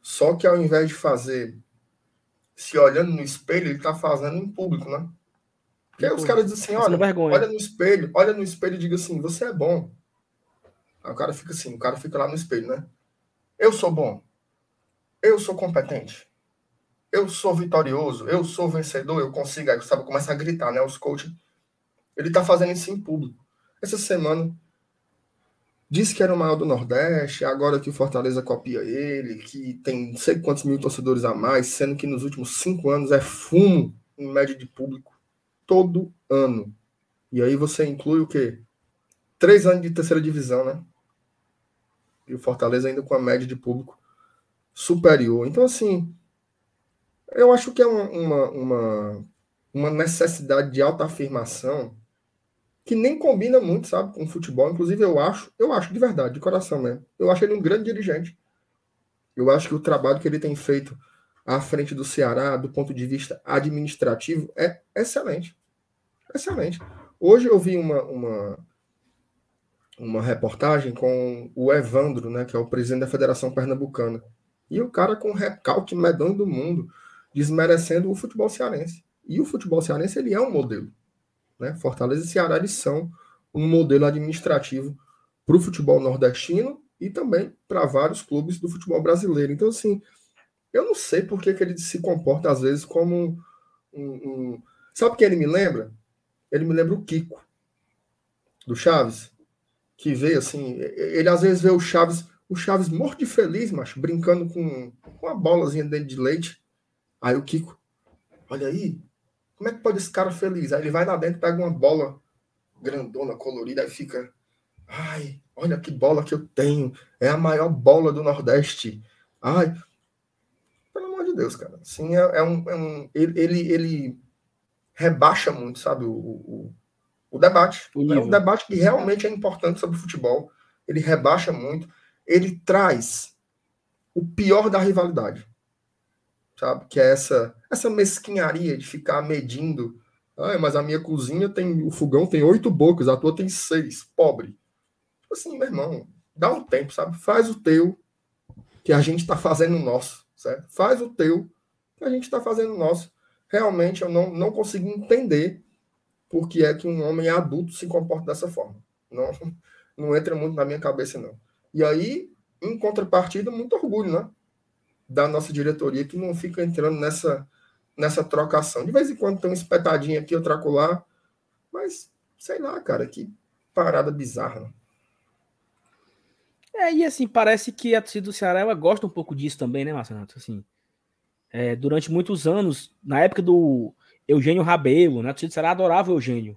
só que ao invés de fazer se olhando no espelho, ele está fazendo em público, né? Porque aí os caras dizem assim: olha, olha no espelho, olha no espelho e diga assim: você é bom. O cara fica assim, o cara fica lá no espelho, né? Eu sou bom. Eu sou competente. Eu sou vitorioso. Eu sou vencedor. Eu consigo. Aí, sabe, começa a gritar, né? Os coaches. Ele tá fazendo isso em público. Essa semana disse que era o maior do Nordeste, agora que o Fortaleza copia ele, que tem não sei quantos mil torcedores a mais, sendo que nos últimos cinco anos é fumo em média de público todo ano. E aí você inclui o quê? Três anos de terceira divisão, né? E o Fortaleza ainda com a média de público superior. Então, assim, eu acho que é uma, uma, uma, necessidade de autoafirmação que nem combina muito, sabe, com o futebol. Inclusive, eu acho, eu acho de verdade, de coração mesmo. Eu acho ele um grande dirigente. Eu acho que o trabalho que ele tem feito à frente do Ceará, do ponto de vista administrativo, é excelente. Excelente. Hoje eu vi uma, uma, uma reportagem com o Evandro, né, que é o presidente da Federação Pernambucana. E o cara com o recalque medonho do mundo, desmerecendo o futebol cearense. E o futebol cearense, ele é um modelo. Né? Fortaleza e Ceará, eles são um modelo administrativo para o futebol nordestino e também para vários clubes do futebol brasileiro. Então, assim, eu não sei por que, que ele se comporta, às vezes, como um, um. Sabe o que ele me lembra? Ele me lembra o Kiko, do Chaves, que veio assim, ele às vezes vê o Chaves, o Chaves morto de feliz, macho, brincando com, com uma bolazinha dentro de leite. Aí o Kiko, olha aí, como é que pode esse cara feliz? Aí ele vai lá dentro, pega uma bola grandona, colorida, aí fica, ai, olha que bola que eu tenho, é a maior bola do Nordeste. Ai, pelo amor de Deus, cara. Assim, é, é um, é um ele, ele, ele rebaixa muito, sabe, o, o, o debate. O é um debate que realmente é importante sobre o futebol. Ele rebaixa muito. Ele traz o pior da rivalidade, sabe? Que é essa essa mesquinharia de ficar medindo. Ah, mas a minha cozinha tem o fogão tem oito bocas, a tua tem seis. Pobre. Assim, meu irmão, dá um tempo, sabe? Faz o teu, que a gente tá fazendo o nosso, certo? Faz o teu, a gente está fazendo o nosso. Realmente eu não, não consigo entender por que é que um homem adulto se comporta dessa forma. Não, *laughs* não entra muito na minha cabeça, não. E aí, em contrapartida, muito orgulho, né? Da nossa diretoria, que não fica entrando nessa, nessa trocação. De vez em quando tem uma espetadinha aqui, outra acolá, mas sei lá, cara, que parada bizarra. Né? É, e assim, parece que a torcida do Ceará ela gosta um pouco disso também, né, Marcelo? Assim, é, durante muitos anos, na época do Eugênio Rabelo, né, do Ceará adorava o Eugênio,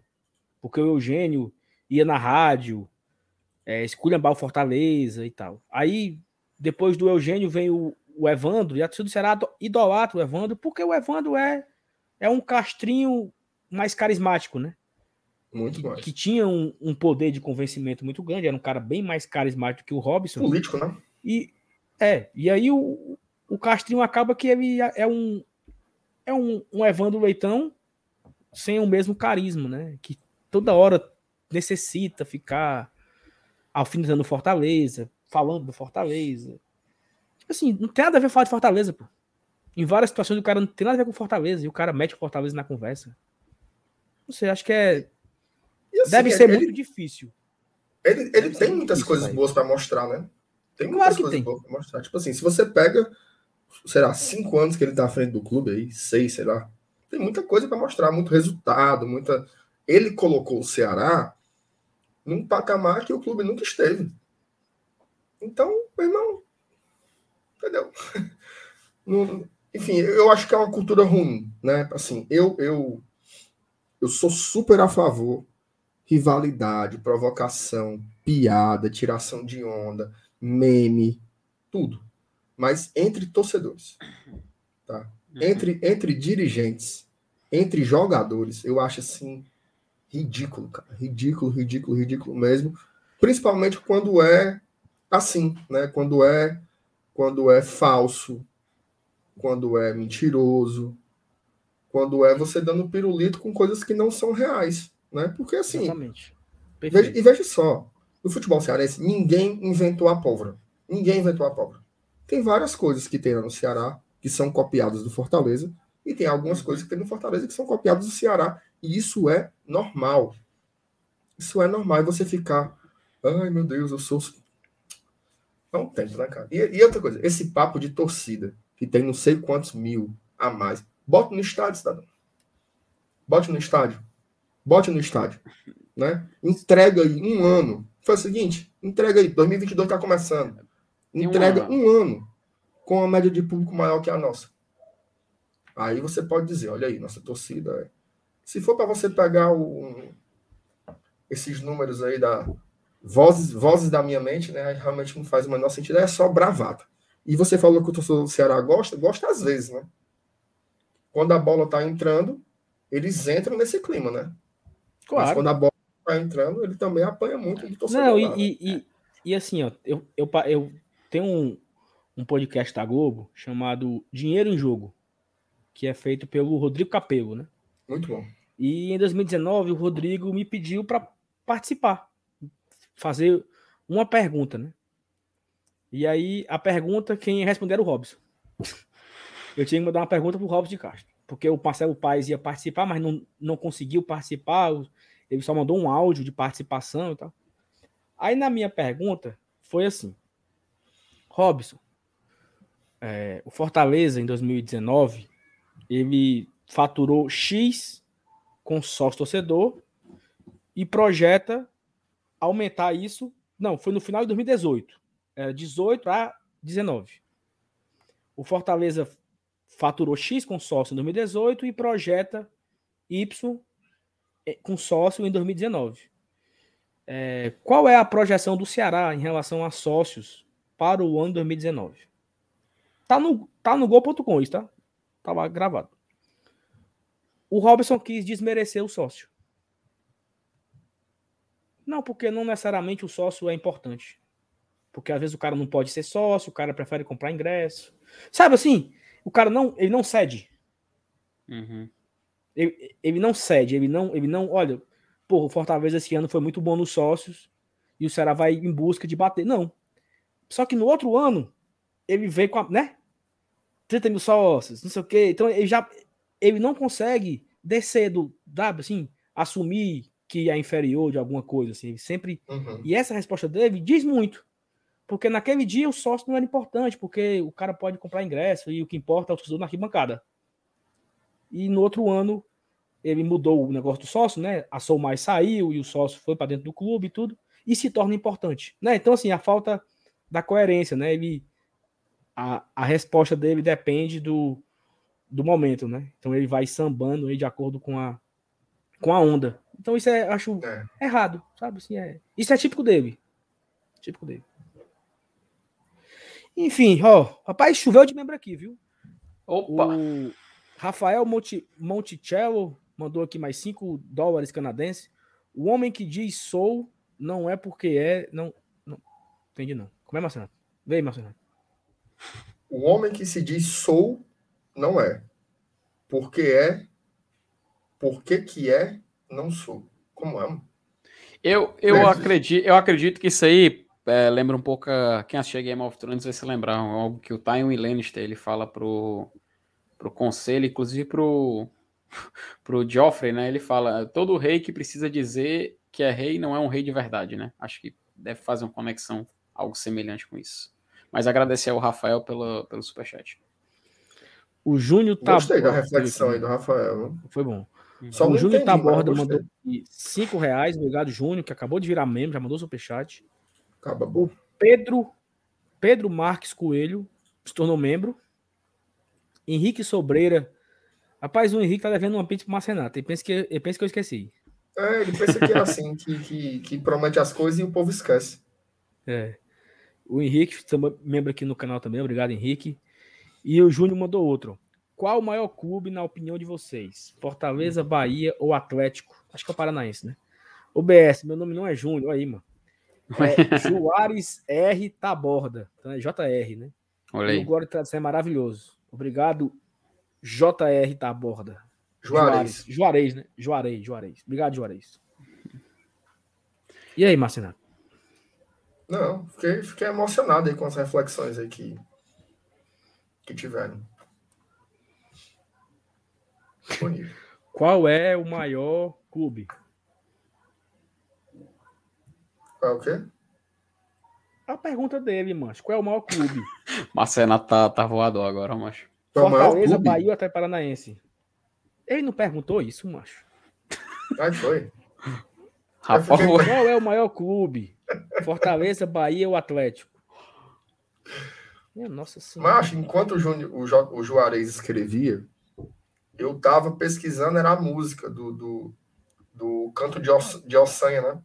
porque o Eugênio ia na rádio, é, esculhambar o Fortaleza e tal. Aí, depois do Eugênio, vem o, o Evandro, e a torcida do Ceará idolatra o Evandro, porque o Evandro é, é um castrinho mais carismático, né? Muito mais. Que tinha um, um, poder de convencimento muito grande, era um cara bem mais carismático que o Robson. Político, né? E, é, e aí o, o Castrinho acaba que ele é um é um, um Evandro Leitão sem o mesmo carisma, né? Que toda hora necessita ficar alfinetando Fortaleza, falando do Fortaleza. Tipo assim, não tem nada a ver falar de Fortaleza, pô. Em várias situações o cara não tem nada a ver com Fortaleza e o cara mete o Fortaleza na conversa. Não sei, acho que é Assim, Deve ser ele, muito difícil. Ele, ele tem muitas difícil, coisas boas para mostrar, né? Tem muitas claro coisas tem. boas para mostrar. Tipo assim, se você pega, sei lá, cinco anos que ele tá à frente do clube aí, seis, sei lá, tem muita coisa para mostrar, muito resultado, muita. Ele colocou o Ceará num patamar que o clube nunca esteve. Então, meu irmão, entendeu? *laughs* enfim, eu acho que é uma cultura ruim, né? Assim, eu, eu, eu sou super a favor rivalidade, provocação, piada, tiração de onda, meme, tudo. Mas entre torcedores, tá? Uhum. Entre, entre dirigentes, entre jogadores, eu acho assim ridículo, cara. Ridículo, ridículo, ridículo mesmo. Principalmente quando é assim, né? Quando é quando é falso, quando é mentiroso, quando é você dando pirulito com coisas que não são reais. Né? Porque assim. Veja, e veja só, no futebol cearense, ninguém inventou a pólvora. Ninguém inventou a pólvora. Tem várias coisas que tem no Ceará que são copiadas do Fortaleza, e tem algumas coisas que tem no Fortaleza que são copiadas do Ceará. E isso é normal. Isso é normal. E você ficar, ai meu Deus, eu sou. Não tem, né, cara? E, e outra coisa, esse papo de torcida, que tem não sei quantos mil a mais, bota no estádio, cidadão. Bote no estádio bote no estádio. Né? Entrega aí um ano. Faz o seguinte, entrega aí, 2022 está começando. Entrega um ano. com a média de público maior que a nossa. Aí você pode dizer, olha aí, nossa torcida. É... Se for para você pegar o, esses números aí da vozes, vozes da minha mente, né? Realmente não faz o menor sentido, é só bravata. E você falou que o torcedor do Ceará gosta, gosta às vezes, né? Quando a bola tá entrando, eles entram nesse clima, né? Claro. Mas quando a bola vai entrando, ele também apanha muito do torcedor. Não, e, e, e, e, assim, ó, eu, eu, eu tenho um, um podcast da Globo chamado Dinheiro em Jogo, que é feito pelo Rodrigo Capello, né? Muito bom. E em 2019 o Rodrigo me pediu para participar, fazer uma pergunta, né? E aí a pergunta quem responder era o Robson. Eu tinha que mandar uma pergunta pro Robson de Castro porque o Marcelo Paes ia participar, mas não, não conseguiu participar, ele só mandou um áudio de participação e tal. Aí na minha pergunta foi assim: Robson, é, o Fortaleza em 2019 ele faturou X com sócio torcedor e projeta aumentar isso. Não, foi no final de 2018, é, 18 a 19. O Fortaleza faturou X com sócio em 2018 e projeta Y eh, com sócio em 2019. É, qual é a projeção do Ceará em relação a sócios para o ano 2019? Tá no, tá no gol.com isso, tá? Tá lá gravado. O Robson quis desmerecer o sócio. Não, porque não necessariamente o sócio é importante. Porque às vezes o cara não pode ser sócio, o cara prefere comprar ingresso. Sabe assim? o cara não, ele não cede. Uhum. Ele, ele não cede, ele não, ele não, olha, pô, o Fortaleza esse ano foi muito bom nos sócios e o Ceará vai em busca de bater. Não. Só que no outro ano, ele veio com a, né? 30 mil sócios, não sei o quê. Então ele já ele não consegue descer do, sabe, assim, assumir que é inferior de alguma coisa, assim, sempre. Uhum. E essa resposta dele diz muito. Porque naquele dia o sócio não era importante, porque o cara pode comprar ingresso e o que importa é o torcedor na arquibancada. E no outro ano ele mudou o negócio do sócio, né? A Sou Mais saiu e o sócio foi para dentro do clube e tudo, e se torna importante, né? Então assim, a falta da coerência, né? Ele a, a resposta dele depende do, do momento, né? Então ele vai sambando aí de acordo com a com a onda. Então isso é acho é. errado, sabe? Assim, é, isso é típico dele. Típico dele. Enfim, ó, rapaz, choveu de membro aqui, viu? Opa! O Rafael Monti, Monticello mandou aqui mais 5 dólares canadenses. O homem que diz sou não é porque é. Não, não entendi, não. Como é, Marcelo? Vem, Marcelo. O homem que se diz sou não é. Porque é. Porque que é, não sou. Como é? Eu, eu, acredito, eu acredito que isso aí é, lembra um pouco a, quem assistiu Game of Thrones vai se lembrar algo que o Tywin Lannister ele fala pro, pro conselho, inclusive pro *laughs* pro Joffrey, né? Ele fala todo rei que precisa dizer que é rei não é um rei de verdade, né? Acho que deve fazer uma conexão algo semelhante com isso. Mas agradecer ao Rafael pelo, pelo superchat. O Júnior tá. Gostei da reflexão aí do Rafael. Foi bom. Só o Júnior Taborda mandou 5 reais. Obrigado, Júnior, que acabou de virar membro, já mandou superchat. Acabou. Pedro, Pedro Marques Coelho se tornou membro. Henrique Sobreira. Rapaz, o Henrique tá devendo uma pizza pro Marcenato. Ele pensa que, ele pensa que eu esqueci. É, ele pensa que é assim, que, que, que, promete as coisas e o povo esquece. É. O Henrique, membro aqui no canal também. Obrigado, Henrique. E o Júnior mandou outro. Qual o maior clube, na opinião de vocês? Fortaleza, Bahia ou Atlético? Acho que é o Paranaense, né? O BS, meu nome não é Júnior. Aí, mano. É *laughs* Juarez R. Taborda. Então é JR, né? Olha aí. O Glória Tradição é maravilhoso. Obrigado, JR Taborda. Juarez. Juarez, né? Juarez, Juarez. Obrigado, Juarez. E aí, Marcinato? Não, fiquei, fiquei emocionado aí com as reflexões aí que, que tiveram. Bonito. Qual é o maior clube? Qual é o quê? A pergunta dele, macho. Qual é o maior clube? *laughs* Marcena tá, tá voador agora, macho. Fortaleza, Bahia até Paranaense. Ele não perguntou isso, macho. Aí foi. Rafael... Qual é o maior clube? Fortaleza, Bahia ou Atlético? Minha nossa senhora. Macho, enquanto o, Júnior, o, jo, o Juarez escrevia, eu tava pesquisando, era a música do, do, do canto de, Oss, de Ossanha, né?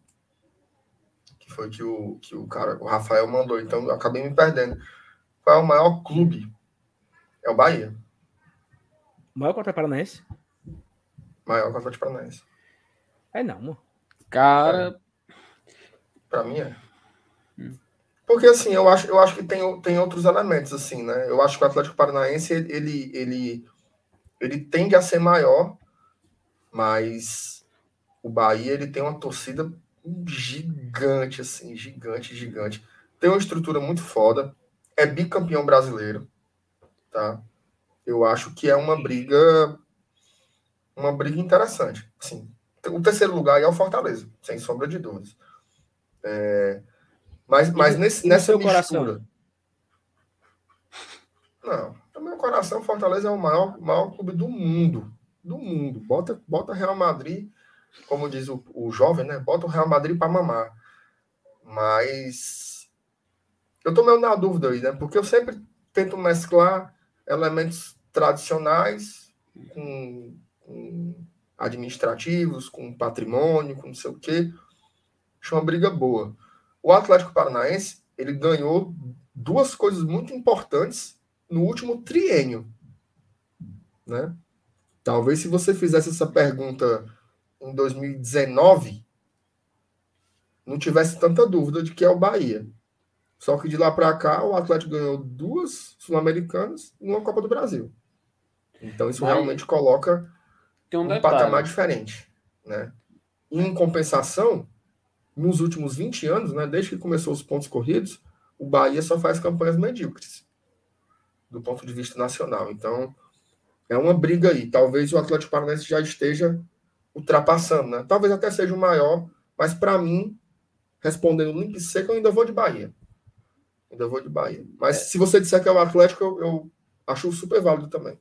foi que o, que o cara, o Rafael mandou. Então eu acabei me perdendo. Qual é o maior clube? É o Bahia. Maior contra o Paranaense? Maior contra o Paranaense. É não, mano. Cara. Pra mim é. Hum. Porque assim, eu acho, eu acho que tem, tem outros elementos, assim, né? Eu acho que o Atlético Paranaense, ele, ele, ele tende a ser maior, mas o Bahia, ele tem uma torcida gigante, assim, gigante, gigante. Tem uma estrutura muito foda. É bicampeão brasileiro, tá? Eu acho que é uma briga, uma briga interessante. Assim, o terceiro lugar é o Fortaleza, sem sombra de dúvidas. É, mas, mas nesse, nessa mistura... Não, no meu coração, Fortaleza é o maior, maior clube do mundo. Do mundo. Bota, bota Real Madrid como diz o, o jovem, né? Bota o Real Madrid para mamar. Mas eu tô meio na dúvida aí, né? Porque eu sempre tento mesclar elementos tradicionais com, com administrativos, com patrimônio, com não sei o quê. Acho uma briga boa. O Atlético Paranaense, ele ganhou duas coisas muito importantes no último triênio, né? Talvez se você fizesse essa pergunta em 2019, não tivesse tanta dúvida de que é o Bahia. Só que de lá para cá, o Atlético ganhou duas Sul-Americanas e uma Copa do Brasil. Então isso Bahia. realmente coloca um, um patamar diferente. Né? Em compensação, nos últimos 20 anos, né, desde que começou os pontos corridos, o Bahia só faz campanhas medíocres. do ponto de vista nacional. Então, é uma briga aí. Talvez o Atlético Paranaense já esteja ultrapassando, né? Talvez até seja o maior, mas para mim, respondendo limpo e seco, eu ainda vou de Bahia. Ainda vou de Bahia. Mas é. se você disser que é o Atlético, eu, eu acho super válido também.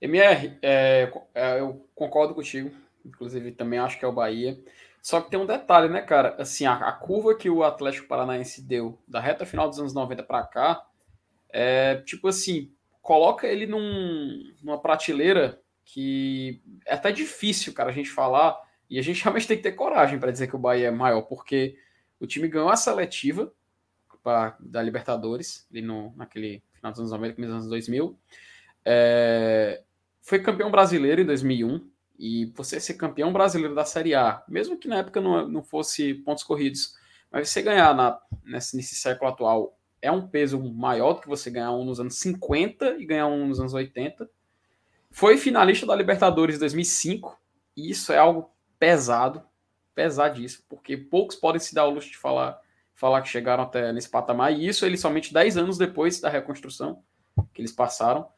MR, é, é, eu concordo contigo. Inclusive, também acho que é o Bahia. Só que tem um detalhe, né, cara? Assim, a, a curva que o Atlético Paranaense deu da reta final dos anos 90 para cá, é tipo assim, coloca ele num, numa prateleira que é até difícil, cara, a gente falar. E a gente *laughs* realmente tem que ter coragem para dizer que o Bahia é maior, porque o time ganhou a seletiva pra, da Libertadores, ali no, naquele final dos anos 90, começo dos anos 2000. É, foi campeão brasileiro em 2001. E você ser campeão brasileiro da Série A, mesmo que na época não, não fosse pontos corridos, mas você ganhar na, nesse, nesse século atual é um peso maior do que você ganhar um nos anos 50 e ganhar um nos anos 80. Foi finalista da Libertadores 2005, e isso é algo pesado, pesadíssimo, porque poucos podem se dar o luxo de falar, falar que chegaram até nesse patamar, e isso eles somente 10 anos depois da reconstrução que eles passaram.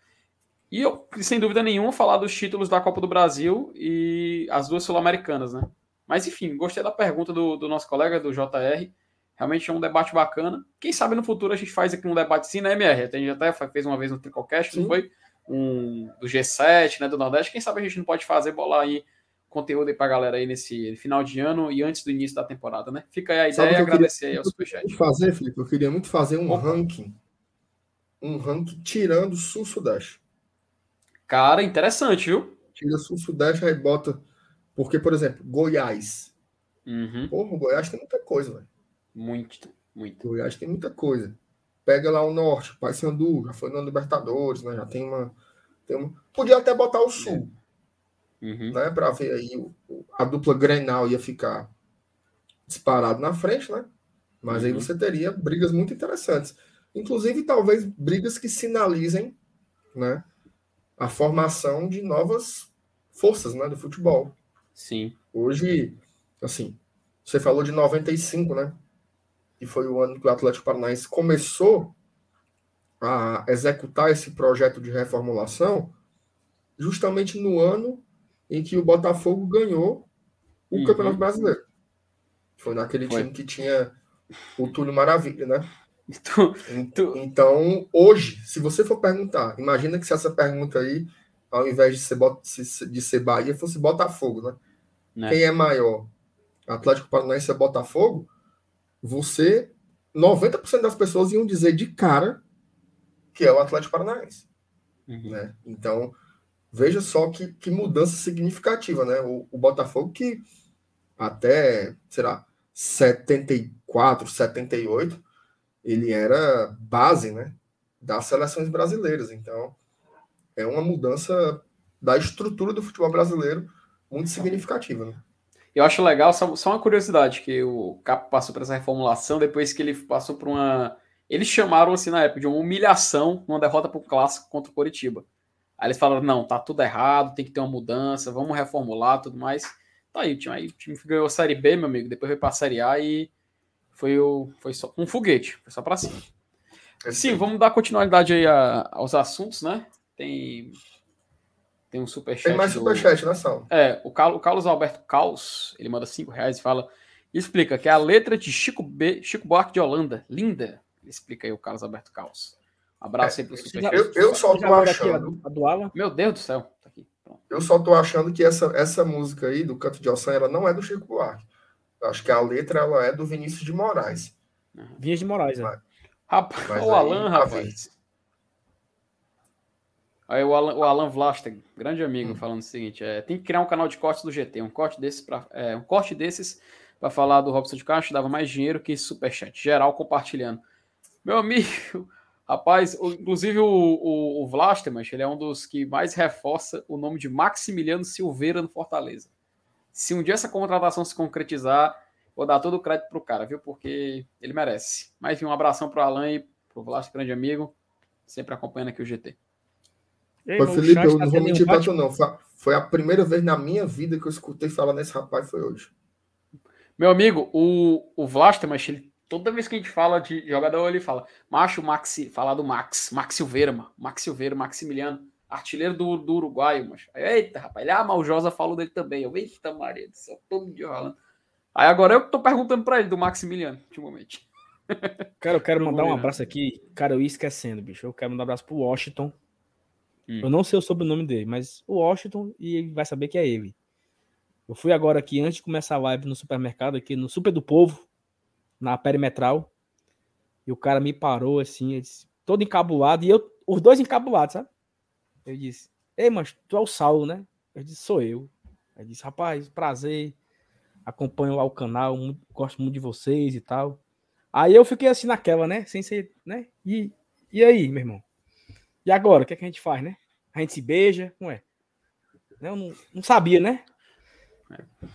E eu, sem dúvida nenhuma, falar dos títulos da Copa do Brasil e as duas sul-americanas, né? Mas enfim, gostei da pergunta do, do, nosso colega, do JR. Realmente é um debate bacana. Quem sabe no futuro a gente faz aqui um debate sim, né, MR? A gente até fez uma vez no Tricocast, não foi? Um do G7, né, do Nordeste. Quem sabe a gente não pode fazer, bolar aí conteúdo aí pra galera aí nesse final de ano e antes do início da temporada, né? Fica aí a ideia e agradecer aí ao Superchat. fazer, Felipe, eu queria muito fazer um Opa. ranking. Um ranking tirando o Sul-Sudeste. Cara, interessante, viu? Tira sul-sudeste aí bota. Porque, por exemplo, Goiás. Uhum. Porra, o Goiás tem muita coisa, velho. Muito, muito. Goiás tem muita coisa. Pega lá o norte, Paysandu, já foi na Libertadores, né? Já tem uma, tem uma. Podia até botar o sul. Uhum. Né? Pra ver aí o, a dupla Grenal ia ficar disparado na frente, né? Mas uhum. aí você teria brigas muito interessantes. Inclusive, talvez brigas que sinalizem, né? A formação de novas forças né, do futebol. Sim. Hoje, assim, você falou de 95, né? Que foi o ano que o Atlético Paranaense começou a executar esse projeto de reformulação, justamente no ano em que o Botafogo ganhou o uhum. Campeonato Brasileiro. Foi naquele foi. time que tinha o Túlio Maravilha, né? Tu, tu... Então, hoje, se você for perguntar, imagina que se essa pergunta aí, ao invés de ser, de ser Bahia, fosse Botafogo, né? né? Quem é maior? Atlético Paranaense é Botafogo? Você, 90% das pessoas iam dizer de cara que é o Atlético Paranaense. Uhum. Né? Então, veja só que, que mudança significativa, né? O, o Botafogo que até, será, 74, 78 ele era base né, das seleções brasileiras. Então, é uma mudança da estrutura do futebol brasileiro muito significativa. Né? Eu acho legal, só, só uma curiosidade, que o Capo passou por essa reformulação depois que ele passou por uma. Eles chamaram assim na época de uma humilhação, uma derrota para o clássico contra o Coritiba. Aí eles falaram: não, tá tudo errado, tem que ter uma mudança, vamos reformular tudo mais. Tá aí, o time, aí, o time ganhou a Série B, meu amigo, depois foi para a Série A e foi, o, foi só um foguete, foi só para cima. Sim, vamos dar continuidade aí a, aos assuntos, né? Tem tem um superchat. Tem mais superchat, né, Sal? É, o Carlos, o Carlos Alberto Caos, ele manda cinco reais e fala. Explica que é a letra de Chico, B, Chico Buarque de Holanda, linda. Explica aí o Carlos Alberto Caos. Abraço é, aí pro superchat. Eu, eu só tô achando. A do Alan. Meu Deus do céu. Tá aqui, eu só tô achando que essa, essa música aí, do Canto de Ossan, ela não é do Chico Buarque. Acho que a letra ela é do Vinícius de Moraes. Vinícius de Moraes, né? Rapaz, o Alan, rapaz. Aí o Alan, o Alan grande amigo, hum. falando o seguinte: é, tem que criar um canal de cortes do GT. Um corte desses para é, um corte desses para falar do Robson de Castro dava mais dinheiro que superchat. Geral compartilhando. Meu amigo, *laughs* rapaz, o, inclusive o, o, o ele é um dos que mais reforça o nome de Maximiliano Silveira no Fortaleza. Se um dia essa contratação se concretizar, vou dar todo o crédito pro cara, viu? Porque ele merece. Mas enfim, um abração pro Alan e pro Vlasto, grande amigo, sempre acompanhando aqui o GT. Ei, Felipe, eu não vou mentir pra tu, não. Foi a primeira vez na minha vida que eu escutei falar nesse rapaz, foi hoje. Meu amigo, o, o Vlasta, mas ele toda vez que a gente fala de jogador, ele fala, macho, Maxi, falar do Max, Max Silveira, mano. Max Silveira, Maximiliano, artilheiro do, do Uruguai, mas Eita, rapaz, ele, ah, Maljosa falou dele também. Eu, eita, Maria do céu, todo dia falando. Aí agora eu tô perguntando pra ele do Maximiliano, ultimamente. *laughs* Cara, eu quero mandar um abraço aqui. Cara, eu ia esquecendo, bicho. Eu quero mandar um abraço pro Washington. Hum. Eu não sei o sobrenome dele, mas o Washington e ele vai saber que é ele. Eu fui agora aqui, antes de começar a live no supermercado, aqui no Super do Povo, na perimetral. E o cara me parou assim, disse, todo encabulado, e eu, os dois encabulados, sabe? Eu disse, ei, mas tu é o Saulo, né? Eu disse, sou eu. Ele disse, rapaz, prazer, acompanho lá o canal, muito, gosto muito de vocês e tal. Aí eu fiquei assim naquela, né? Sem ser, né? E, e aí, meu irmão? E agora, o que, é que a gente faz, né? A gente se beija, não é? Eu não, não sabia, né?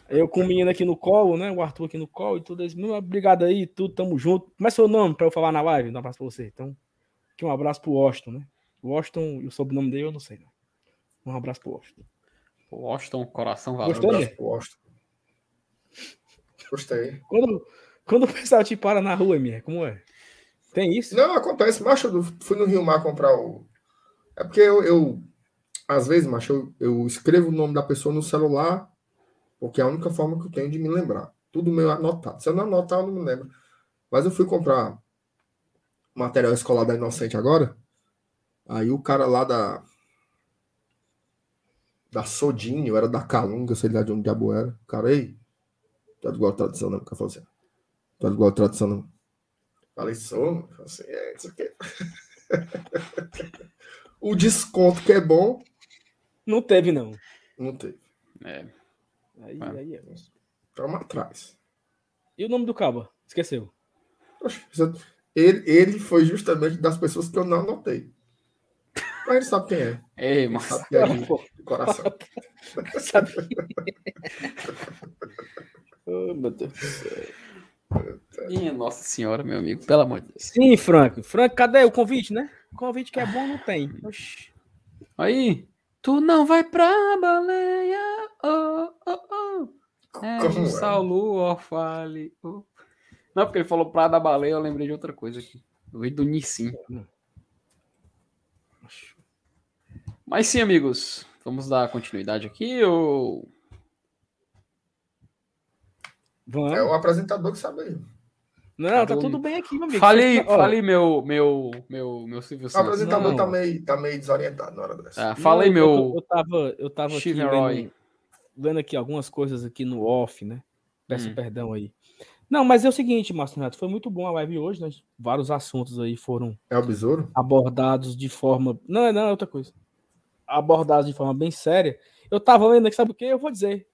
Eu com o menino aqui no colo, né? O Arthur aqui no colo e tudo isso. Obrigado aí, tudo, tamo junto. Como é seu nome para eu falar na live? Um abraço pra você. Então, aqui um abraço pro Washington, né? O Washington, e o sobrenome dele eu não sei, né? Um abraço pro Washington. Washington, coração valeu. Gostou, né? Washington. Gostei. Quando, quando o pessoal te para na rua, minha, como é? Tem isso? Não, acontece. Macho, eu fui no Rio Mar comprar o. É porque eu, eu às vezes, macho, eu, eu escrevo o nome da pessoa no celular porque é a única forma que eu tenho de me lembrar. Tudo meu anotado. Se eu não anotar, eu não me lembro. Mas eu fui comprar material escolar da Inocente agora. Aí o cara lá da. Da Sodinho, era da Calunga, sei lá de onde diabo era. O cara, ei, tá igual a tradição, não? O cara falou assim: tá igual a tradição, não? Falei, sou, falei assim, é isso aqui. *laughs* o desconto que é bom. Não teve, não. Não teve. É. Aí, ah. aí é. Toma atrás. E o nome do cabo? Esqueceu? Ele, ele foi justamente das pessoas que eu não anotei. Mas ele sabe quem é. Ei, mas sabe quem é de coração. sabe? oh, meu Deus do céu. Minha Nossa Senhora, meu amigo, pelo amor de Deus. Sim, Franco. Franco, cadê o convite, né? O convite que é bom não tem. Oxi. Aí, tu não vai pra baleia, oh, oh, oh. É, Como o é? Fale. Oh. Não, porque ele falou pra da baleia, eu lembrei de outra coisa aqui. Eu vi do Nissim. Mas sim, amigos, vamos dar continuidade aqui ou Vamos. É o apresentador que sabe aí. Não, tá tudo bem aqui, meu amigo. Falei, falei meu, meu, meu, meu Silvio Santos. O apresentador tá meio, tá meio desorientado na hora dessa. Ah, falei meu. Eu, eu tava, eu tava aqui vendo, vendo, aqui algumas coisas aqui no off, né? Peço hum. perdão aí. Não, mas é o seguinte, Márcio Neto, foi muito bom a live hoje, né? Vários assuntos aí foram é abordados de forma. Não, é, não, é outra coisa. Abordados de forma bem séria. Eu tava lendo aqui, sabe o que? Eu vou dizer.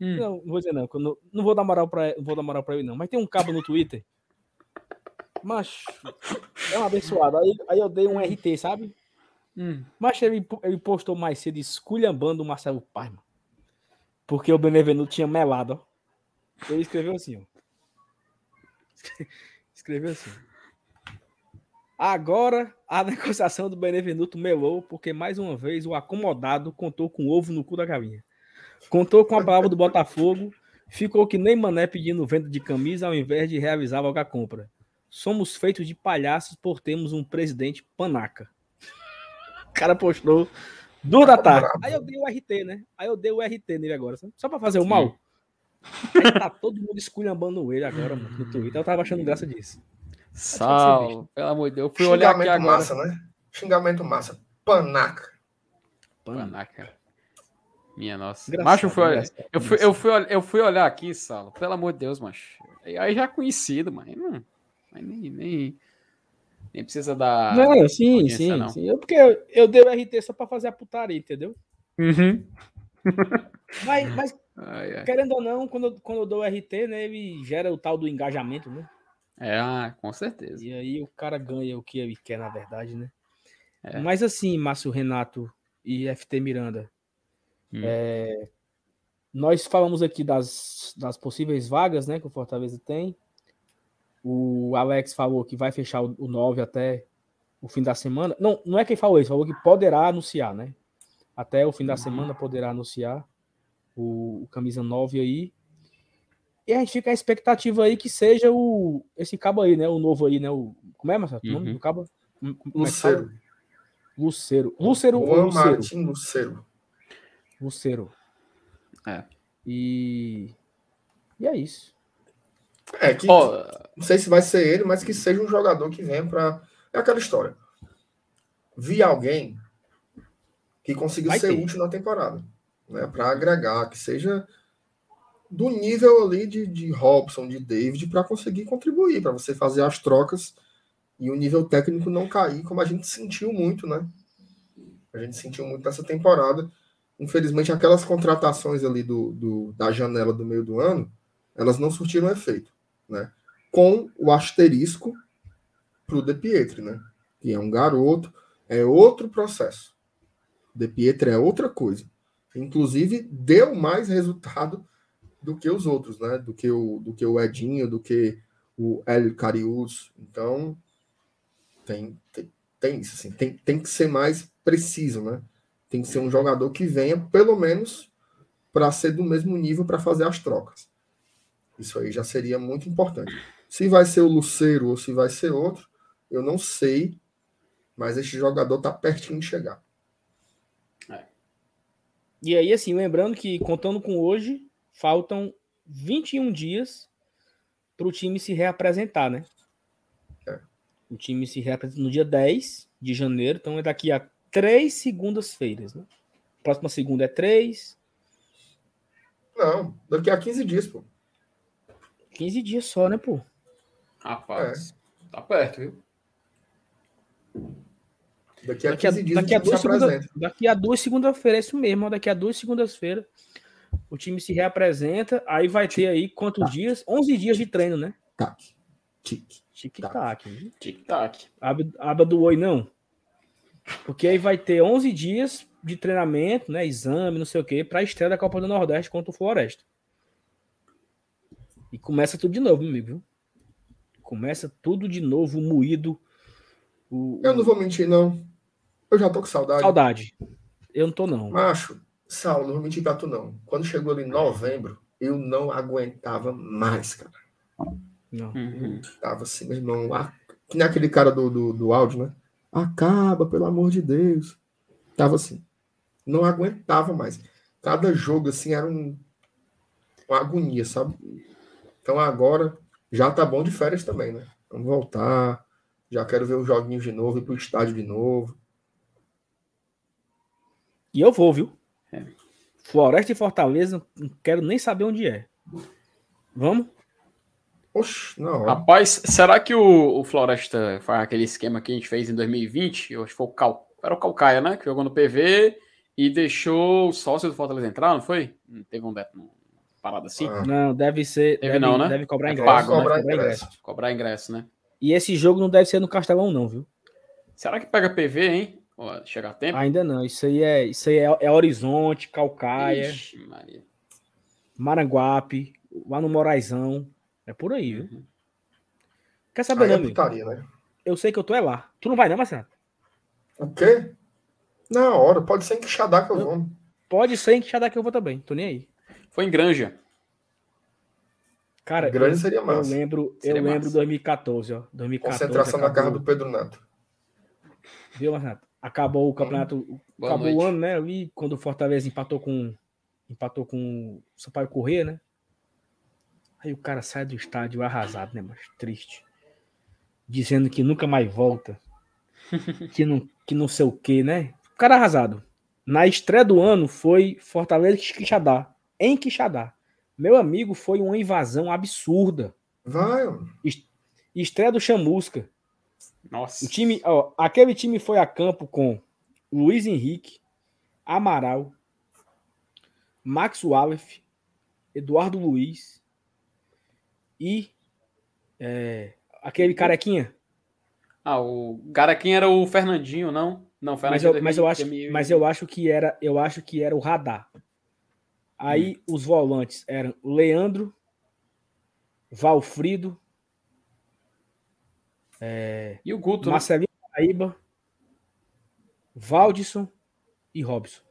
Hum. Não, não vou dizer não. Não, não vou dar moral para vou dar moral para ele não. Mas tem um cabo no Twitter. Mas é um abençoado. Aí, aí eu dei um RT, sabe? Hum. Mas ele, ele postou mais cedo esculhambando o Marcelo Paz, mano. Porque o Benevenuto tinha melado, ó. Ele escreveu assim, ó. *laughs* Escreveu assim. Agora a *laughs* negociação do Benevenuto melou, porque mais uma vez o acomodado contou com ovo no cu da galinha. Contou com a palavra do Botafogo, ficou que nem Mané pedindo venda de camisa ao invés de realizar logo a compra. Somos feitos de palhaços por termos um presidente panaca. O cara postou duas da tarde. Aí eu dei o RT, né? Aí eu dei o RT nele agora, só pra fazer o mal. Aí tá todo mundo esculhambando ele agora, mano, no Twitter. Eu tava achando graça disso. Sal, pelo amor de Deus. Eu fui olhar aqui agora. massa, né? Xingamento massa. Panaca. Panaca. Minha nossa. Engraçado, macho, foi, eu, fui, eu, fui, eu fui olhar aqui, Salo, pelo amor de Deus, macho. Aí já é conhecido, mas, não, mas nem, nem, nem precisa dar. Não, sim, sim, não. sim. Eu, porque eu, eu dei o RT só pra fazer a putaria, entendeu? Uhum. mas, mas ai, ai. querendo ou não, quando, eu, quando eu dou o RT, né, ele gera o tal do engajamento, né? É, ah, com certeza. E aí o cara ganha o que ele quer, na verdade, né? É. Mas assim, Márcio Renato e FT Miranda, Hum. É, nós falamos aqui das, das possíveis vagas né, que o Fortaleza tem. O Alex falou que vai fechar o, o 9 até o fim da semana. Não, não é quem falou isso, falou que poderá anunciar, né? Até o fim da uhum. semana poderá anunciar o, o camisa 9 aí. E a gente fica a expectativa aí que seja o esse cabo aí, né? O novo aí, né? O, como é, Marcelo? O nome Uhum. do cabo? Como- como é Lucero. Lucero. Lucero ou Lucero? Martin Lucero. Lucero. É. E. E é isso. É, que Ó, não sei se vai ser ele, mas que seja um jogador que venha para. É aquela história. Vi alguém que conseguiu Vai ser ter. útil na temporada, né? Para agregar, que seja do nível ali de, de Robson, de David, para conseguir contribuir, para você fazer as trocas e o nível técnico não cair, como a gente sentiu muito, né? A gente sentiu muito nessa temporada. Infelizmente, aquelas contratações ali do, do- da janela do meio do ano, elas não surtiram efeito, né? Com o asterisco para o De Pietri, né? Que é um garoto, é outro processo. De Pietri é outra coisa. Inclusive, deu mais resultado do que os outros, né? Do que o, do que o Edinho, do que o Hélio Carius. Então, tem, tem, tem isso, assim. Tem, tem que ser mais preciso, né? Tem que ser um jogador que venha, pelo menos, para ser do mesmo nível para fazer as trocas. Isso aí já seria muito importante. Se vai ser o Luceiro ou se vai ser outro, eu não sei, mas este jogador tá pertinho de chegar. E aí, assim, lembrando que, contando com hoje, faltam 21 dias para o time se reapresentar, né? É. O time se reapresenta no dia 10 de janeiro, então é daqui a três segundas-feiras, né? Próxima segunda é três, Não, daqui a 15 dias, pô. 15 dias só, né, pô? rapaz, tá perto, viu? Daqui a Daqui a, 15 dias daqui a duas se segunda, apresenta. daqui a duas segunda-feira, é isso mesmo, daqui a duas segundas-feiras o time se reapresenta, aí vai ter aí quantos dias? 11 dias de treino, né? Tac, tic. Tic-tac. Tic-tac. Aba, aba do oi, não. Porque aí vai ter 11 dias de treinamento, né? Exame, não sei o quê, para a estreia da Copa do Nordeste contra o Floresta. E começa tudo de novo, meu amigo. Começa tudo de novo, moído. O, Eu não vou mentir, não. Eu já tô com saudade. Saudade. Eu não tô, não. Macho, Saulo, não vou mentir pra tu, não. Quando chegou ali em novembro, eu não aguentava mais, cara. Não. Uhum. Tava assim, meu irmão. ah, Que nem aquele cara do, do, do áudio, né? Acaba, pelo amor de Deus. Tava assim. Não aguentava mais. Cada jogo, assim, era um, uma agonia, sabe? Então agora já tá bom de férias também, né? Vamos voltar. Já quero ver os joguinhos de novo, ir pro estádio de novo. E eu vou, viu? É. Floresta e Fortaleza, não quero nem saber onde é. Vamos? Oxe, hora. Rapaz, será que o, o Floresta faz aquele esquema que a gente fez em 2020? Eu acho que foi o Cal... Era o Calcaia, né? Que jogou no PV e deixou o sócio do Fortaleza entrar, não foi? Não teve um deto, uma parada assim? Ah, Não, deve ser. Deve Deve, não, né? deve cobrar É ingresso. pago, deve né? cobrar Cobrar ingresso. ingresso. Cobrar ingresso, né? E esse jogo não deve ser no Castelão, não, viu? Será que pega PV, hein? Ó, Chega a tempo? Ainda não. Isso aí é, isso aí é, é Horizonte, Calcaia, Ixi, Maria. Maranguape, lá no Moraizão. É por aí, viu? Uhum. Quer saber, aí não, é putaria, né? Eu sei que eu tô é lá. Tu não vai, não, Marcelo? O quê? Na hora, pode ser em Quixadá que eu vou. Pode ser em Quixadá que eu vou também. Tô nem aí. Foi em Granja. Cara, Grande eu, seria eu massa. lembro, Seria eu lembro massa. 2014, ó. 2014. Concentração na acabou, casa do Pedro Neto. Viu, Marcelo? Acabou o campeonato. Boa acabou noite. o ano, né? Ali, quando o Fortaleza empatou com. Empatou com o Sampaio Corrêa, né? Aí o cara sai do estádio arrasado, né, mas triste. Dizendo que nunca mais volta. *laughs* que, não, que não sei o que, né? O cara arrasado. Na estreia do ano foi Fortaleza e Quixadá. Em Quixadá. Meu amigo, foi uma invasão absurda. Vai. Estreia do Chamusca. Nossa. O time, ó, aquele time foi a campo com Luiz Henrique, Amaral, Max Wallace, Eduardo Luiz e é, aquele carequinha. Ah, o Garaquinha era o Fernandinho, não? Não, Mas Fernandinho eu, mas eu acho, 2000 mas eu acho que era, eu acho que era o Radar. Aí os volantes eram Leandro, Valfrido, E o Guto, né? Marcelinho Paraíba, Valdisson e Robson.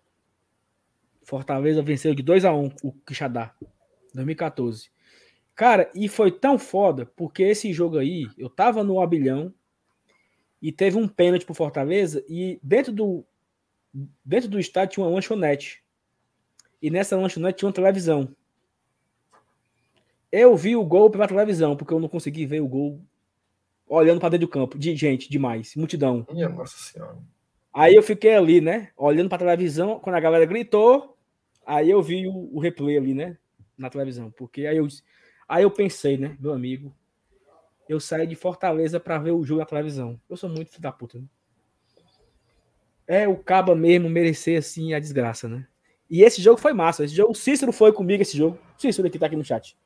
Fortaleza venceu de 2 a 1 o Quixadá, 2014. Cara, e foi tão foda, porque esse jogo aí, eu tava no Abilhão e teve um pênalti pro Fortaleza e dentro do dentro do estádio tinha uma lanchonete. E nessa lanchonete tinha uma televisão. Eu vi o gol pela televisão, porque eu não consegui ver o gol olhando para dentro do campo. De gente, demais, multidão. Minha nossa senhora. Aí eu fiquei ali, né? Olhando para televisão, quando a galera gritou, aí eu vi o, o replay ali, né? Na televisão. Porque aí eu Aí eu pensei, né, meu amigo, eu saí de Fortaleza para ver o jogo na televisão. Eu sou muito filho da puta. Né? É o Caba mesmo merecer assim a desgraça, né? E esse jogo foi massa. Esse jogo, o Cícero foi comigo esse jogo. O Cícero aqui tá aqui no chat.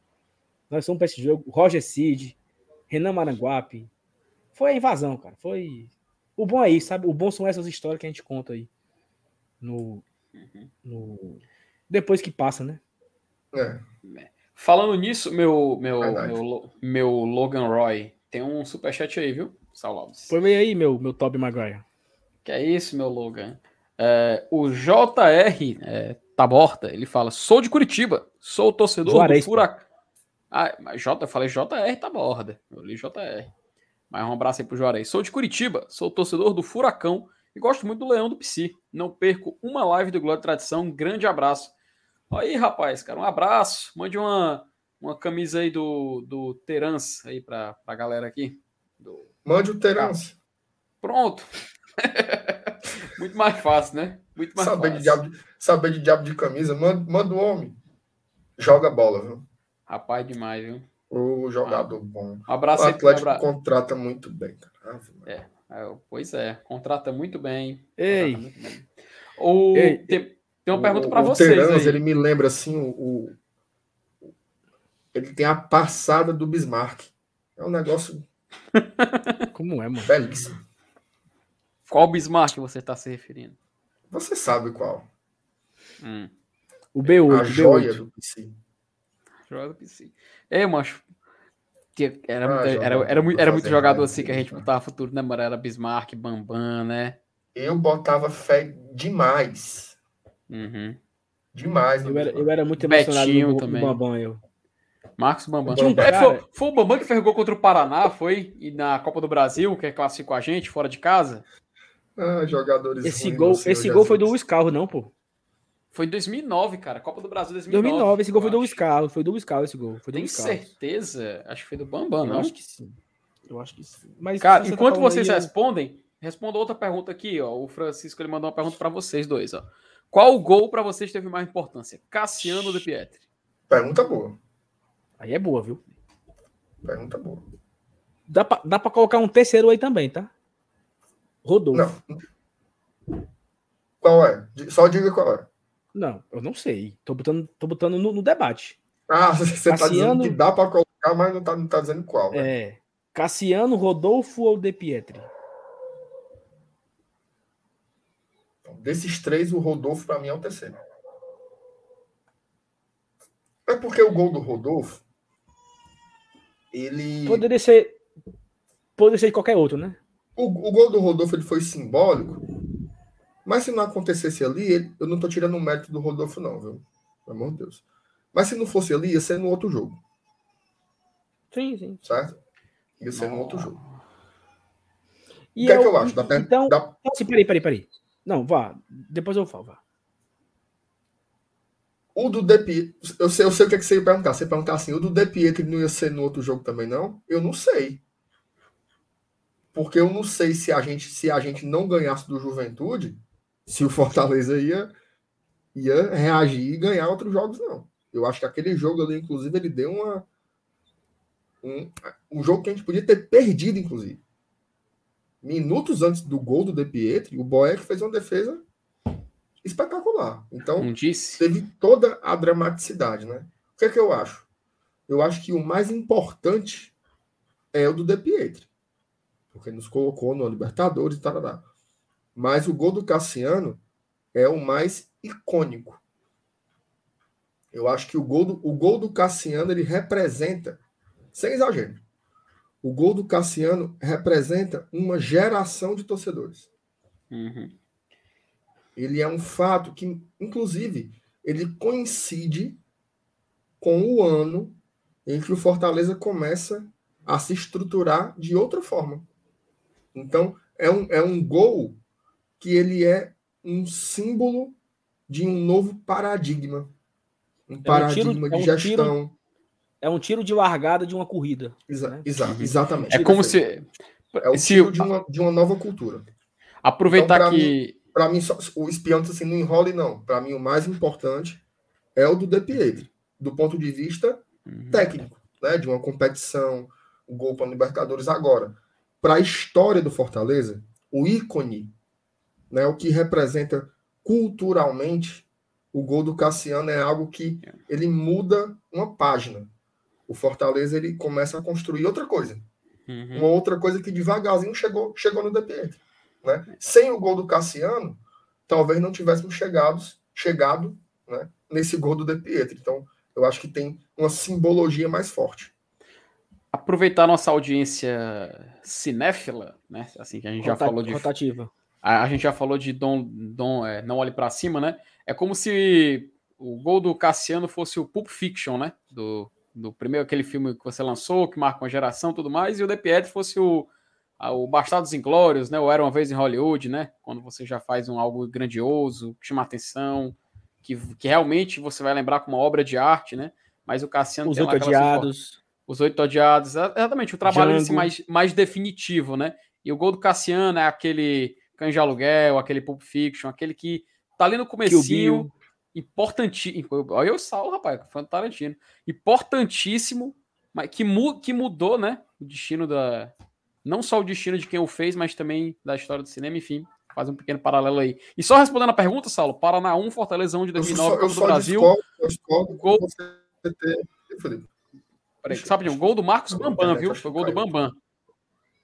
Nós fomos para esse jogo. Roger Cid, Renan Maranguape. Foi a invasão, cara. Foi. O bom é isso, sabe? O bom são essas histórias que a gente conta aí. No. no... Depois que passa, né? É. é. Falando nisso, meu, meu, meu, meu Logan Roy, tem um superchat aí, viu, Saulo Foi meio aí, meu, meu Toby Maguire. Que é isso, meu Logan. É, o JR é, Taborta, ele fala: sou de Curitiba, sou torcedor Juarez, do Furacão. Ah, J, eu falei JR Taborda. Eu li JR. Mas um abraço aí pro Juarez. Sou de Curitiba, sou torcedor do Furacão e gosto muito do Leão do Psi. Não perco uma live do Glória Tradição. Um grande abraço. Aí, rapaz, cara, um abraço. Mande uma, uma camisa aí do, do Terence aí pra, pra galera aqui. Do... Mande o Terence. Pronto. *laughs* Muito mais fácil, né? Muito mais saber fácil. De diabo, saber de diabo de camisa, manda, manda o homem. Joga bola, viu? Rapaz, demais, viu? O jogador ah, bom. Um abraço o Atlético aí, contrata muito bem, cara. É, é, pois é, contrata muito bem. Ei. Muito bem. O, Ei. Tem, tem uma pergunta para vocês. Terans, ele me lembra assim o, o, ele tem a passada do Bismarck. É um negócio *laughs* como é, mano? Belíssimo. Qual Bismarck você está se referindo? Você sabe qual. Hum. O B8. A joia do PC. Joia do PC. É, macho. Era, ah, muito, era, era, muito, era muito jogador assim que a gente botava futuro, né, mano? Era Bismarck, Bambam, né? Eu botava fé demais Uhum. Demais. Eu era, eu era muito emocionado Betinho no, também. no Bambam, eu. Marcos Bambam. Um é, foi, foi, o Bambam que ferrou contra o Paraná, foi? E na Copa do Brasil, que classificou a gente, fora de casa? Ah, jogadores. Esse gol, esse gol foi do Luiz Carlos, não, pô? Foi em 2009, cara. Copa do Brasil 2009. 2009, esse gol foi do Luiz Carlos. Foi do Luiz Carlos esse gol. Foi Tem certeza? Acho que foi do Bambam, não? Eu acho que sim. Eu acho que sim. Mas, cara, você tá enquanto tá vocês aí, respondem, responda outra pergunta aqui, ó. O Francisco ele mandou uma pergunta para vocês dois, ó. Qual gol para vocês teve mais importância? Cassiano ou De Pietri? Pergunta boa. Aí é boa, viu? Pergunta boa. Dá pra, dá pra colocar um terceiro aí também, tá? Rodolfo. Não. Qual é? Só diga qual é. Não, eu não sei. Tô botando, tô botando no, no debate. Ah, *laughs* você Cassiano... tá dizendo que dá pra colocar, mas não tá, não tá dizendo qual. Né? É. Cassiano, Rodolfo ou De Pietri? Desses três, o Rodolfo, para mim, é o terceiro. É porque o gol do Rodolfo, ele. Poderia ser. Poderia ser de qualquer outro, né? O, o gol do Rodolfo ele foi simbólico, mas se não acontecesse ali, ele, eu não tô tirando o mérito do Rodolfo, não, viu? Pelo amor de Deus. Mas se não fosse ali, ia ser no outro jogo. Sim, sim. Certo? Ia ser no outro jogo. E o que eu, é que eu acho? Da, então, da... Então, assim, peraí, peraí, peraí. Não, vá. Depois eu falo, vá. O do De eu sei, eu sei o que, é que você ia perguntar. Você ia perguntar assim, o do De Pietro não ia ser no outro jogo também, não? Eu não sei. Porque eu não sei se a gente, se a gente não ganhasse do Juventude, se o Fortaleza ia, ia reagir e ganhar outros jogos, não. Eu acho que aquele jogo ali, inclusive, ele deu uma. Um, um jogo que a gente podia ter perdido, inclusive minutos antes do gol do De Pietri, o Boeck fez uma defesa espetacular. Então, teve toda a dramaticidade, né? O que é que eu acho? Eu acho que o mais importante é o do De Pietri, porque nos colocou no Libertadores e tal. Mas o gol do Cassiano é o mais icônico. Eu acho que o gol do, o gol do Cassiano ele representa, sem exagero, o gol do Cassiano representa uma geração de torcedores. Uhum. Ele é um fato que, inclusive, ele coincide com o ano em que o Fortaleza começa a se estruturar de outra forma. Então, é um, é um gol que ele é um símbolo de um novo paradigma. Um paradigma é um tiro, de é um gestão. Tiro, é um tiro de largada de uma corrida. Exa né? exa exatamente. É como se. É o tiro de uma, de uma nova cultura. Aproveitar então, que. Para mim, o espião assim, não enrole, não. Para mim, o mais importante é o do De Pietri, do ponto de vista uhum. técnico, né? De uma competição, o gol para Libertadores agora. Para a história do Fortaleza, o ícone, né? O que representa culturalmente o gol do Cassiano é algo que ele muda uma página. O Fortaleza ele começa a construir outra coisa. Uhum. Uma outra coisa que devagarzinho chegou, chegou no DPM. Né? Sem o gol do Cassiano, talvez não tivéssemos chegado, chegado né, nesse gol do De Pietro. Então, eu acho que tem uma simbologia mais forte. Aproveitar nossa audiência cinéfila, né? Assim que a gente Rota, já falou de rotativa. A, a, gente já falou de Dom, Dom é, não olhe para cima, né? É como se o gol do Cassiano fosse o Pulp Fiction, né? Do, do primeiro aquele filme que você lançou, que marca uma geração, tudo mais, e o De Pietro fosse o o Bastardos Inglórios, né? Ou Era Uma Vez em Hollywood, né? Quando você já faz um algo grandioso, que chama atenção, que, que realmente você vai lembrar como uma obra de arte, né? Mas o Cassiano Os Oito Odiados. Os Oito Odiados, exatamente, o trabalho mais, mais definitivo, né? E o gol do Cassiano é aquele Canja Aluguel, aquele Pulp Fiction, aquele que tá ali no comecinho, importantíssimo. Olha o Saulo, rapaz, fã do Tarantino. Importantíssimo, mas que, mu que mudou, né? O destino da, não só o destino de quem o fez, mas também da história do cinema, enfim, faz um pequeno paralelo aí. E só respondendo a pergunta, Saulo, Paraná 1, Fortaleza 1 de 2009, eu só, eu do Brasil. Discordo, eu discordo gol... você ter... Peraí, sabe, um gol do Marcos Bambam, viu? Foi gol do Bambam.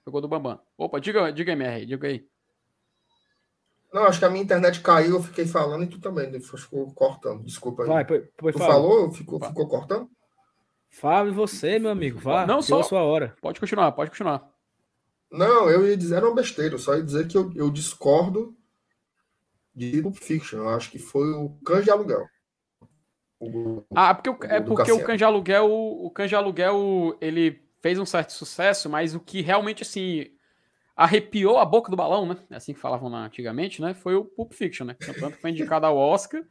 Foi gol do Bambam. Opa, diga, diga MR, diga aí. Não, acho que a minha internet caiu, eu fiquei falando e tu também né? ficou cortando. Desculpa aí. Vai, foi tu falou, ficou, ficou cortando? Fábio, você, meu amigo, vá. Não, só a sua hora. Pode continuar, pode continuar. Não, eu ia dizer era uma besteira, eu só ia dizer que eu, eu discordo de Pulp Fiction. Eu acho que foi o Cães de Aluguel. O, ah, porque o, é porque o Cães de Aluguel, o Cães de Aluguel, ele fez um certo sucesso, mas o que realmente, assim, arrepiou a boca do balão, né? É assim que falavam antigamente, né? Foi o Pulp Fiction, né? Tanto que foi indicado ao Oscar,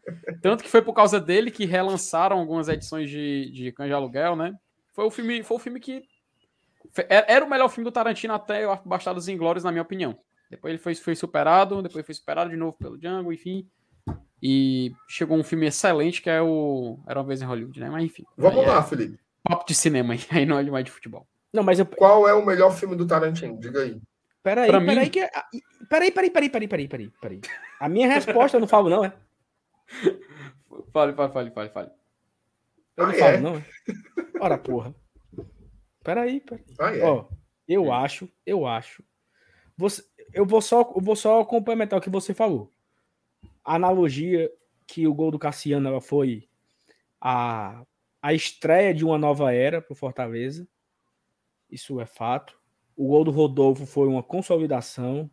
tanto que foi por causa dele que relançaram algumas edições de, de Cães de Aluguel, né? Foi o filme, foi o filme que era o melhor filme do Tarantino até o Bastardos Inglórios, na minha opinião. Depois ele foi, foi superado, depois foi superado de novo pelo Django, enfim. E chegou um filme excelente que é o Era uma vez em Hollywood, né? Mas enfim. Vamos lá, é... Felipe. Papo de cinema aí, *laughs* não é mais de futebol. Não, mas eu... Qual é o melhor filme do Tarantino? Diga aí. Peraí, pra peraí, mim... que... peraí, peraí, peraí, peraí, peraí, peraí, peraí. A minha resposta eu não falo, não, é? *laughs* Fale, fale, fale, fale, fale. Eu não ah, falo, é? não, é? Ora, porra. Peraí, peraí. Ah, é. Ó, eu hum. acho, eu acho. Você, eu vou só, eu vou só complementar o que você falou. A analogia que o gol do Cassiano foi a, a estreia de uma nova era para o Fortaleza. Isso é fato. O gol do Rodolfo foi uma consolidação.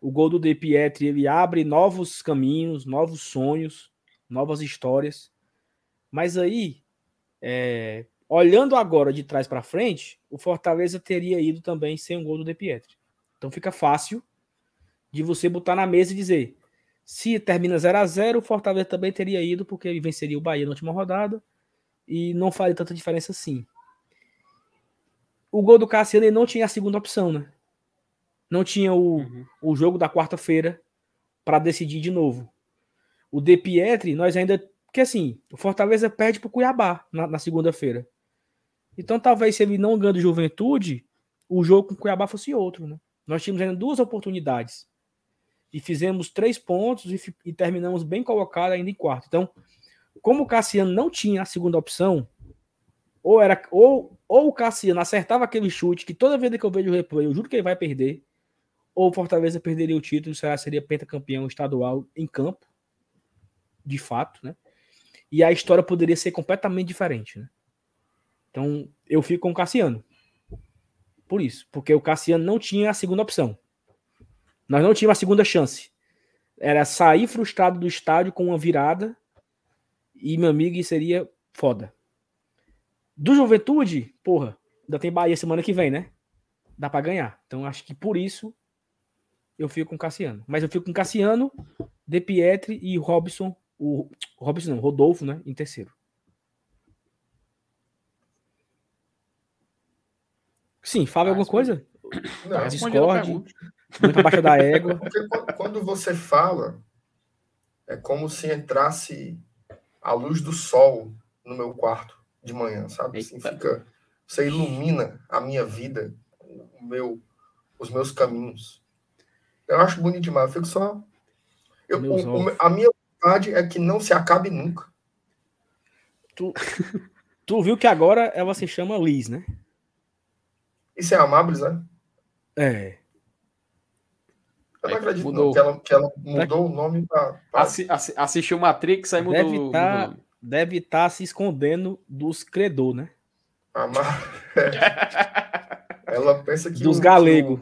O gol do De Pietri ele abre novos caminhos, novos sonhos, novas histórias. Mas aí, é, Olhando agora de trás para frente, o Fortaleza teria ido também sem um gol do De Pietri. Então fica fácil de você botar na mesa e dizer: se termina 0 a 0 o Fortaleza também teria ido, porque ele venceria o Bahia na última rodada e não faria tanta diferença assim. O gol do Cassiano ele não tinha a segunda opção, né? Não tinha o, uhum. o jogo da quarta-feira para decidir de novo. O De Pietri, nós ainda. Porque assim, o Fortaleza perde para o Cuiabá na, na segunda-feira. Então, talvez se ele não ganha do Juventude, o jogo com o Cuiabá fosse outro, né? Nós tínhamos ainda duas oportunidades. E fizemos três pontos e, e terminamos bem colocado ainda em quarto. Então, como o Cassiano não tinha a segunda opção, ou era ou, ou o Cassiano acertava aquele chute que toda vez que eu vejo o replay, eu juro que ele vai perder, ou o Fortaleza perderia o título, será seria pentacampeão estadual em campo, de fato, né? E a história poderia ser completamente diferente, né? Então, eu fico com o Cassiano. Por isso, porque o Cassiano não tinha a segunda opção. Nós não tínhamos a segunda chance. Era sair frustrado do estádio com uma virada e meu amigo seria foda. Do Juventude, porra, ainda tem Bahia semana que vem, né? Dá para ganhar. Então acho que por isso eu fico com Cassiano. Mas eu fico com Cassiano, De Pietri e Robson. O Robson não, Rodolfo, né? Em terceiro. Sim, fala ah, alguma coisa? *coughs* Não, tá, Discord, muito abaixo da égua. *laughs* Porque quando você fala, é como se entrasse a luz do sol no meu quarto de manhã, sabe? Assim, fica, você ilumina a minha vida, o meu, os meus caminhos. Eu acho bonito demais. Eu fico só. Eu, o, a minha vontade é que não se acabe nunca. Tu, *laughs* tu viu que agora ela se chama Liz, né? Isso é Amabres, né? É. Eu não acredito mudou. que, ela, que ela mudou o nome para. Assi, assi, assistiu Matrix, aí deve mudou, tá, mudou Deve estar tá se escondendo dos credor, né? Amar... *laughs* ela pensa que. Dos galegos.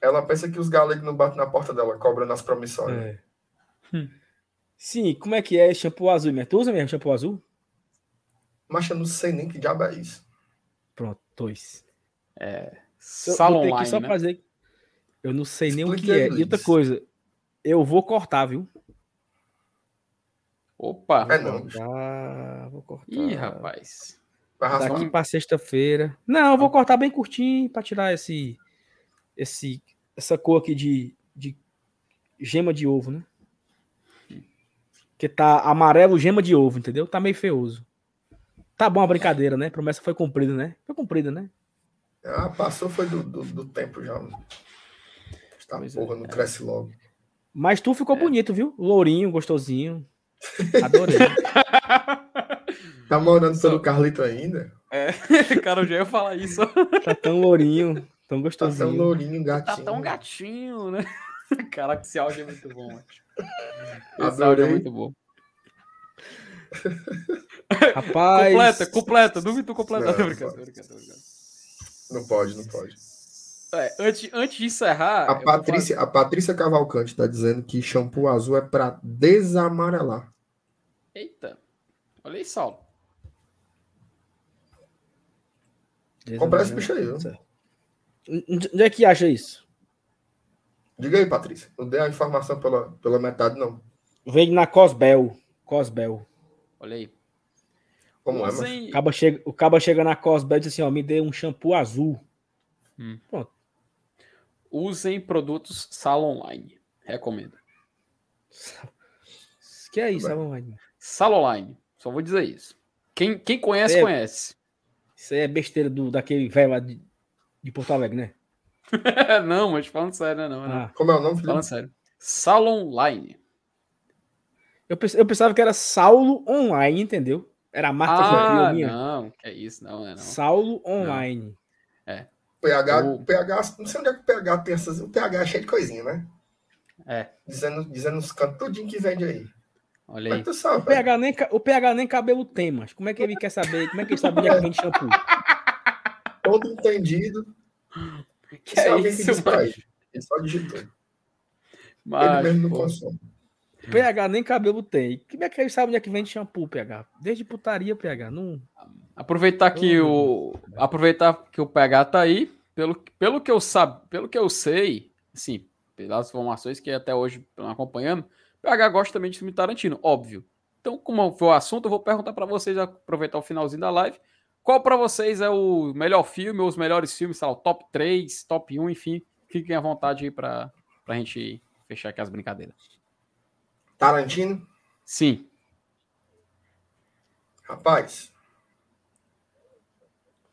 Ela pensa que os galegos não batem na porta dela, cobrando as promissórias. É. Hum. Sim, como é que é shampoo azul mesmo? Tu usa mesmo shampoo azul? Mas eu não sei nem que diabo é isso. Pronto, dois. É. Salon online, só né? fazer. Eu não sei nem o que é. E outra coisa, eu vou cortar, viu? Opa! É não. Cortar, vou cortar. Ih, rapaz. Daqui para sexta-feira. Não, eu vou cortar bem curtinho para tirar esse, esse, essa cor aqui de, de gema de ovo, né? Que tá amarelo gema de ovo, entendeu? Tá meio feioso. Tá bom a brincadeira, né? A promessa foi cumprida, né? Foi cumprida, né? Ah, passou, foi do, do, do tempo já. Esta pois porra é. não cresce logo. Mas tu ficou é. bonito, viu? Lourinho, gostosinho. Adorei. *laughs* tá morando pelo Carlito ainda? É, *laughs* cara, eu já ia falar isso. Tá tão lourinho, tão gostosinho. Tá tão lourinho, gatinho. Tá tão gatinho, né? *laughs* Caraca, esse áudio é muito bom, mano. Esse áudio é muito bom. Rapaz. Completa, completa. Duvido completa. Não, não pode, não pode. É, antes, antes de encerrar. A Patrícia, a Patrícia Cavalcante está dizendo que shampoo azul é para desamarelar. Eita. Olha aí, Saulo. Comprar esse bicho aí, viu? Onde é que acha isso? Diga aí, Patrícia. Não dê a informação pela, pela metade, não. Vem na Cosbel. Cosbel. Olha aí. Como é, mas... o, caba chega, o caba chega na Cosbel e diz assim: ó, me dê um shampoo azul. Hum. Pronto. Usem produtos Sala Online. Recomendo. *laughs* Que é isso, Sala Online? Sala Online. Só vou dizer isso. Quem, quem conhece, é, conhece. Isso é besteira do, daquele velho lá de, de Porto Alegre, né? *laughs* não, mas falando sério, né? Não, ah. não. Como é o nome, Felipe? Falando sério. Sala Online. Eu, eu pensava que era Saulo Online, entendeu? Era a marca ah, que eu criou minha. Não, que é isso, não, é não. Saulo Online. Não. É. PH, o... PH, não sei onde é que o PH tem essas. O PH é cheio de coisinha, né? É. Dizendo, dizendo os cantos tudinho que vende aí. Olha aí. Sabe, o, PH nem, o PH nem cabelo tem, mas como é que ele quer saber? Como é que ele sabe onde é que vende shampoo? Todo entendido. Que é isso, que Ele só digitou. Mas, ele mesmo não consome. PH nem cabelo tem. Como é que ele sabe onde é que vende shampoo, PH? Desde putaria, PH. Não... Aproveitar que o. Aproveitar que o PH tá aí. Pelo, pelo que eu sabe, pelo que eu sei, assim, pelas informações que até hoje estão acompanhando, o PH gosta também de filme Tarantino, óbvio. Então, como foi o assunto, eu vou perguntar para vocês, aproveitar o finalzinho da live, qual para vocês é o melhor filme, ou os melhores filmes, sei lá, o top 3, top 1, enfim, fiquem à vontade aí para a gente fechar aqui as brincadeiras. Tarantino? Sim. Rapaz,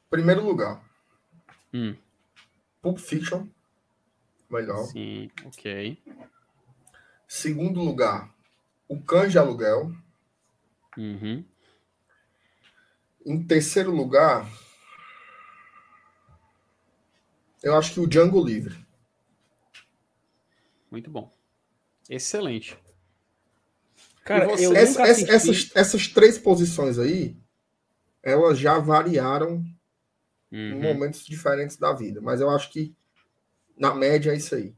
primeiro lugar. Hum. Pulp Fiction. Melhor. Sim, ok. Segundo lugar, O Cães de Aluguel. Uhum. Em terceiro lugar, eu acho que o Django Livre. Muito bom. Excelente. Cara, você... eu essa, essas, essas três posições aí, elas já variaram uhum. em momentos diferentes da vida. Mas eu acho que, na média, é isso aí.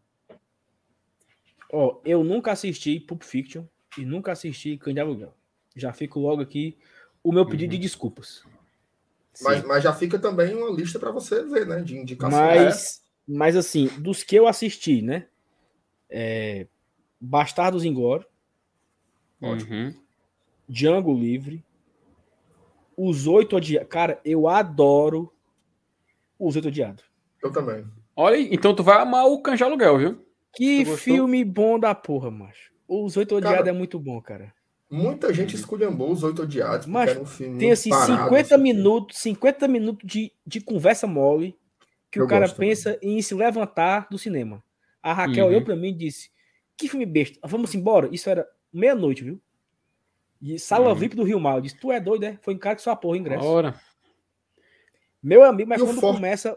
Ó, oh, eu nunca assisti Pulp Fiction e nunca assisti Cães de Aluguel. Já fico logo aqui o meu pedido uhum. de desculpas. Mas, mas já fica também uma lista para você ver, né? De indicações. Mas, mas assim, dos que eu assisti, né? É, Bastardos Inglórios, Uhum. Django Livre, Os Oito Odiados. Cara, eu adoro Os Oito Odiados. Eu também. Olha, então tu vai amar o Canja Aluguel, viu? Que filme bom da porra, macho. Os Oito Cara, Odiados é muito bom, cara. Muita gente esculhambou os Oito Odiados, porque Mas era um filme Tem assim parado, 50 assim. minutos, 50 minutos de, de conversa mole que Eu o cara gosto também. pensa em se levantar do cinema. A Raquel Uhum. olhou pra mim e disse: Que filme besta, vamos embora. Isso era meia-noite, viu? E sala Uhum. VIP do Rio Mal. Eu disse: Tu é doido, é? Foi em cara que sua porra o ingresso. Ora. Meu amigo, mas E o quando forte- começa.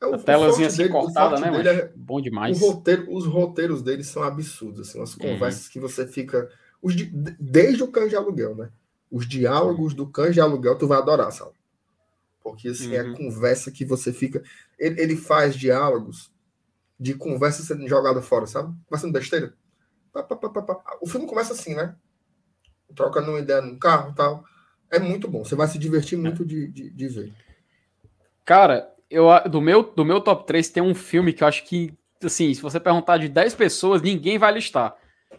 É, o- A telazinha assim dele- cortada, né, dele mas é- bom o demais. roteiro, os roteiros deles são absurdos, assim, umas Uhum. conversas que você fica. Os di- desde o Cães de Aluguel, né? Os diálogos do Cães de Aluguel, tu vai adorar, Sal. Porque assim, é Uhum. conversa que você fica. Ele, ele faz diálogos de conversa sendo jogada fora, sabe? Conversando besteira. Pá, pá, pá, pá, pá. O filme começa assim, né? Trocando uma ideia num carro e tal. É muito bom. Você vai se divertir muito de, de, de ver. Cara, eu, a- do, meu, do meu top 3 tem um filme que eu acho que, assim, se você perguntar de 10 pessoas, ninguém vai listar.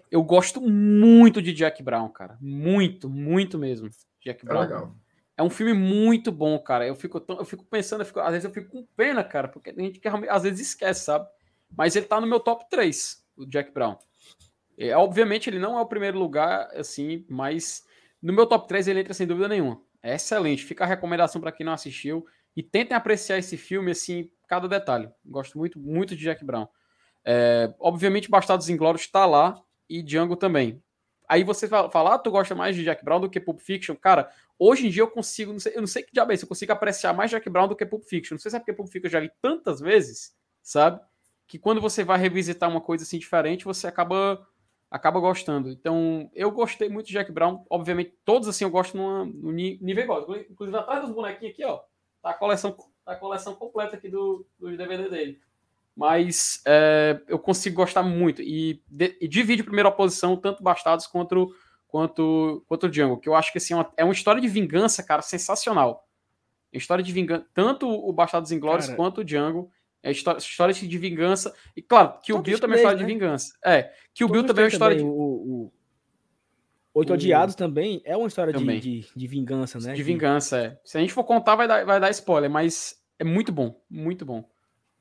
Eu gosto muito de Jack Brown, cara. Muito, muito mesmo. Jack É Brown. legal. É um filme muito bom, cara. Eu fico, tão- eu fico pensando, eu fico- às vezes eu fico com pena, cara, porque tem gente que às vezes esquece, sabe? Mas ele tá no meu top 3, o Jack Brown. É, obviamente ele não é o primeiro lugar, assim, mas no meu top 3 ele entra sem dúvida nenhuma. É excelente. Fica a recomendação para quem não assistiu. E tentem apreciar esse filme, assim, cada detalhe. Gosto muito, muito de Jack Brown. É, obviamente, Bastardos Inglórios está lá e Django também. Aí você fala, ah, tu gosta mais de Jack Brown do que Pulp Fiction? Cara, hoje em dia eu consigo, não sei, eu não sei que diabo é isso, eu consigo apreciar mais Jack Brown do que Pulp Fiction. Não sei se é porque Pulp Fiction eu já vi tantas vezes, sabe? Que quando você vai revisitar uma coisa assim diferente, você acaba acaba gostando. Então, eu gostei muito de Jack Brown. Obviamente, todos assim eu gosto no nível igual. Inclusive, atrás dos bonequinhos aqui, ó, tá a coleção, tá a coleção completa aqui do, do DVD dele. Mas é, eu consigo gostar muito. E, de- e divide primeiro a posição, tanto Bastardos quanto, quanto, quanto Django. Que eu acho que assim, é uma, é uma história de vingança, cara, sensacional. É história de vingança. Tanto o Bastardos Inglórios Cara. quanto o Django. É história, história de vingança. E claro, que o Bill também é história de né? vingança. É, que o Bill também é história também, de, O, o- Oito o- Odiados também é uma história de, de, de vingança, né? de vingança. É. Se a gente for contar, vai dar, vai dar spoiler, mas é muito bom. Muito bom.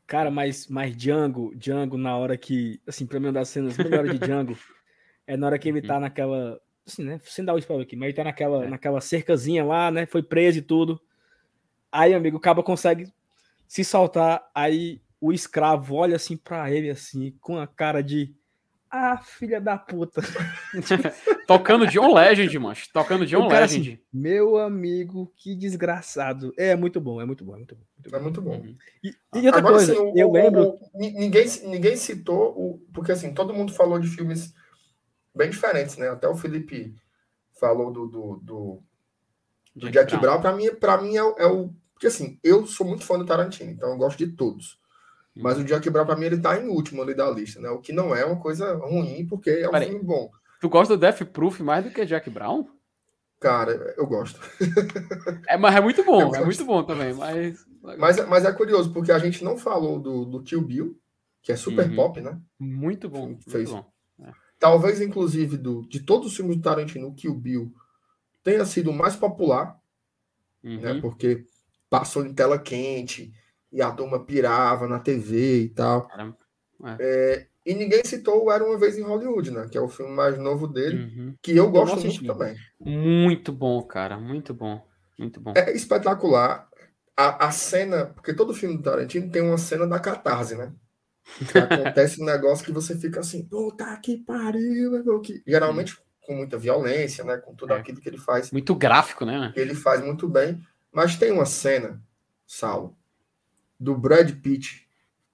Cara, mas, mas Django, Django, na hora que. Assim, pra mim, uma das cenas melhores de Django *laughs* é na hora que ele Uhum. tá naquela. Assim, né? Sem dar o spoiler aqui, mas ele tá naquela, É. naquela cercazinha lá, né? Foi preso e tudo. Aí, amigo, o cabo consegue se soltar. Aí o escravo olha assim pra ele, assim, com a cara de. Ah, filha da puta. *laughs* Tocando John Legend, mancho. Tocando John cara Legend. assim, meu amigo, que desgraçado. É muito bom, é muito bom, é muito bom. muito bom. É muito bom. E, e outra Agora, coisa, assim, o- eu o- lembro. o- ni- ninguém, ninguém citou, o, porque assim, todo mundo falou de filmes bem diferentes, né? Até o Felipe falou do, do, do, do Jack, Brown. Pra mim, pra mim é, o- é o. Porque assim, eu sou muito fã do Tarantino, então eu gosto de todos. Mas o Jack Brown, pra mim, ele tá em último ali da lista, né? O que não é uma coisa ruim, porque é um Peraí. filme bom. Tu gosta do Death Proof mais do que Jack Brown? Cara, eu gosto. *laughs* É, mas é muito Eu bom, é gosto. muito bom também. Mas, Mas, mas é curioso, porque a gente não falou do, do Kill Bill, que é super Uhum. pop, né? muito bom. Muito Fez. bom. Talvez, inclusive, do, de todos os filmes do Tarantino, o Kill Bill tenha sido o mais popular, né? Uhum. Porque passou em tela quente e a turma pirava na TV e tal. Caramba. É, e ninguém citou o Era Uma Vez em Hollywood, né? Que é o filme mais novo dele, Uhum. que eu gosto não muito também. Muito bom, cara. Muito bom. Muito bom. É espetacular. A, a cena, porque todo filme do Tarantino tem uma cena da catarse, né? Que *laughs* acontece um negócio que você fica assim, puta que pariu, meu irmão", que geralmente com muita violência, né? Com tudo É. aquilo que ele faz. Muito gráfico, né? ele faz muito bem, mas tem uma cena, Saulo, do Brad Pitt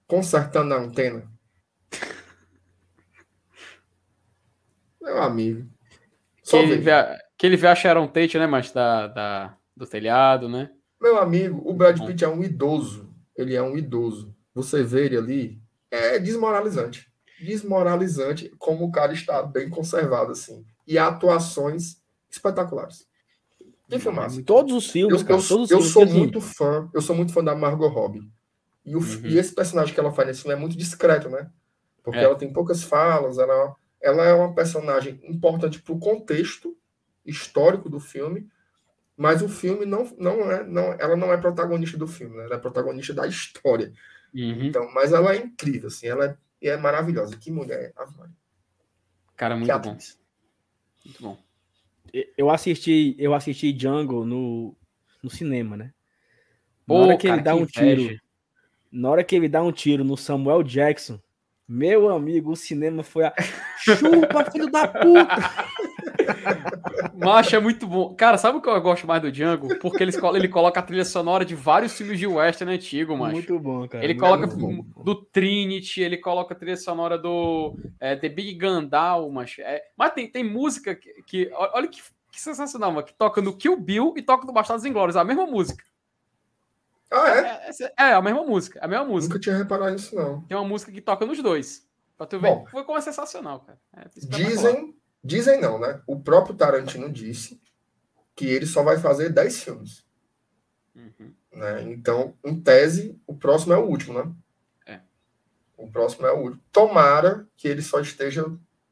consertando a antena. Meu amigo. Que ele, vê. que ele vê a Sharon Tate, né, mas da, da, do telhado, né? Meu amigo, o Brad. Pitt é um idoso. Ele é um idoso. Você vê ele ali, é desmoralizante. Desmoralizante como o cara está bem conservado assim. E atuações espetaculares. Que filmaço. Todos os filmes, Eu, cara, eu, todos os eu filmes sou muito fã, eu sou muito fã da Margot Robbie. E, o, Uhum. e esse personagem que ela faz nesse filme é muito discreto, né? Porque É. ela tem poucas falas, ela, ela é uma personagem importante para o contexto histórico do filme, mas o filme não, não é, não, ela não é protagonista do filme, né? Ela é protagonista da história. Uhum. Então, mas ela é incrível, assim, ela é, é maravilhosa. Que mulher, Ave Maria. Cara, muito bom. Muito bom. Eu assisti, eu assisti Django no, no cinema, né? Na Pô, hora que cara, ele dá que um inveja. tiro, na hora que ele dá um tiro no Samuel Jackson, meu amigo, o cinema foi a chupa, filho da puta. *laughs* Macho é muito bom. Cara, sabe o que eu gosto mais do Django? Porque ele, ele coloca a trilha sonora de vários filmes de western antigo, macho. Muito bom, cara. Ele coloca bom. do Trinity, ele coloca a trilha sonora do é, The Big Gandal, mas, é, mas tem, tem música que, que- olha que, que sensacional, mano, que toca no Kill Bill e toca no Bastardos Inglórios, a mesma música. Ah, é? É, essa- é, a mesma música, a mesma música. Nunca tinha reparado nisso, não. Tem uma música que toca nos dois. Pra tu ver, Bom. foi como é sensacional, cara. É. Dizem, dizem não, né? O próprio Tarantino disse que ele só vai fazer 10 filmes. Uhum. né? Então, em tese, o próximo é o último, né? É. O próximo é o último. Tomara que ele só esteja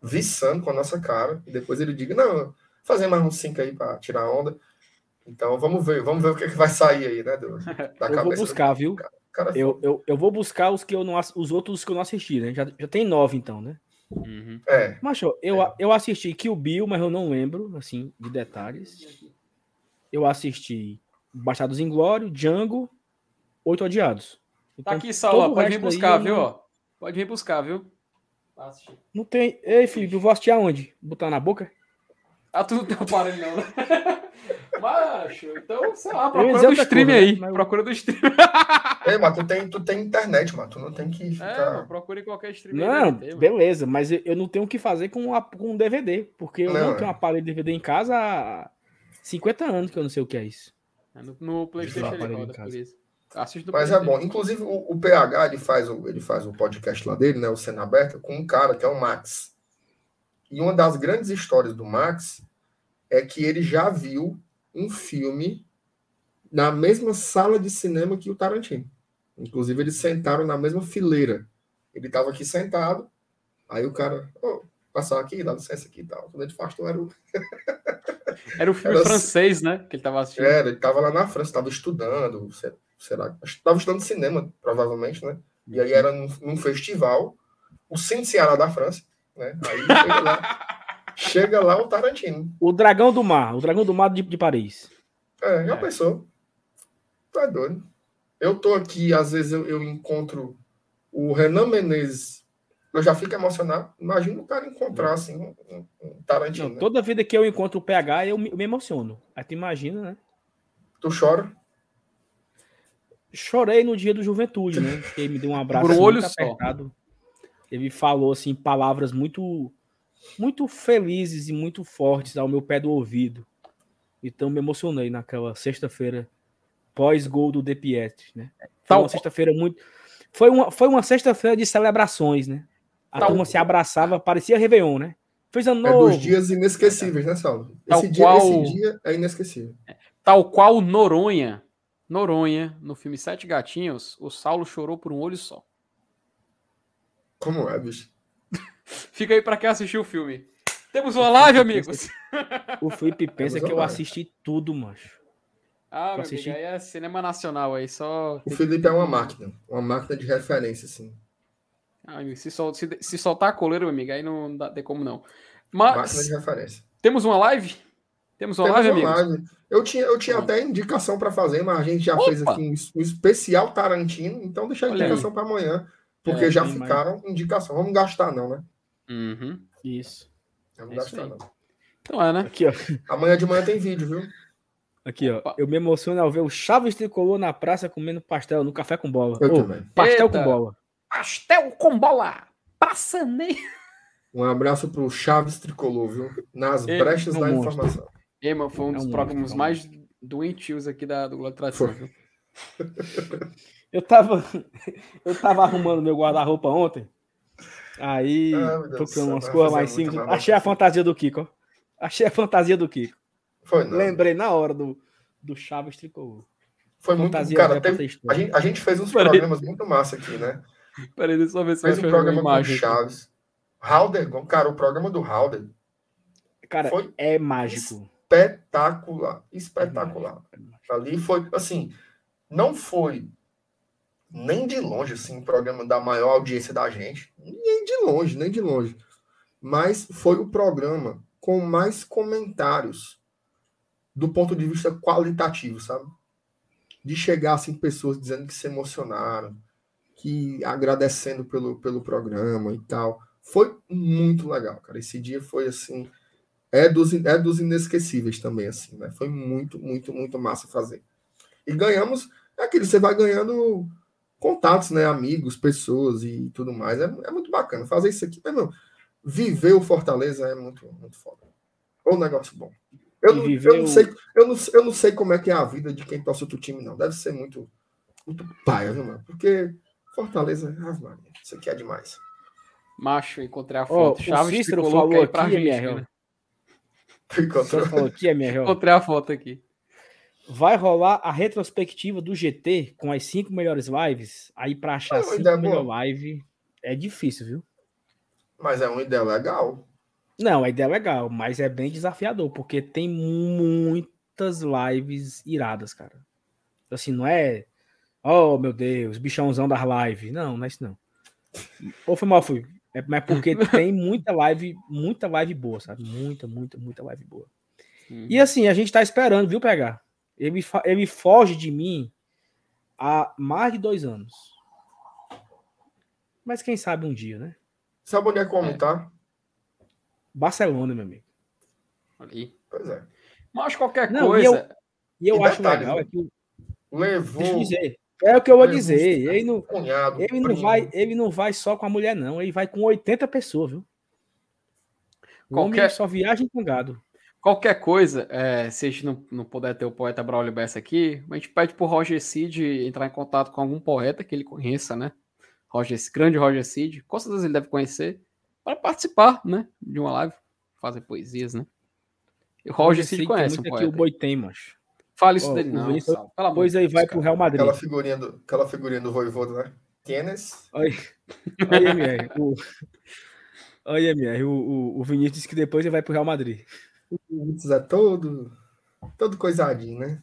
viçando com a nossa cara e depois ele diga, não, fazer mais uns cinco aí para tirar a onda. Então, vamos ver, vamos ver o que, é que vai sair aí, né? Do, *laughs* da Eu vou buscar, viu? do cara. Eu, eu, eu vou buscar os que eu não os outros que eu não assisti, né? Já, já tem nove, então, né? Uhum. É, Macho, eu, eu assisti Kill Bill, mas eu não lembro, assim, de detalhes. Eu assisti Bastardos Inglórios, Django, Oito Odiados. Tá Então, aqui, Saulo, pode vir buscar, viu? não-? Pode vir buscar, viu? Tá. Não tem... Ei, Felipe, eu vou assistir aonde? Botar na boca? Ah, tu não tem aparelho não, né? Macho, então, sei lá, procura do stream coisa, né? aí. Mas Procura do stream. é mas tu tem, tu tem internet, mano. Tu não tem que É, ficar. mano, procure qualquer stream aí. Não, mano. beleza, mas eu, não tenho o que fazer com, a, com um DVD, porque eu não, Não, tenho é. um aparelho de DVD em casa há 50 anos que eu não sei o que é isso. É, No, no Playstation ele em roda, por casa. isso. Assiste do Mas é bom. Inclusive, o, o PH ele faz, o, ele faz o podcast lá dele, né? O Cena Aberta, com um cara que é o Max. E uma das grandes histórias do Max é que ele já viu um filme na mesma sala de cinema que o Tarantino. Inclusive, eles sentaram na mesma fileira. Ele estava aqui sentado, aí o cara, ô, passar aqui, dá licença aqui e tal. Quando ele afastou, era o *laughs* Era o filme Era- francês, né? Que ele tava assistindo. Era, ele estava lá na França, estava estudando, se- será? Estava estudando cinema, provavelmente, né? E aí era num, num festival, o Cine Ceará da França, né? Aí chega lá, chega lá o Tarantino. O Dragão do Mar, o Dragão do Mar de, de Paris. É, já pensou? Tá doido. Eu tô aqui, às vezes eu, eu encontro o Renan Menezes, eu já fico emocionado. Imagina o cara encontrar, assim, um, um- Tarantino. Não, né? toda vida que eu encontro o PH, eu me, eu me emociono. Aí tu imagina, né? Tu chora? Chorei no dia do Juventude, né? Que ele me deu um abraço Por um olho muito só. apertado. Ele falou, assim, palavras muito, muito felizes e muito fortes ao meu pé do ouvido. Então me emocionei naquela sexta-feira pós-gol do De Pietri, né? Foi Tal- uma sexta-feira muito... Foi uma, foi uma sexta-feira de celebrações, né? A Tal- turma se abraçava, parecia Réveillon, né? Fez ano É novo. dos dias inesquecíveis, né, Saulo? Tal Esse dia, qual- esse dia é inesquecível. Tal qual Noronha. Noronha, no filme Sete Gatinhos, o Saulo chorou por um olho só. Como é, bicho? Fica aí pra quem assistiu o filme. Temos uma live, amigos. *laughs* O Felipe pensa que eu assisti tudo, macho. Ah, meu assisti. amigo, aí é cinema nacional aí, só... O Felipe é uma máquina. Uma máquina de referência, assim. Ah, amigo, se, sol- se- se soltar a coleira, meu amigo, aí não dá, tem como não. Máquina Mas, de referência. temos uma live? Temos uma Temos live, uma amigos? live. Eu tinha, eu tinha até indicação para fazer, mas a gente já fez Opa! aqui um, um especial Tarantino, então deixa a Olha aí. indicação para amanhã, porque É, já tem mais. ficaram indicação. Vamos gastar não, né? Uhum. Isso. Vamos É gastar não. Então é, né? Aqui, ó. Amanhã de manhã tem vídeo, viu? Aqui, ó. Opa. Eu me emociono ao ver o Chaves tricolor na praça comendo pastel no café com bola. Eu Ô, também. pastel Eita. com bola. Pastel com bola! Praça nem... Um abraço pro Chaves Tricolor, viu? Nas Ei, brechas é um da monstro. informação. Ei, mano, foi um É dos um programas monstro, mais doentios aqui da, do Globo Tradição, Foi. viu? *laughs* Eu tava, *laughs* eu tava arrumando meu guarda-roupa ontem. Aí, Ah, do procurando umas coisas mais simples. Achei a fantasia do Kiko. Achei a fantasia do Kiko. Foi, não. Lembrei na hora do, do Chaves Tricolor. Foi muito. Cara, teve, a, gente, a gente fez uns Peraí. programas muito massa aqui, né? Peraí, deixa eu ver se fez um programa com Chaves. Halder, cara, o programa do Halder. Cara, foi é mágico. Espetacular. Espetacular. É Ali foi, assim, não foi nem de longe, assim, o programa da maior audiência da gente. Nem de longe, nem de longe. Mas foi o programa com mais comentários do ponto de vista qualitativo, sabe? De chegar assim pessoas dizendo que se emocionaram, que agradecendo pelo, pelo programa e tal. Foi muito legal, cara. Esse dia foi assim, é dos, é dos inesquecíveis também, assim, né? Foi muito, muito, muito massa fazer. E ganhamos, é aquele, você vai ganhando contatos, né? Amigos, pessoas e tudo mais. É, é muito bacana fazer isso aqui. Mas, não, viver o Fortaleza é muito, muito foda. É um negócio bom. Eu não, viveu... eu, não sei, eu, não, eu não sei como é que é a vida de quem torce outro time, não. Deve ser muito, muito paia, viu, mano? Porque Fortaleza, ah, mano, isso aqui é demais. Macho, encontrei a foto. Oh, Chaves o Cícero falou aqui, pra gente, né? Encontrou. falou aqui, é minha Encontrei a foto aqui. Vai rolar a retrospectiva do GT com as cinco melhores lives. Aí para achar cinco melhores live é difícil, viu? Mas é uma ideia legal. Não, a ideia é legal, mas é bem desafiador, porque tem muitas lives iradas, cara. Assim, não é. Oh, meu Deus, bichãozão das lives. Não, não é isso não. Ou foi mal, fui. É, mas porque *laughs* tem muita live, muita live boa, sabe? Muita, muita, muita live boa. Uhum. E assim, a gente tá esperando, viu, pegar? Ele, ele foge de mim há mais de dois anos. Mas quem sabe um dia, né? Sabe onde é como, é. tá? Barcelona, meu amigo. Ali. Pois é. Mas qualquer Não, coisa. E eu, e eu acho detalhe, legal é que. Levou. Deixa eu dizer. É o que eu vou dizer. Ele não, cunhado, ele, não vai, ele não vai só com a mulher, não. Ele vai com 80 pessoas, viu? O qualquer... homem só viaja com gado. Qualquer coisa, é, se a gente não, não puder ter o poeta Braulio Bessa aqui, a gente pede pro Roger Cid entrar em contato com algum poeta que ele conheça, né? Roger, grande Roger Cid, com certeza ele deve conhecer para participar, né, de uma live, fazer poesias, né? E o Roger Cid conhece um poeta. Aqui o boi tem, macho. Fala isso oh, dele, não. Isso, pois aí vai pro Real Madrid. Aquela figurinha do, aquela figurinha do Voivodo, né? Tênis. Olha, olha MR. o, olha, MR. O, o, o Vinícius disse que depois ele vai pro Real Madrid. O Vinícius é todo, todo coisadinho, né?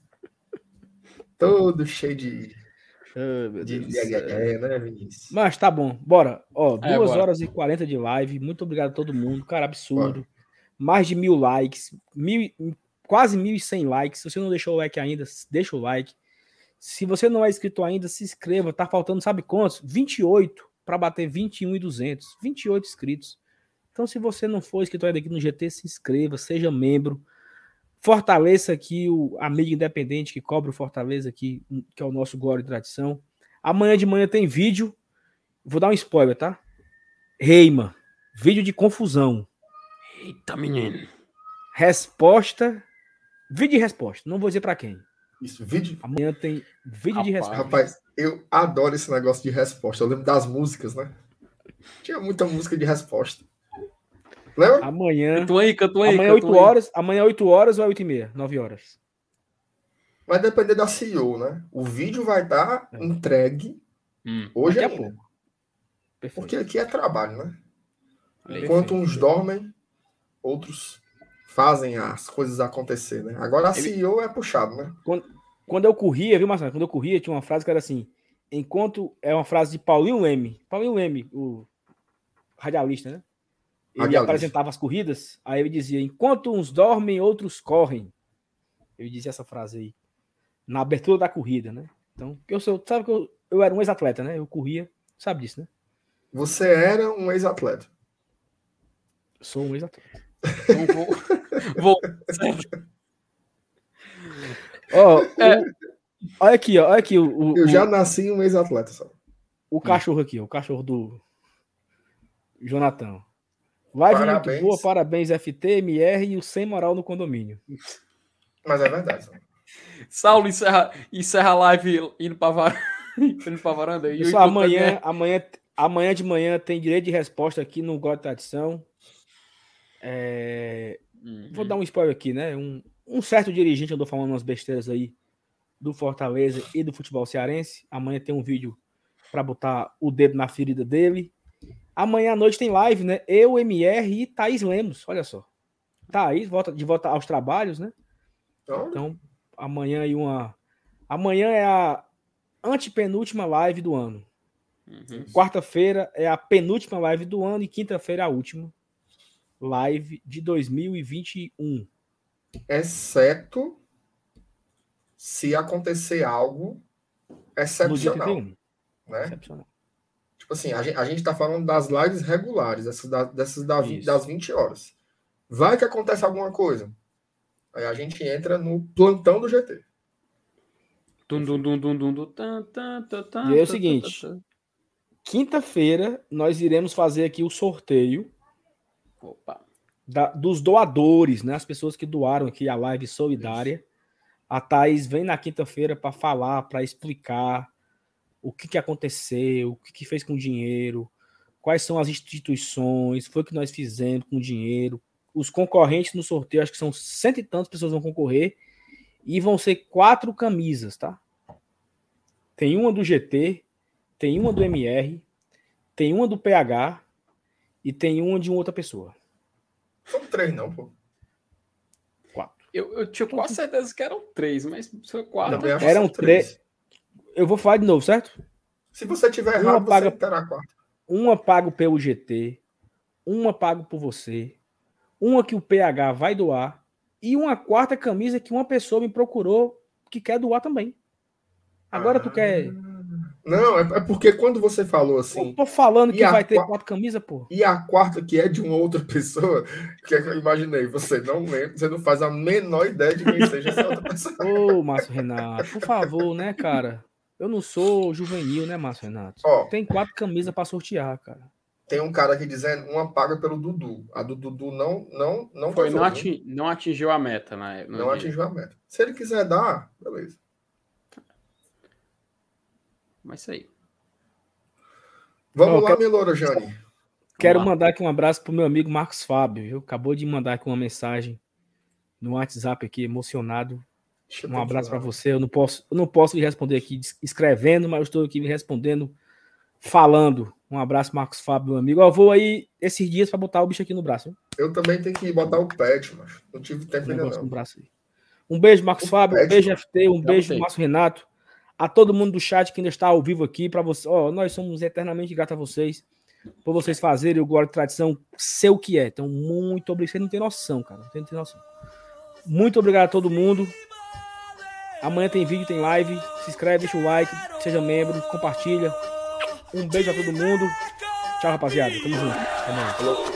Todo cheio de Oh, de, é, né, Vinícius? Mas tá bom, bora. Ó, 2 é, horas e 40 de live. Muito obrigado a todo mundo. Cara, absurdo. Bora. Mais de mil likes. Mil, quase 1.100 likes. Se você não deixou o like ainda, deixa o like. Se você não é inscrito ainda, se inscreva. Tá faltando, sabe quantos? 28 para bater 21 e 200. 28 inscritos. Então, se você não for inscrito ainda aqui no GT, se inscreva, seja membro. Fortaleça aqui o amigo independente que cobra o Fortaleza aqui, que é o nosso Glória e Tradição. Amanhã de manhã tem vídeo. Vou dar um spoiler, tá? Reima. Vídeo de confusão. Eita, menino. Resposta. Vídeo de resposta. Não vou dizer para quem. Isso, vídeo. Amanhã tem vídeo rapaz, de resposta. Rapaz, eu adoro esse negócio de resposta. Eu lembro das músicas, né? Tinha muita música de resposta. Lembra? Amanhã. Cantou aí, cantou aí. Amanhã, 8 aí. horas. Amanhã, 8 horas ou é 8 e meia? 9 horas. Vai depender da CEO, né? O vídeo vai estar é. entregue hum. hoje Daqui ainda. a pouco. Perfeito. Porque aqui é trabalho, né? Perfeito. Enquanto uns dormem, outros fazem as coisas acontecer, né? Agora a CEO é puxado, né? Quando, quando eu corria, viu, Marcelo? Quando eu corria, tinha uma frase que era assim: enquanto. É uma frase de Paulinho Leme. Paulinho Leme, o radialista, né? Ele apresentava as corridas, aí ele dizia: enquanto uns dormem, outros correm. Ele dizia essa frase aí, na abertura da corrida, né? Então, eu sou, sabe que eu, eu era um ex-atleta, né? Eu corria, sabe disso, né? Você era um ex-atleta. Sou um ex-atleta. Então, vou. *laughs* vou. Ó, é, olha aqui, olha aqui o, o Eu já nasci um ex-atleta, sabe? O cachorro aqui, o cachorro do Jonathan. Live parabéns. muito boa, parabéns FTMR e o sem moral no condomínio. Mas é verdade. Saulo encerra, encerra a live indo para var... *laughs* pra varanda. E Pessoal, amanhã, amanhã, amanhã de manhã tem direito de resposta aqui no God Tradição. É... Uhum. Vou dar um spoiler aqui, né? Um, um certo dirigente andou falando umas besteiras aí do Fortaleza e do futebol cearense. Amanhã tem um vídeo para botar o dedo na ferida dele. Amanhã à noite tem live, né? Eu, MR e Thaís Lemos. Olha só. Thaís volta de volta aos trabalhos, né? Então, amanhã aí uma. Amanhã é a antepenúltima live do ano. Uhum. Quarta-feira é a penúltima live do ano e quinta-feira é a última live de 2021. Exceto se acontecer algo excepcional. Né? Excepcional. Tipo assim, a gente, a gente tá falando das lives regulares, dessas, da, dessas da, das 20 horas. Vai que acontece alguma coisa. Aí a gente entra no plantão do GT. E é o seguinte: quinta-feira nós iremos fazer aqui o sorteio da, dos doadores, né? As pessoas que doaram aqui a live solidária. A Thaís vem na quinta-feira para falar, para explicar o que, que aconteceu, o que, que fez com o dinheiro, quais são as instituições, foi o que nós fizemos com o dinheiro. Os concorrentes no sorteio, acho que são cento e tantas pessoas vão concorrer. E vão ser quatro camisas, tá? Tem uma do GT, tem uma do MR, tem uma do PH e tem uma de uma outra pessoa. São três, não, pô. Quatro. Eu, eu tinha quase certeza que eram três, mas foi quatro. Eram três. Eu vou falar de novo, certo? Se você tiver errado, uma paga, você terá quatro. Uma pago pelo GT, uma pago por você, uma que o PH vai doar e uma quarta camisa que uma pessoa me procurou que quer doar também. Agora ah, tu quer. Não, é, é porque quando você falou assim. Eu tô falando que vai ter quatro camisas, pô. E a quarta que é de uma outra pessoa, *laughs* que, é que eu imaginei, você não lembra, você não faz a menor ideia de quem seja essa outra pessoa. Ô, Márcio Renato, por favor, né, cara? Eu não sou juvenil, né, Márcio Renato? Ó, tem quatro camisas para sortear, cara. Tem um cara aqui dizendo uma paga pelo Dudu. A do Dudu não não não foi, não, ating, não atingiu a meta, né? Não atingiu a meta. Se ele quiser dar, beleza. Mas isso aí. Vamos lá, quero... Melora, Jane. Quero mandar aqui um abraço pro meu amigo Marcos Fábio. Viu? Acabou de mandar aqui uma mensagem no WhatsApp aqui, emocionado. Um abraço para você. Eu não posso, eu não posso lhe responder aqui escrevendo, mas eu estou aqui me respondendo falando. Um abraço, Marcos Fábio, meu amigo. Eu vou aí esses dias para botar o bicho aqui no braço. Hein? Eu também tenho que botar o pet, mas não tive tempo ainda não. No braço aí. Um beijo, Marcos o Fábio. Pet, um beijo, FT. Um beijo, Márcio Renato a todo mundo do chat que ainda está ao vivo aqui, para você. Ó, nós somos eternamente gratos a vocês por vocês fazerem o Glória e Tradição ser o que é. Então, muito obrigado. Você não tem noção, cara. Não tem, não tem noção. Muito obrigado a todo mundo. Amanhã tem vídeo, tem live. Se inscreve, deixa o like, seja membro, compartilha. Um beijo a todo mundo. Tchau, rapaziada. Tamo junto. Mais.